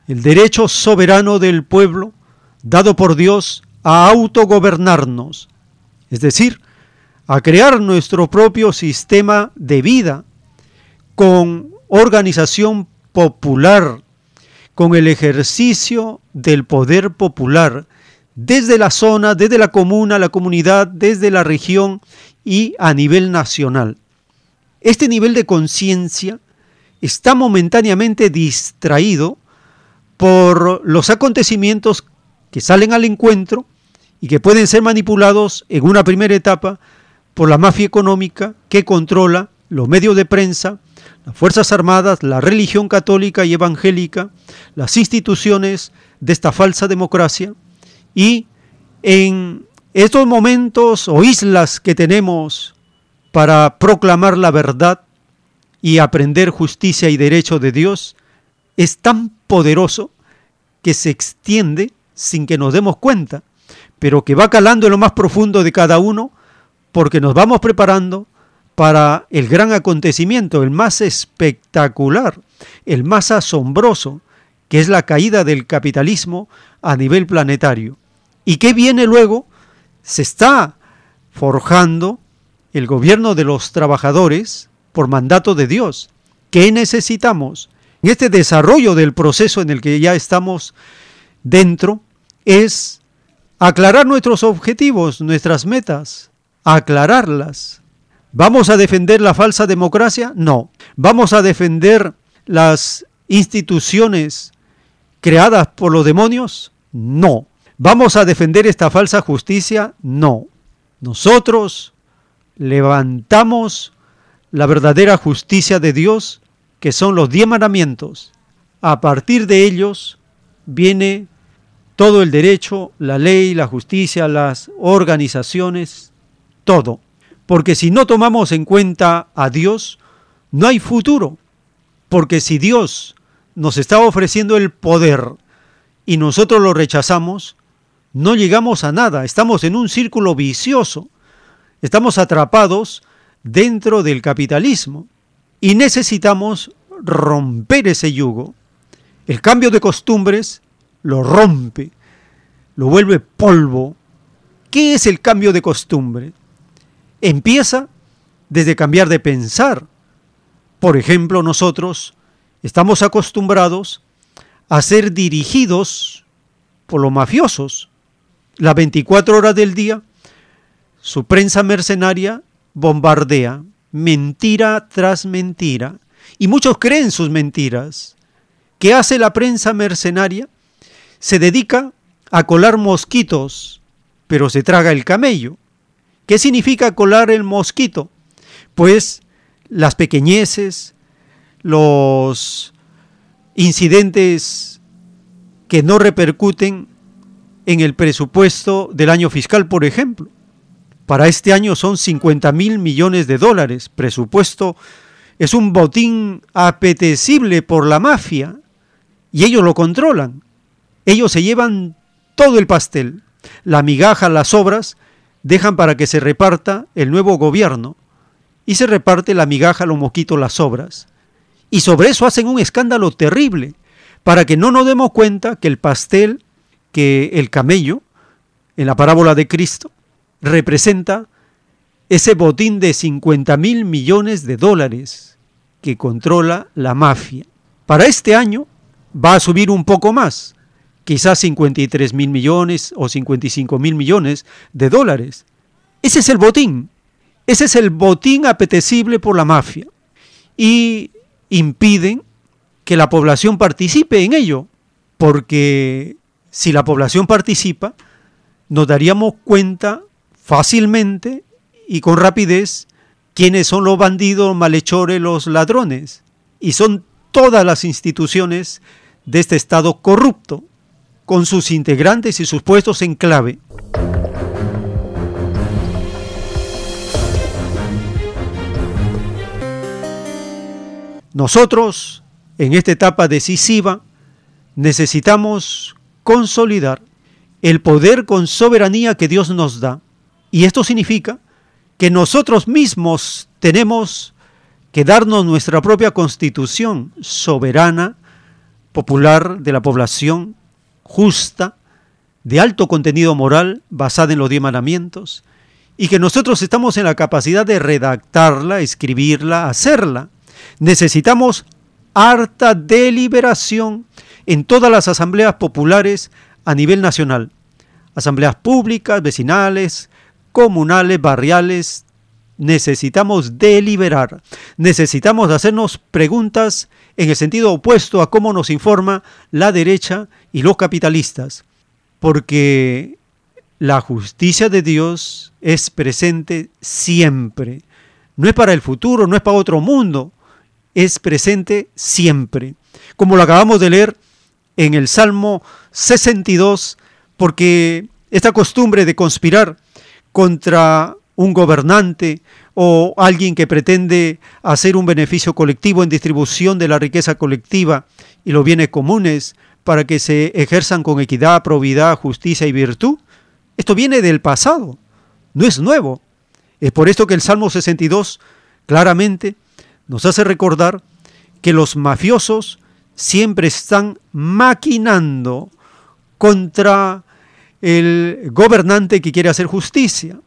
el derecho soberano del pueblo dado por Dios a autogobernarnos, es decir, a crear nuestro propio sistema de vida con organización popular, con el ejercicio del poder popular, desde la zona, desde la comuna, la comunidad, desde la región y a nivel nacional. Este nivel de conciencia está momentáneamente distraído por los acontecimientos que salen al encuentro y que pueden ser manipulados en una primera etapa por la mafia económica que controla los medios de prensa, las Fuerzas Armadas, la religión católica y evangélica, las instituciones de esta falsa democracia. Y en estos momentos o islas que tenemos para proclamar la verdad y aprender justicia y derecho de Dios es tan poderoso que se extiende sin que nos demos cuenta, pero que va calando en lo más profundo de cada uno porque nos vamos preparando para el gran acontecimiento, el más espectacular, el más asombroso, que es la caída del capitalismo a nivel planetario. ¿Y qué viene luego? Se está forjando el gobierno de los trabajadores por mandato de Dios. ¿Qué necesitamos? En este desarrollo del proceso en el que ya estamos dentro es aclarar nuestros objetivos, nuestras metas, aclararlas. ¿Vamos a defender la falsa democracia? No. ¿Vamos a defender las instituciones creadas por los demonios? No. ¿Vamos a defender esta falsa justicia? No. Nosotros levantamos la verdadera justicia de Dios, que son los diez mandamientos. A partir de ellos viene todo el derecho, la ley, la justicia, las organizaciones, todo. Porque si no tomamos en cuenta a Dios, no hay futuro. Porque si Dios nos está ofreciendo el poder y nosotros lo rechazamos, no llegamos a nada, estamos en un círculo vicioso, estamos atrapados dentro del capitalismo y necesitamos romper ese yugo. El cambio de costumbres lo rompe, lo vuelve polvo. ¿Qué es el cambio de costumbre? Empieza desde cambiar de pensar. Por ejemplo, nosotros estamos acostumbrados a ser dirigidos por los mafiosos. Las 24 horas del día, su prensa mercenaria bombardea mentira tras mentira. Y muchos creen sus mentiras. ¿Qué hace la prensa mercenaria? Se dedica a colar mosquitos, pero se traga el camello. ¿Qué significa colar el mosquito? Pues las pequeñeces, los incidentes que no repercuten en el presupuesto del año fiscal, por ejemplo. Para este año son 50 mil millones de dólares. Presupuesto es un botín apetecible por la mafia y ellos lo controlan. Ellos se llevan todo el pastel. La migaja, las obras, dejan para que se reparta el nuevo gobierno y se reparte la migaja, los mosquitos, las obras. Y sobre eso hacen un escándalo terrible, para que no nos demos cuenta que el pastel, que el camello, en la parábola de Cristo, representa ese botín de 50 mil millones de dólares que controla la mafia. Para este año va a subir un poco más, quizás 53 mil millones o 55 mil millones de dólares. Ese es el botín, ese es el botín apetecible por la mafia. Y impiden que la población participe en ello, porque si la población participa, nos daríamos cuenta fácilmente y con rapidez quiénes son los bandidos, malhechores, los ladrones. Y son todas las instituciones de este Estado corrupto, con sus integrantes y sus puestos en clave. Nosotros, en esta etapa decisiva, necesitamos consolidar el poder con soberanía que Dios nos da. Y esto significa que nosotros mismos tenemos que darnos nuestra propia constitución soberana, popular, de la población, justa, de alto contenido moral, basada en los diez mandamientos, y que nosotros estamos en la capacidad de redactarla, escribirla, hacerla. Necesitamos harta deliberación en todas las asambleas populares a nivel nacional, asambleas públicas, vecinales, comunales, barriales, necesitamos deliberar, necesitamos hacernos preguntas en el sentido opuesto a cómo nos informa la derecha y los capitalistas, porque la justicia de Dios es presente siempre. No es para el futuro, no es para otro mundo, es presente siempre. Como lo acabamos de leer en el Salmo 62, porque esta costumbre de conspirar contra un gobernante o alguien que pretende hacer un beneficio colectivo en distribución de la riqueza colectiva y los bienes comunes para que se ejerzan con equidad, probidad, justicia y virtud, esto viene del pasado, no es nuevo. Es por esto que el Salmo 62 claramente nos hace recordar que los mafiosos siempre están maquinando contra el gobernante que quiere hacer justicia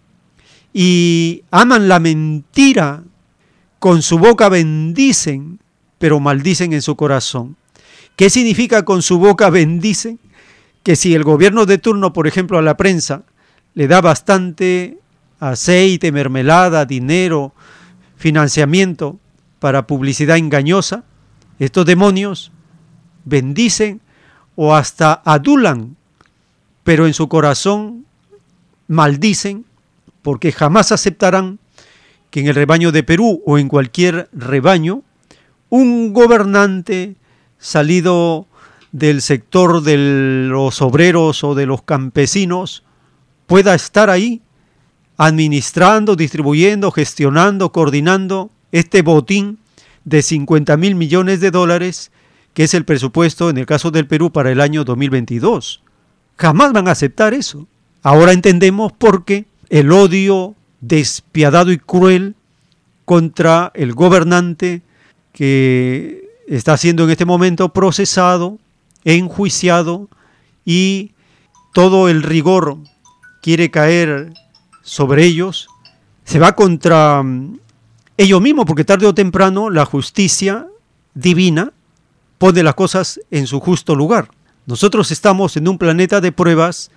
y aman la mentira, con su boca bendicen, pero maldicen en su corazón. ¿Qué significa con su boca bendicen? Que si el gobierno de turno, por ejemplo, a la prensa le da bastante aceite, mermelada, dinero, financiamiento para publicidad engañosa, estos demonios bendicen o hasta adulan, pero en su corazón maldicen porque jamás aceptarán que en el rebaño de Perú o en cualquier rebaño un gobernante salido del sector de los obreros o de los campesinos pueda estar ahí administrando, distribuyendo, gestionando, coordinando este botín de 50 mil millones de dólares que es el presupuesto en el caso del Perú para el año 2022. Jamás van a aceptar eso. Ahora entendemos por qué el odio despiadado y cruel contra el gobernante que está siendo en este momento procesado, enjuiciado y todo el rigor quiere caer sobre ellos, se va contra mm, ellos mismos, porque tarde o temprano la justicia divina pone las cosas en su justo lugar. Nosotros estamos en un planeta de pruebas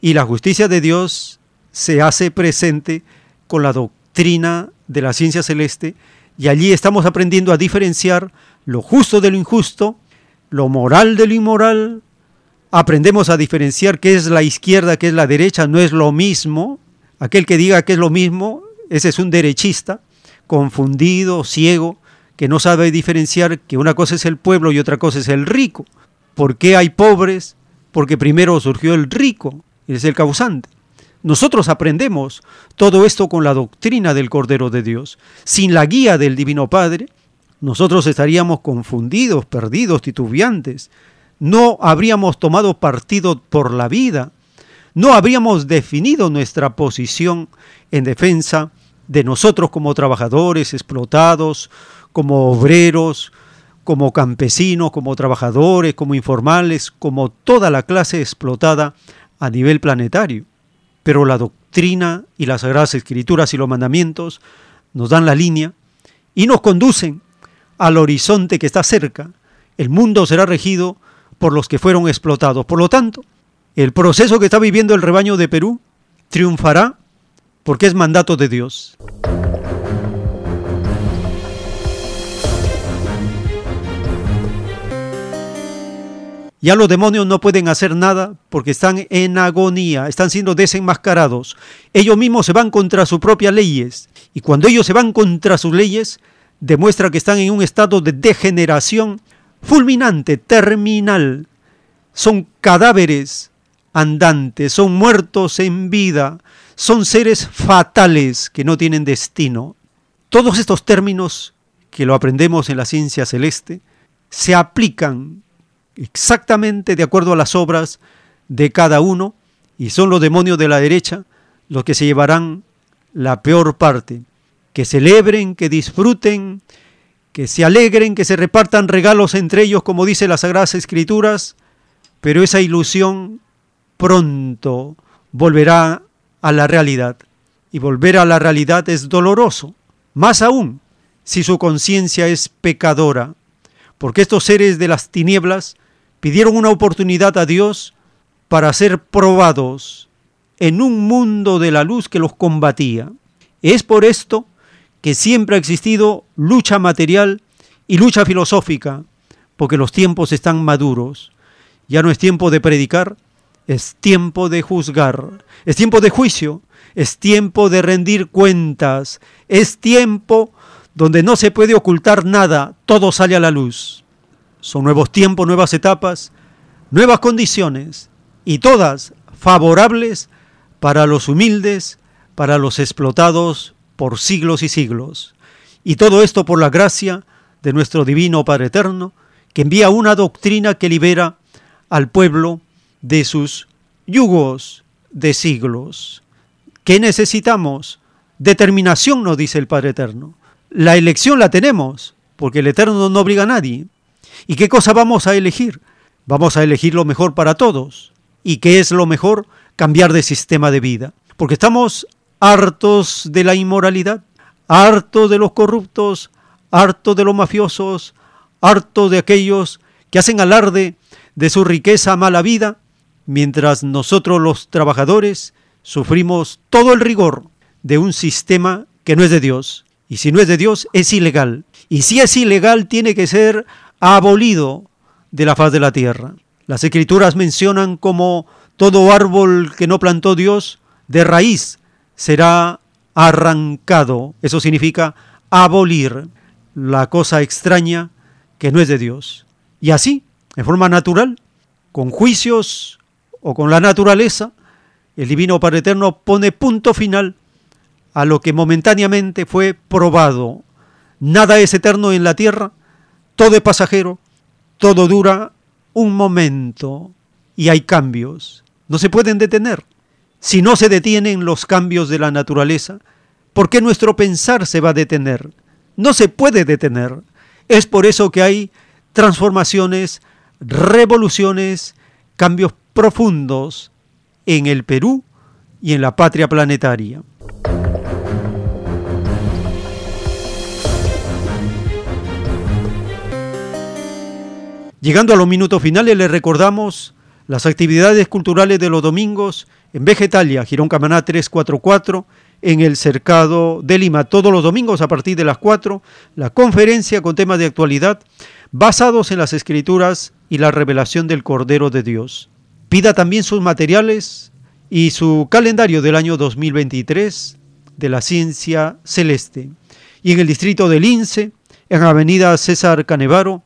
y la justicia de Dios se hace presente con la doctrina de la ciencia celeste y allí estamos aprendiendo a diferenciar lo justo de lo injusto, lo moral de lo inmoral, aprendemos a diferenciar qué es la izquierda, qué es la derecha, no es lo mismo, aquel que diga que es lo mismo, ese es un derechista, confundido, ciego, que no sabe diferenciar que una cosa es el pueblo y otra cosa es el rico. ¿Por qué hay pobres? Porque primero surgió el rico, es el causante. Nosotros aprendemos todo esto con la doctrina del Cordero de Dios. Sin la guía del Divino Padre, nosotros estaríamos confundidos, perdidos, titubeantes. No habríamos tomado partido por la vida. No habríamos definido nuestra posición en defensa de nosotros como trabajadores explotados, como obreros, como campesinos, como trabajadores, como informales, como toda la clase explotada a nivel planetario pero la doctrina y las sagradas escrituras y los mandamientos nos dan la línea y nos conducen al horizonte que está cerca. El mundo será regido por los que fueron explotados. Por lo tanto, el proceso que está viviendo el rebaño de Perú triunfará porque es mandato de Dios. Ya los demonios no pueden hacer nada porque están en agonía, están siendo desenmascarados. Ellos mismos se van contra sus propias leyes. Y cuando ellos se van contra sus leyes, demuestra que están en un estado de degeneración fulminante, terminal. Son cadáveres andantes, son muertos en vida, son seres fatales que no tienen destino. Todos estos términos que lo aprendemos en la ciencia celeste se aplican exactamente de acuerdo a las obras de cada uno, y son los demonios de la derecha los que se llevarán la peor parte. Que celebren, que disfruten, que se alegren, que se repartan regalos entre ellos, como dice las Sagradas Escrituras, pero esa ilusión pronto volverá a la realidad. Y volver a la realidad es doloroso, más aún si su conciencia es pecadora, porque estos seres de las tinieblas pidieron una oportunidad a Dios para ser probados en un mundo de la luz que los combatía. Es por esto que siempre ha existido lucha material y lucha filosófica, porque los tiempos están maduros. Ya no es tiempo de predicar, es tiempo de juzgar, es tiempo de juicio, es tiempo de rendir cuentas, es tiempo donde no se puede ocultar nada, todo sale a la luz. Son nuevos tiempos, nuevas etapas, nuevas condiciones y todas favorables para los humildes, para los explotados por siglos y siglos. Y todo esto por la gracia de nuestro Divino Padre Eterno, que envía una doctrina que libera al pueblo de sus yugos de siglos. ¿Qué necesitamos? Determinación, nos dice el Padre Eterno. La elección la tenemos, porque el Eterno no obliga a nadie. ¿Y qué cosa vamos a elegir? Vamos a elegir lo mejor para todos. ¿Y qué es lo mejor? Cambiar de sistema de vida. Porque estamos hartos de la inmoralidad, hartos de los corruptos, hartos de los mafiosos, hartos de aquellos que hacen alarde de su riqueza mala vida, mientras nosotros los trabajadores sufrimos todo el rigor de un sistema que no es de Dios. Y si no es de Dios, es ilegal. Y si es ilegal, tiene que ser abolido de la faz de la tierra. Las escrituras mencionan como todo árbol que no plantó Dios, de raíz será arrancado. Eso significa abolir la cosa extraña que no es de Dios. Y así, en forma natural, con juicios o con la naturaleza, el Divino Padre Eterno pone punto final a lo que momentáneamente fue probado. Nada es eterno en la tierra, todo es pasajero, todo dura un momento y hay cambios. No se pueden detener. Si no se detienen los cambios de la naturaleza, ¿por qué nuestro pensar se va a detener? No se puede detener. Es por eso que hay transformaciones, revoluciones, cambios profundos en el Perú y en la patria planetaria. Llegando a los minutos finales, les recordamos las actividades culturales de los domingos en Vegetalia, Girón Camaná 344, en el Cercado de Lima, todos los domingos a partir de las 4, la conferencia con temas de actualidad basados en las escrituras y la revelación del Cordero de Dios. Pida también sus materiales y su calendario del año 2023 de la ciencia celeste. Y en el distrito del Lince, en Avenida César Canevaro,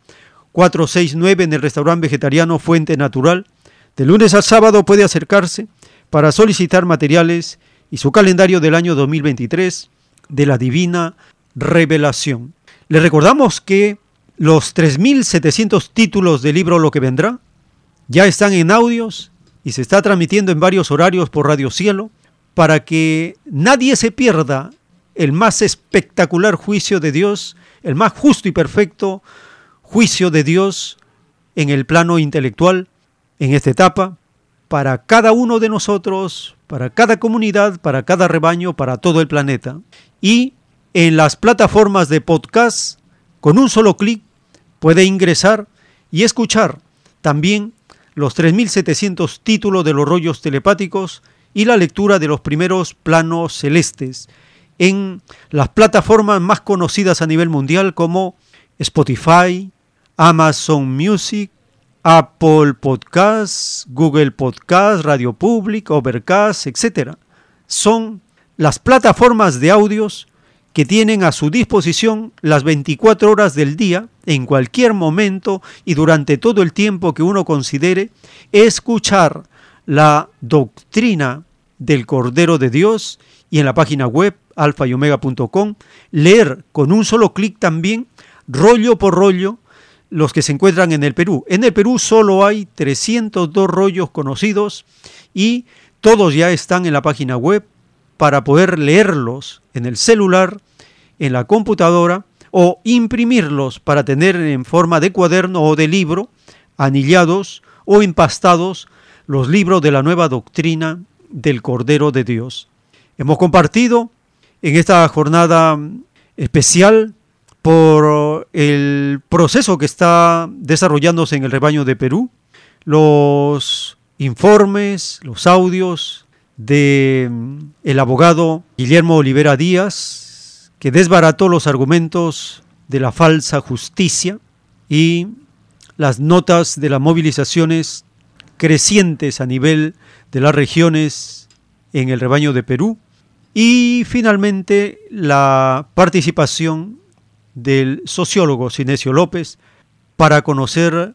469 en el restaurante vegetariano Fuente Natural. De lunes a sábado puede acercarse para solicitar materiales y su calendario del año 2023 de la Divina Revelación. Le recordamos que los 3.700 títulos del libro Lo que vendrá ya están en audios y se está transmitiendo en varios horarios por Radio Cielo para que nadie se pierda el más espectacular juicio de Dios, el más justo y perfecto juicio de Dios en el plano intelectual en esta etapa para cada uno de nosotros, para cada comunidad, para cada rebaño, para todo el planeta. Y en las plataformas de podcast, con un solo clic, puede ingresar y escuchar también los 3.700 títulos de los rollos telepáticos y la lectura de los primeros planos celestes en las plataformas más conocidas a nivel mundial como Spotify, Amazon Music, Apple Podcasts, Google Podcasts, Radio Public, Overcast, etc. Son las plataformas de audios que tienen a su disposición las 24 horas del día, en cualquier momento y durante todo el tiempo que uno considere, escuchar la doctrina del Cordero de Dios y en la página web alfayomega.com, leer con un solo clic también, rollo por rollo, los que se encuentran en el Perú. En el Perú solo hay 302 rollos conocidos y todos ya están en la página web para poder leerlos en el celular, en la computadora o imprimirlos para tener en forma de cuaderno o de libro, anillados o empastados los libros de la nueva doctrina del Cordero de Dios. Hemos compartido en esta jornada especial por el proceso que está desarrollándose en el rebaño de Perú, los informes, los audios de mm, el abogado Guillermo Olivera Díaz, que desbarató los argumentos de la falsa justicia y las notas de las movilizaciones crecientes a nivel de las regiones en el rebaño de Perú. Y finalmente la participación del sociólogo Sinesio López para conocer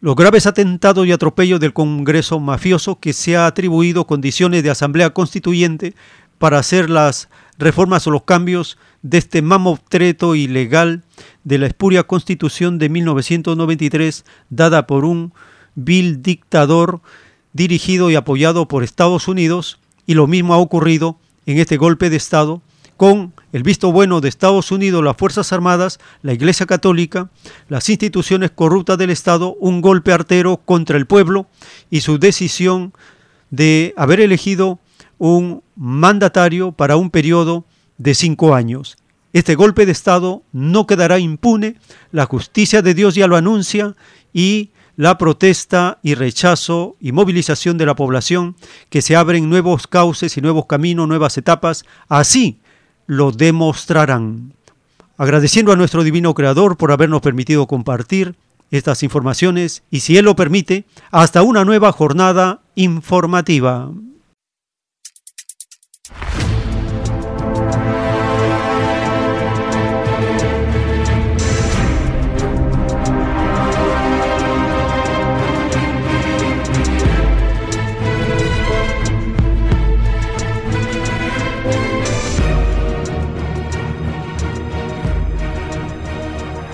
los graves atentados y atropellos del Congreso mafioso que se ha atribuido condiciones de asamblea constituyente para hacer las reformas o los cambios de este mamotreto ilegal de la espuria constitución de 1993 dada por un vil dictador dirigido y apoyado por Estados Unidos y lo mismo ha ocurrido en este golpe de Estado con el visto bueno de Estados Unidos, las Fuerzas Armadas, la Iglesia Católica, las instituciones corruptas del Estado, un golpe artero contra el pueblo y su decisión de haber elegido un mandatario para un periodo de cinco años. Este golpe de Estado no quedará impune, la justicia de Dios ya lo anuncia y la protesta y rechazo y movilización de la población, que se abren nuevos cauces y nuevos caminos, nuevas etapas, así lo demostrarán. Agradeciendo a nuestro Divino Creador por habernos permitido compartir estas informaciones y si Él lo permite, hasta una nueva jornada informativa.